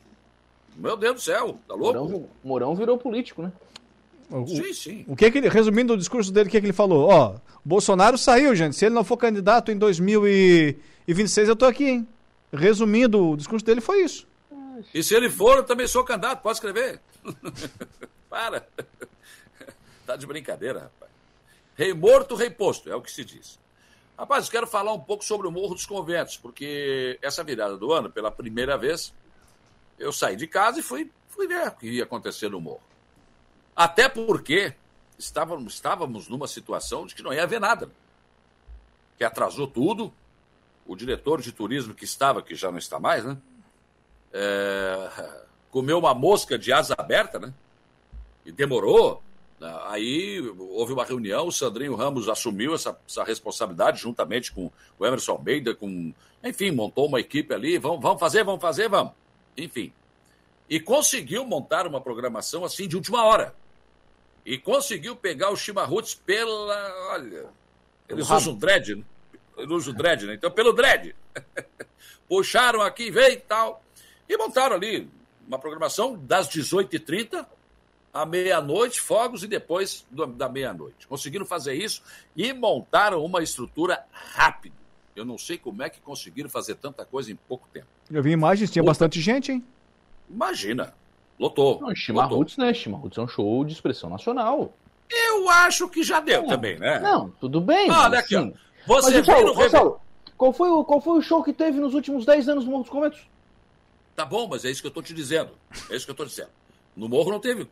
Meu Deus do céu, tá louco? Mourão, Mourão virou político, né? O, Sim, sim. o que que ele, resumindo o discurso dele, o que que ele falou? Ó, Bolsonaro saiu, gente. Se ele não for candidato em 2026, eu tô aqui, hein? Resumindo, o discurso dele foi isso. E se ele for, eu também sou candidato, pode escrever. [laughs] Para. Tá de brincadeira, rapaz. Rei morto, rei posto, é o que se diz. Rapaz, quero falar um pouco sobre o Morro dos Conventos, porque essa virada do ano, pela primeira vez, eu saí de casa e fui, fui ver o que ia acontecer no morro. Até porque estávamos, estávamos numa situação de que não ia haver nada. Que atrasou tudo. O diretor de turismo que estava, que já não está mais, né? É, comeu uma mosca de asa aberta, né? E demorou. Aí houve uma reunião, o Sandrinho Ramos assumiu essa, essa responsabilidade juntamente com o Emerson Almeida, com, enfim, montou uma equipe ali, vamos, vamos fazer, vamos fazer, vamos. Enfim. E conseguiu montar uma programação assim de última hora. E conseguiu pegar o Chimarruts pela. Olha. Eles usam dread, né? Eles usam dread, né? Então, pelo dread. [laughs] Puxaram aqui, veio e tal. E montaram ali uma programação das 18h30 à meia-noite, fogos e depois do- da meia-noite. Conseguiram fazer isso e montaram uma estrutura rápido. Eu não sei como é que conseguiram fazer tanta coisa em pouco tempo. Eu vi imagens, tinha bastante gente, hein? Imagina. Lotou. Não, Chimarruts, né? Chimarruts é um show de expressão nacional. Eu acho que já deu também, né? Não, tudo bem. Olha aqui, ó. assim, Você mas, Gonçalo, qual foi, o, qual foi o show que teve nos últimos 10 anos no Morro dos Conventos? Tá bom, mas é isso que eu tô te dizendo. É isso que eu tô dizendo. No Morro não teve.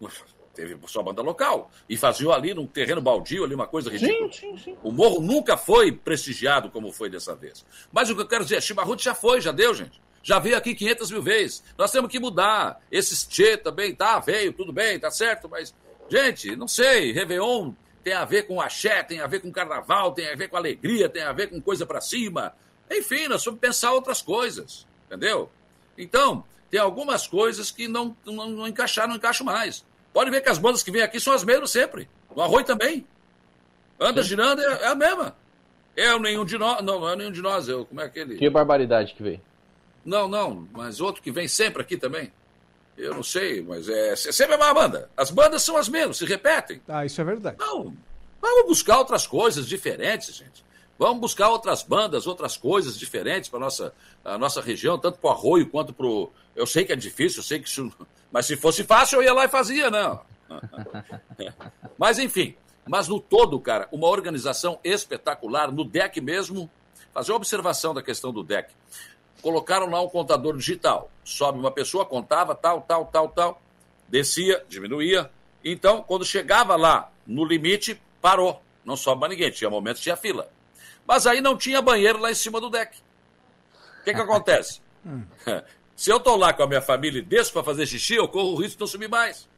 Teve só banda local. E faziam ali num terreno baldio, ali uma coisa ridícula. sim, sim. O Morro nunca foi prestigiado como foi dessa vez. Mas o que eu quero dizer, Chimarruti já foi, já deu, gente. Já veio aqui 500 mil vezes. Nós temos que mudar. Esses tchê também, tá, veio, tudo bem, tá certo, mas, gente, não sei, Réveillon tem a ver com axé, tem a ver com carnaval, tem a ver com alegria, tem a ver com coisa pra cima. Enfim, nós vamos pensar outras coisas, entendeu? Então, tem algumas coisas que não, não, não encaixaram, não encaixam mais. Pode ver que as bandas que vêm aqui são as mesmas sempre. No Arroio também. Anda girando, é, é a mesma. Eu, nenhum de nós. Não, não é nenhum de nós. Eu, como é aquele. Que barbaridade que veio. Não, não, mas outro que vem sempre aqui também. Eu não sei, mas é, é sempre a mesma banda. As bandas são as mesmas, se repetem. Ah, isso é verdade. Não, vamos buscar outras coisas diferentes, gente. Vamos buscar outras bandas, outras coisas diferentes para nossa a nossa região, tanto para o Arroio quanto para o. Eu sei que é difícil, eu sei que isso. Mas se fosse fácil, eu ia lá e fazia, não. [laughs] Mas enfim, mas no todo, cara, uma organização espetacular, no deck mesmo. Fazer uma observação da questão do deck. Colocaram lá um contador digital. Sobe uma pessoa, contava, tal, tal, tal, tal. Descia, diminuía. Então, quando chegava lá no limite, parou. Não sobe mais ninguém. Tinha momentos tinha fila. Mas aí não tinha banheiro lá em cima do deck. O que, que acontece? [laughs] Se eu tô lá com a minha família e desço para fazer xixi, eu corro o risco de não subir mais.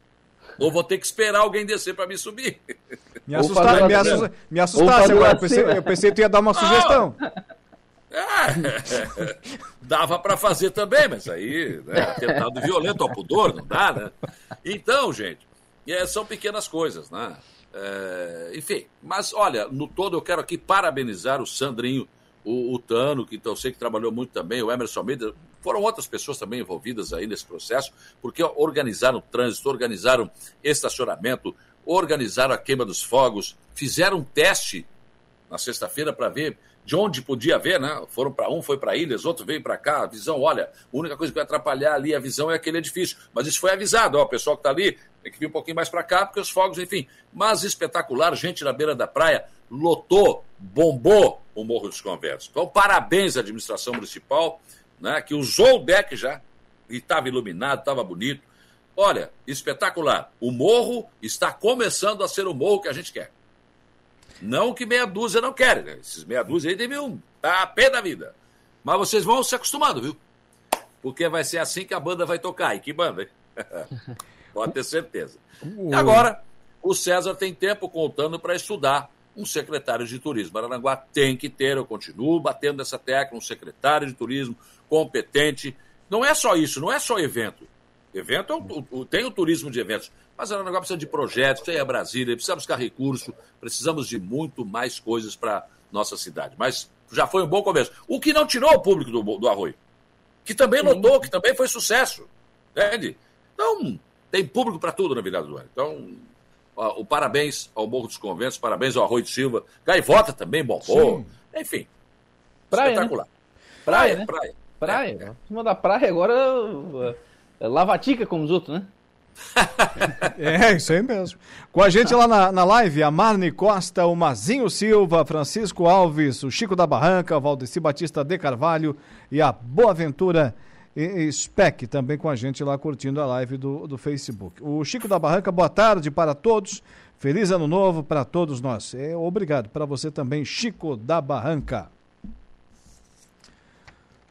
Ou vou ter que esperar alguém descer para me subir. [laughs] Me, assusta, me, assusta, me assustasse agora. Eu pensei, eu pensei que tu ia dar uma sugestão. [laughs] É, dava para fazer também, mas aí, né, atentado violento ao pudor, não dá, né? Então, gente, é, são pequenas coisas, né? É, enfim, mas olha, no todo eu quero aqui parabenizar o Sandrinho, o, o Tano, que eu sei que trabalhou muito também, o Emerson Almeida, Foram outras pessoas também envolvidas aí nesse processo, porque organizaram trânsito, organizaram estacionamento, organizaram a queima dos fogos, fizeram um teste na sexta-feira para ver de onde podia ver, né? Foram para um, foi para Ilhas, outro veio para cá. A visão, olha, a única coisa que vai atrapalhar ali a visão é aquele edifício. Mas isso foi avisado, ó, o pessoal que está ali tem que vir um pouquinho mais para cá, porque os fogos, enfim. Mas espetacular, gente na beira da praia, lotou, bombou o Morro dos Conventos. Então, parabéns à administração municipal, né, que usou o deck já, e estava iluminado, estava bonito. Olha, espetacular. O morro está começando a ser o morro que a gente quer. Não que meia dúzia não quer, né? Esses meia dúzia aí deviam tá a pé da vida. Mas vocês vão se acostumando, viu? Porque vai ser assim que a banda vai tocar. E que banda, hein? [laughs] Pode ter certeza. E agora, o César tem tempo contando para estudar um secretário de turismo. Aranaguá tem que ter, eu continuo batendo nessa tecla, um secretário de turismo competente. Não é só isso, não é só evento. Evento é o, o, tem o turismo de eventos, mas Aranaguá precisa de projetos, tem a Brasília, precisa buscar recurso, precisamos de muito mais coisas para nossa cidade. Mas já foi um bom começo. O que não tirou o público do, do Arroio, que também lotou, que também foi sucesso. Entende? Então, tem público para tudo na virada do ano. Então, ó, o parabéns ao Morro dos Conventos, parabéns ao Arroio de Silva. Gaivota também bombou. Sim. Enfim, praia, espetacular. Né? Praia, né? praia. Praia. praia. Em cima da praia agora é lavatica como os outros, né? [laughs] é, isso aí mesmo. Com a gente lá na, na live, a Marne Costa, o Mazinho Silva, Francisco Alves, o Chico da Barranca, o Valdeci Batista de Carvalho e a Boaventura Spec também com a gente lá curtindo a live do, do Facebook. O Chico da Barranca, boa tarde para todos. Feliz ano novo para todos nós. É, obrigado para você também, Chico da Barranca.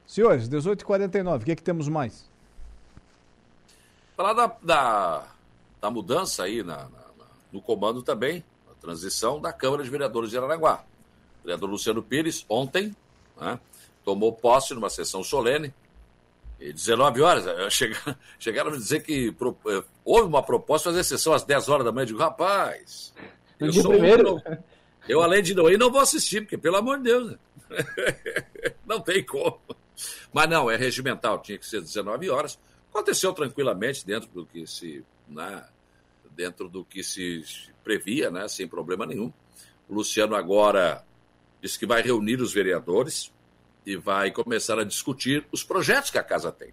Senhores, 18h49, o que, é que temos mais? Falar da, da, da mudança aí na, na, no comando também, a transição da Câmara de Vereadores de Aranaguá. O vereador Luciano Pires, ontem, né, tomou posse numa sessão solene, e 19 horas, eh, [laughs] chegaram, chegaram a dizer que eh, houve uma proposta de fazer sessão às 10 horas da manhã. Eu digo, rapaz, eu sou primeiro. Um, eu, além de não ir, não vou assistir, porque, pelo amor de Deus, né? [laughs] não tem como. Mas não, é regimental, tinha que ser 19 horas. Aconteceu tranquilamente dentro do que se, né, dentro do que se previa, né, sem problema nenhum. O Luciano agora disse que vai reunir os vereadores e vai começar a discutir os projetos que a casa tem.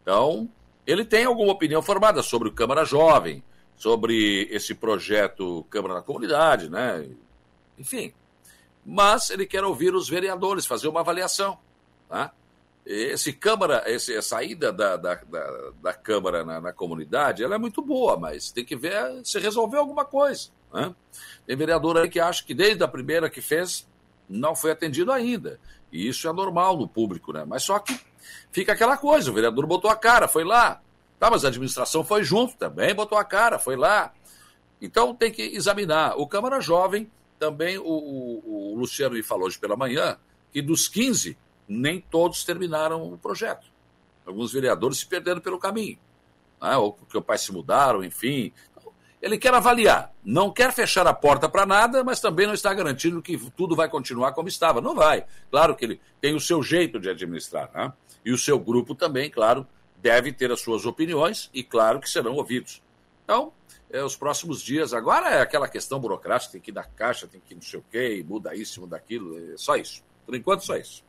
Então, ele tem alguma opinião formada sobre o Câmara Jovem, sobre esse projeto Câmara da Comunidade, né? Enfim. Mas ele quer ouvir os vereadores, fazer uma avaliação. Tá? Esse Câmara, esse, a saída da, da, da, da Câmara na, na, comunidade, ela é muito boa, mas tem que ver se resolver alguma coisa. Né? Tem vereador aí que acha que desde a primeira que fez, não foi atendido ainda. E isso é normal no público, né? Mas só que fica aquela coisa, o vereador botou a cara, foi lá. Tá, mas a administração foi junto também, botou a cara, foi lá. Então tem que examinar. O Câmara Jovem, também o, o, o Luciano me falou hoje pela manhã, que dos 15, nem todos terminaram o projeto. Alguns vereadores se perderam pelo caminho, né? ou porque o pai se mudaram, enfim. Ele quer avaliar, não quer fechar a porta para nada, mas também não está garantindo que tudo vai continuar como estava. Não vai. Claro que ele tem o seu jeito de administrar, né? e o seu grupo também, claro, deve ter as suas opiniões e, claro, que serão ouvidos. Então, é, os próximos dias, agora é aquela questão burocrática, tem que ir da caixa, tem que ir não sei o quê, muda isso, muda aquilo, é só isso. Por enquanto, só isso.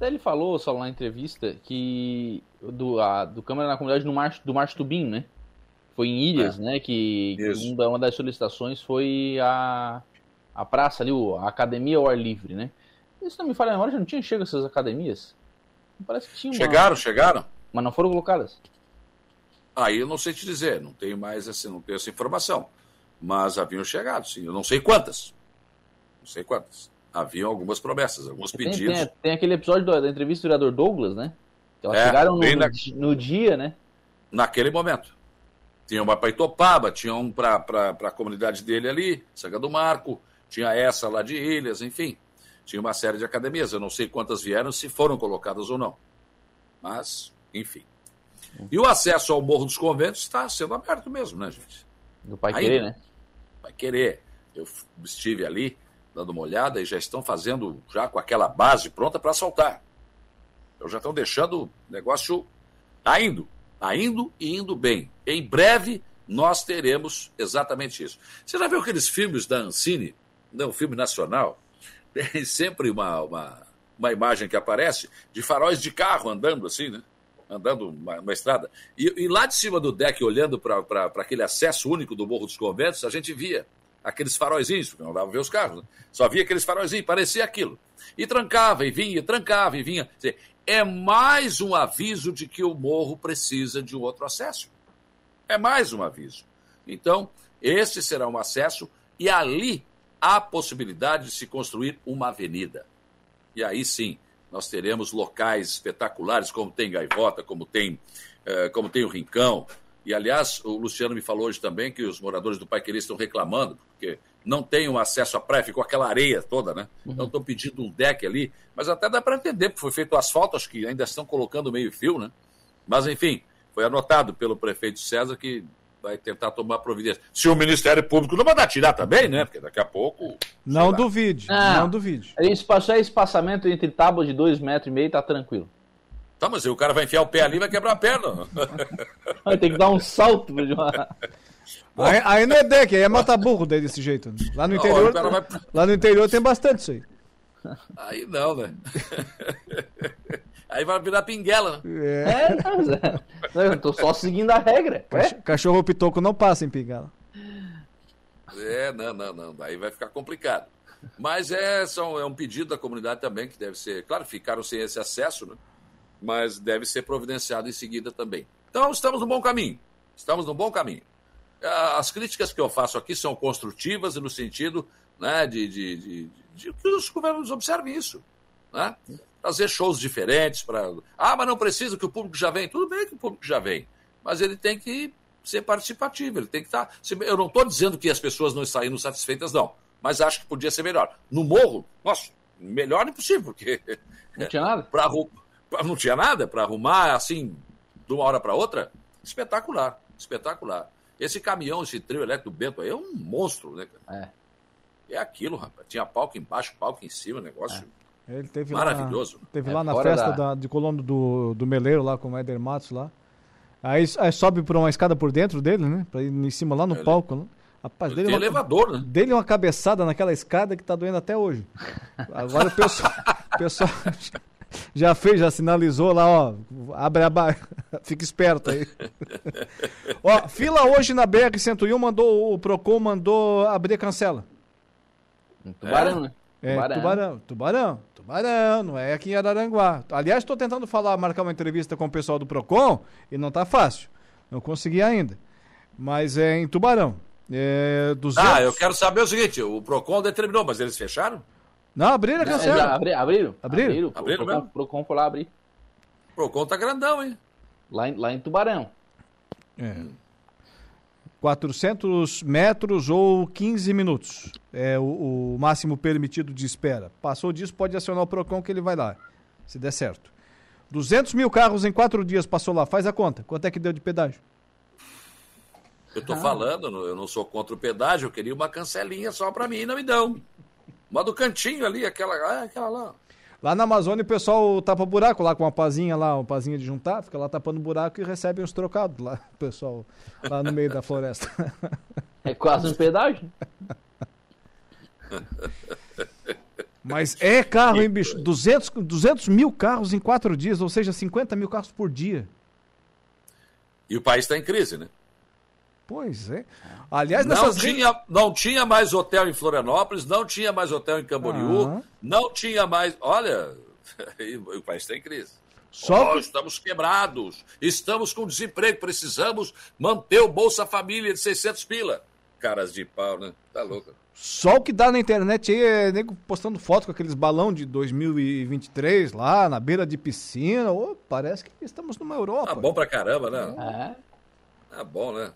Ele falou, só na entrevista, que do, a, do Câmara na Comunidade do Marcho, do Marcho Tubim, né? Foi em Ilhas, é. né? Que uma, uma das solicitações foi a, a praça ali, a academia ao ar livre, né? Isso não me falha a memória, já não tinha chego essas academias? Parece que tinha. Chegaram, chegaram. Mas não foram colocadas. Aí eu não sei te dizer, não tenho mais assim, não tenho essa informação. Mas haviam chegado, sim. Eu não sei quantas. Não sei quantas haviam algumas promessas, alguns tem, pedidos. Tem, tem, aquele episódio da entrevista do vereador Douglas, né? Que elas é, chegaram no, na... no, dia, né? Naquele momento. Tinha uma para Itopaba, tinha um para a comunidade dele ali, Saga do Marco, tinha essa lá de Ilhas, enfim. Tinha uma série de academias. Eu não sei quantas vieram, se foram colocadas ou não. Mas, enfim. E o acesso ao Morro dos Conventos está sendo aberto mesmo, né, gente? Do Pai Querer, né? Pai Querer. Eu estive ali, dando uma olhada e já estão fazendo já com aquela base pronta para soltar. Então já estão deixando o negócio tá indo, tá indo e indo bem. Em breve nós teremos exatamente isso. Você já viu aqueles filmes da Ancine, não, filme nacional? [laughs] Tem sempre uma, uma, uma imagem que aparece de faróis de carro andando assim, né? Andando uma, uma estrada. E, e, lá de cima do deck, olhando para aquele acesso único do Morro dos Conventos, a gente via aqueles faróizinhos, porque não dava ver os carros, né? só via aqueles faróizinhos, parecia aquilo. E trancava e vinha, trancava e vinha. É mais um aviso de que o morro precisa de outro acesso. É mais um aviso. Então, esse será um acesso e ali há possibilidade de se construir uma avenida. E aí sim, nós teremos locais espetaculares, como tem Gaivota, como tem, eh, como tem o Rincão. E, aliás, o Luciano me falou hoje também que os moradores do Pai Querer estão reclamando, porque não tem um acesso à praia, ficou aquela areia toda, né? Uhum. Então estão pedindo um deck ali, mas até dá para entender, porque foi feito asfalto, acho que ainda estão colocando meio fio, né? Mas, enfim, foi anotado pelo prefeito César que vai tentar tomar providência. Se o Ministério Público não mandar tirar também, né? Porque daqui a pouco. Não duvide, ah, não duvide. Isso passou espaçamento entre tábuas de dois metros e meio, tá tranquilo. Tá, mas o cara vai enfiar o pé ali e vai quebrar a perna. [laughs] Vai ter que dar um salto. aí, aí não é deck, aí é mata burro desse jeito. Lá no interior, não, vai... lá no interior tem bastante isso aí. Aí não, né? Aí vai virar pinguela, né? É, é eu tô só seguindo a regra. Cach cachorro pitoco não passa em pinguela. É, não, não, não. Aí vai ficar complicado. Mas é, são, é um pedido da comunidade também que deve ser. Claro, ficaram sem esse acesso, né? Mas deve ser providenciado em seguida também. Então, estamos no bom caminho. Estamos no bom caminho. As críticas que eu faço aqui são construtivas no sentido né, de, de, de, de que os governos observem isso. Né? Fazer shows diferentes para. Ah, mas não precisa que o público já vem. Tudo bem que o público já vem. Mas ele tem que ser participativo, ele tem que estar. Tá, eu não estou dizendo que as pessoas não saíram satisfeitas, não. Mas acho que podia ser melhor. No morro, nossa, melhor impossível, porque. Não tinha nada? [laughs] Pra, não tinha nada para arrumar assim, de uma hora para outra. Espetacular, espetacular. Esse caminhão, esse trio elétrico do Bento aí é um monstro, né, cara? É. É aquilo, rapaz. Tinha palco embaixo, palco em cima, negócio. É. Ele teve Maravilhoso. Lá, teve é, lá na festa da... Da, de colono do, do Meleiro, lá com o Éder Matos lá. Aí, aí sobe por uma escada por dentro dele, né? Pra ir em cima lá no Ele... palco. Né? Rapaz, dele é uma, elevador, né? Dele é uma cabeçada naquela escada que tá doendo até hoje. Agora o pessoal, [laughs] pessoal já fez, já sinalizou lá, ó. Abre a barra. [laughs] Fica esperto aí. [laughs] ó, fila hoje na BR-101 mandou, o Procon mandou abrir cancela. Tubarão, é? né? É, tubarão. tubarão, tubarão, tubarão, não é aqui em Araranguá. Aliás, estou tentando falar, marcar uma entrevista com o pessoal do Procon e não tá fácil. Não consegui ainda. Mas é em Tubarão. É, 200... Ah, eu quero saber o seguinte: o Procon determinou, mas eles fecharam? Não, abriram a cancela. Abri, abriram. Abriram? Abriram, abriram Procon, Procon foi lá abrir. Procon tá grandão, hein? Lá em, lá em Tubarão. É. 400 metros ou 15 minutos é o, o, máximo permitido de espera. Passou disso, pode acionar o PROCON que ele vai lá, se der certo. 200 mil carros em quatro dias passou lá. Faz a conta. Quanto é que deu de pedágio? Eu tô ah. falando, eu não sou contra o pedágio, eu queria uma cancelinha só para mim e não me dão. Uma do cantinho ali, aquela, ah, aquela lá. Lá na Amazônia o pessoal tapa buraco lá com uma pazinha lá, uma pazinha de juntar, fica lá tapando buraco e recebe uns trocados lá, o [laughs] pessoal lá no meio da floresta. [laughs] É quase um pedágio. [laughs] Mas é carro, hein, bicho? 200, 200 mil carros em quatro dias, ou seja, 50 mil carros por dia. E o país está em crise, né? Pois é. Aliás, não tinha, não tinha mais hotel em Florianópolis, não tinha mais hotel em Camboriú, ah. não tinha mais. Olha, [laughs] o país está em crise. Só oh, estamos quebrados, estamos com desemprego, precisamos manter o Bolsa Família de 600 pila. Caras de pau, né? Tá louco. Só o que dá na internet aí é nego postando foto com aqueles balão de 2023 lá na beira de piscina. Oh, parece que estamos numa Europa. Tá bom pra caramba, né? É. Tá bom, né?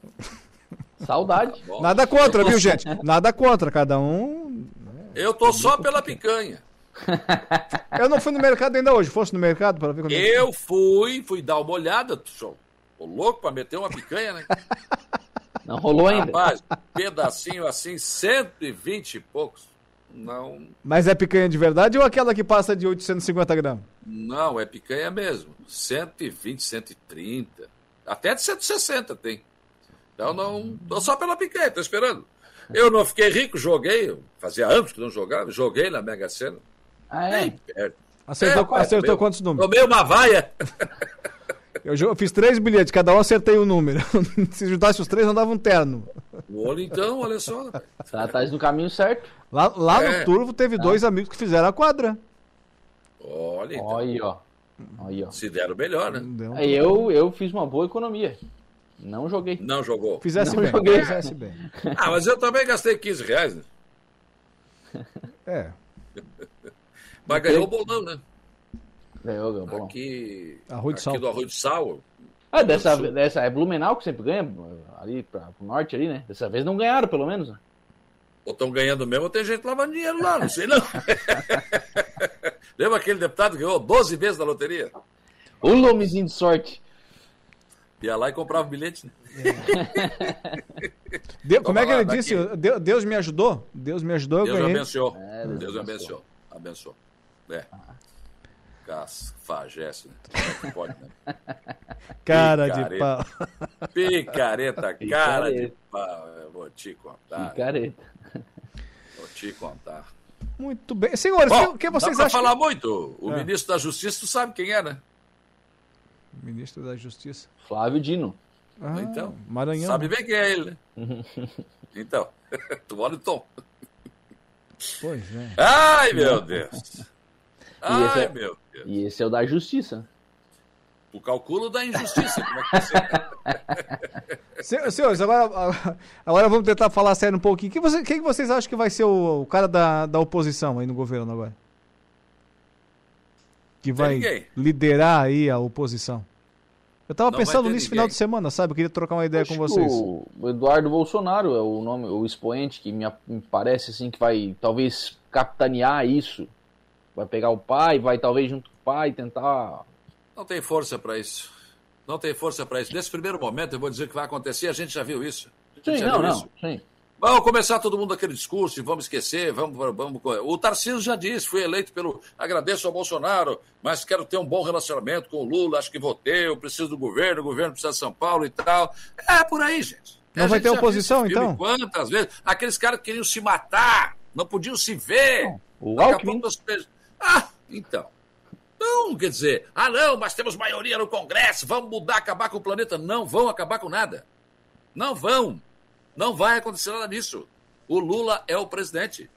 Saudade. Tá Nada contra, viu, gente? Nada contra, cada um. Eu tô só pela picanha. [laughs] Eu não fui no mercado ainda hoje. Fosse no mercado para ver quando é Eu fui, fui dar uma olhada. Tô louco para meter uma picanha, né? [laughs] Não rolou ainda. Rapaz, pedacinho assim, 120 e poucos. não, Mas é picanha de verdade ou aquela que passa de 850 gramas? não, é picanha mesmo. 120, 130, até de 160 tem. Então não, tô só pela picanha, tô esperando. Eu não fiquei rico, joguei, fazia anos que não jogava, joguei na Mega Sena. Ah, é? perto. Acertou, É, acertou tomei- quantos números? Tomei uma vaia. [laughs] Eu, eu fiz três bilhetes, cada um acertei o número. [laughs] Se juntasse os três, não dava um terno. O olho então, olha só. Tá, tá no caminho certo. Lá, lá É. no Turvo teve dois amigos que fizeram a quadra. Olha, então. Olha aí, ó. Aí, ó. Se deram melhor, né? Aí eu, eu fiz uma boa economia. Não joguei. Não jogou. Fizesse Não bem, joguei. fizesse bem. [laughs] Ah, mas eu também gastei 15 reais, né? É. [laughs] Mas ganhou o bolão, né? Ganhou, ganhou, bolão. Aqui, Arroio de aqui sal. do Arroio de Sal. Ah, dessa, dessa é Blumenau que sempre ganha, ali pra, pro norte ali, né? Dessa vez não ganharam, pelo menos. né? Ou estão ganhando mesmo, ou tem gente lavando dinheiro lá, não sei não. [laughs] Lembra aquele deputado que ganhou 12 vezes na loteria? O nomezinho de sorte. Ia lá e comprava bilhete, né? [laughs] De- como é que lá, ele daqui. disse? De- Deus me ajudou? Deus me ajudou, eu Deus ganhei. abençoou. É, Deus, Deus abençoou. Abençoou. É. Né? É pode, né? [laughs] Cara de Picareta. pau. [laughs] Picareta, cara de Picareta. pau. Eu vou te contar. Picareta. Vou te contar. Muito bem. Senhores, Bom, o que vocês dá acham? falar muito. O É. ministro da Justiça, tu sabe quem é, né? Ministro da Justiça. Flávio Dino. Ah, então, Maranhão. sabe bem quem é ele, né? [laughs] Então, [laughs] tu olha o tom. Pois é. Ai, meu [laughs] Deus. Esse, Ai, é, meu Deus. e esse é o da justiça. O cálculo da injustiça. Como é ser? [laughs] Se- Senhores, agora, agora vamos tentar falar sério um pouquinho. Quem, você, quem que vocês acham que vai ser o, o cara da, da oposição aí no governo agora? Que vai liderar aí a oposição. Eu tava Não pensando nisso ninguém. final de semana, sabe? Eu queria trocar uma ideia Acho com vocês. O o Eduardo Bolsonaro é o nome, o expoente que me, me parece assim que vai talvez capitanear isso. Vai pegar o pai, vai talvez junto com o pai tentar. Não tem força para isso. Não tem força para isso. Nesse primeiro momento, eu vou dizer que vai acontecer, a gente já viu isso. Sim, não, não, isso. sim. Vamos começar todo mundo aquele discurso e vamos esquecer, vamos, vamos. O Tarcísio já disse, fui eleito pelo. Agradeço ao Bolsonaro, mas quero ter um bom relacionamento com o Lula, acho que vou ter, eu preciso do governo, o governo precisa de São Paulo e tal. É por aí, gente. Não A vai gente ter oposição, então? Quantas vezes? Aqueles caras que queriam se matar, não podiam se ver. O Daqui a Alckmin. Ah, então. Não, quer dizer, ah não, mas temos maioria no Congresso, vamos mudar, acabar com o planeta. Não vão acabar com nada. Não vão. Não vai acontecer nada disso. O Lula é o presidente.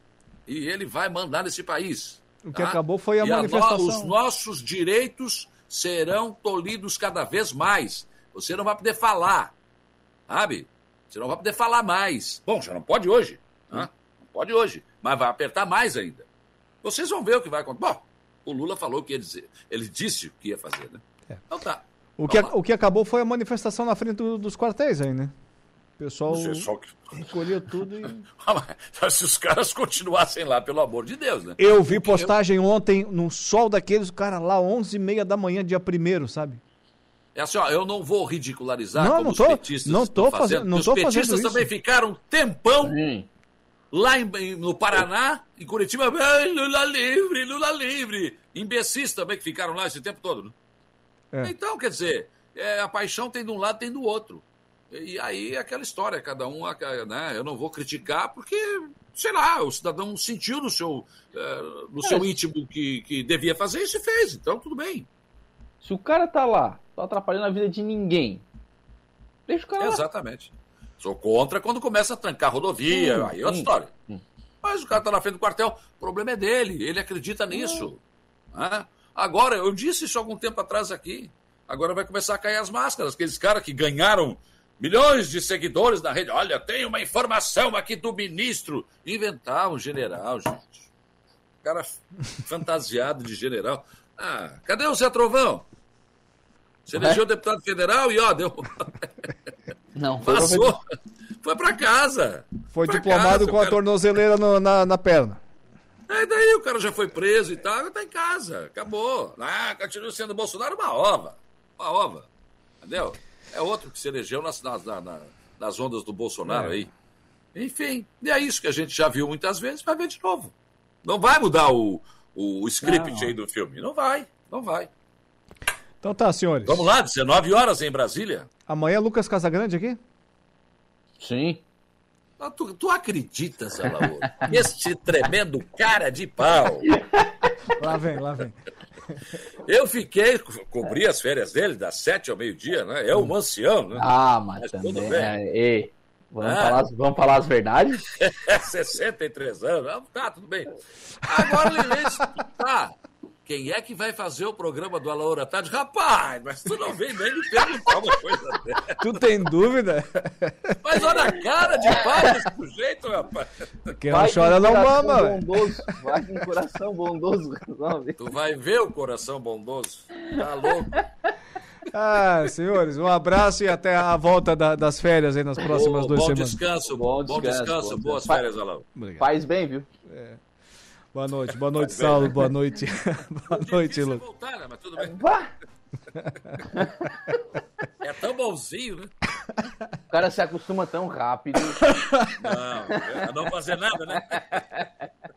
E ele vai mandar nesse país. O que tá? acabou foi a E no- manifestação. os nossos direitos serão tolhidos cada vez mais. Você não vai poder falar. Sabe? Você não vai poder falar mais. Bom, já não pode hoje. né? Não pode hoje. Mas vai apertar mais ainda. Vocês vão ver o que vai acontecer. Bom, o Lula falou o que ia dizer. Ele disse o que ia fazer, né? Então tá. O que, o que acabou foi a manifestação na frente do- dos quartéis aí, né? O pessoal sei, só que- escolheu tudo e... [laughs] Mas se os caras continuassem lá, pelo amor de Deus, né? Eu vi postagem ontem no sol daqueles, cara, lá 11h30 da manhã, dia 1 sabe? É assim, ó, eu não vou ridicularizar Não, como não os tô- petistas não estão tô fazendo, fazendo- não tô os petistas fazendo isso. também ficaram um tempão lá em- em- no Paraná, em Curitiba, "Ai, Lula livre, Lula livre. Imbecis também que ficaram lá esse tempo todo. né? É. Então, quer dizer, é, a paixão tem de um lado, tem do outro. E aí é aquela história, cada um, né? Eu não vou criticar porque, sei lá, o cidadão sentiu no seu, eh, no seu íntimo que, que devia fazer isso e fez. Então, tudo bem. Se o cara tá lá, tá atrapalhando a vida de ninguém, deixa o cara lá. Sou contra quando começa a trancar rodovia, Sim, aí é outra sim. história. Mas o cara tá na frente do quartel, o problema é dele, ele acredita nisso. Né? Agora, eu disse isso algum tempo atrás aqui. Agora vai começar a cair as máscaras, aqueles caras que ganharam milhões de seguidores na rede. Olha, tem uma informação aqui do ministro. Inventar um general, gente. Cara [laughs] fantasiado de general. Ah, cadê o Zé Trovão? Você elegeu deputado federal e ó, deu. [laughs] Não, Passou. [laughs] Foi pra casa. Foi diplomado casa, com a cara- tornozeleira no- na, na perna. Aí daí o cara já foi preso e tal, tá em casa, acabou. Ah, continua sendo Bolsonaro uma ova. Uma ova. Entendeu? É outro que se elegeu nas, nas, na- na- nas ondas do Bolsonaro É. aí. Enfim, e é isso que a gente já viu muitas vezes, vai ver de novo. Não vai mudar o, o script não. aí do filme. Não vai, não vai. Então tá, senhores. Vamos lá, 19 horas em Brasília. Amanhã Lucas Casagrande aqui? Sim. Ah, tu, tu acredita, Salaú? [laughs] este tremendo cara de pau. [laughs] Lá vem, lá vem. Eu fiquei, cobri as férias dele, das sete ao meio-dia, né? É um ancião, né? Ah, mas, mas também. Tudo bem. É, vamos, ah. falar, vamos falar as verdades? [laughs] 63 anos. Tá, tudo bem. Agora, Lilês, tá. Quem é que vai fazer o programa do Alaura Tarde? Rapaz, mas tu não vem nem me perguntar uma coisa dessa. Tu tem dúvida? Mas olha a cara de pau desse sujeito, rapaz. Quem não chora não mama. Bondoso. Vai com coração bondoso. Tu vai ver o coração bondoso. Tá louco. Ah, senhores, um abraço e até a volta da, das férias aí nas próximas oh, duas bom semanas. Descanso, bom descanso, bom descanso, boas férias, Alain. Faz bem, viu? É. Boa noite, boa noite, Saulo, boa noite. [laughs] boa noite, Lu. voltar? Mas tudo bem. É tão bonzinho, né? O cara se acostuma tão rápido. Não, é não fazer nada, né? [laughs]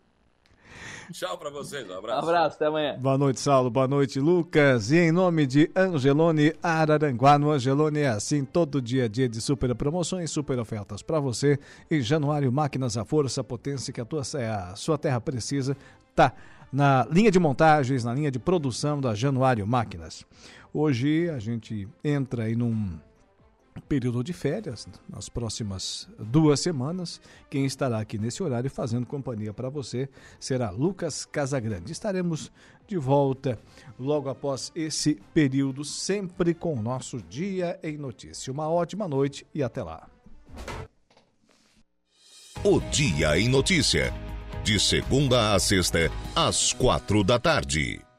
[laughs] Tchau pra vocês, um abraço. Um abraço, até amanhã. Boa noite, Saulo. Boa noite, Lucas. E em nome de Angelone Araranguá, no Angelone é assim, todo dia a dia de super promoções, super ofertas para você. Em Januário, máquinas à força, potência que a, tua, a sua terra precisa, tá na linha de montagens, na linha de produção da Januário Máquinas. Hoje a gente entra aí num período de férias, nas próximas duas semanas. Quem estará aqui nesse horário fazendo companhia para você será Lucas Casagrande. Estaremos de volta logo após esse período, sempre com o nosso Dia em Notícia. Uma ótima noite e até lá. O Dia em Notícia. De segunda a sexta, às quatro da tarde.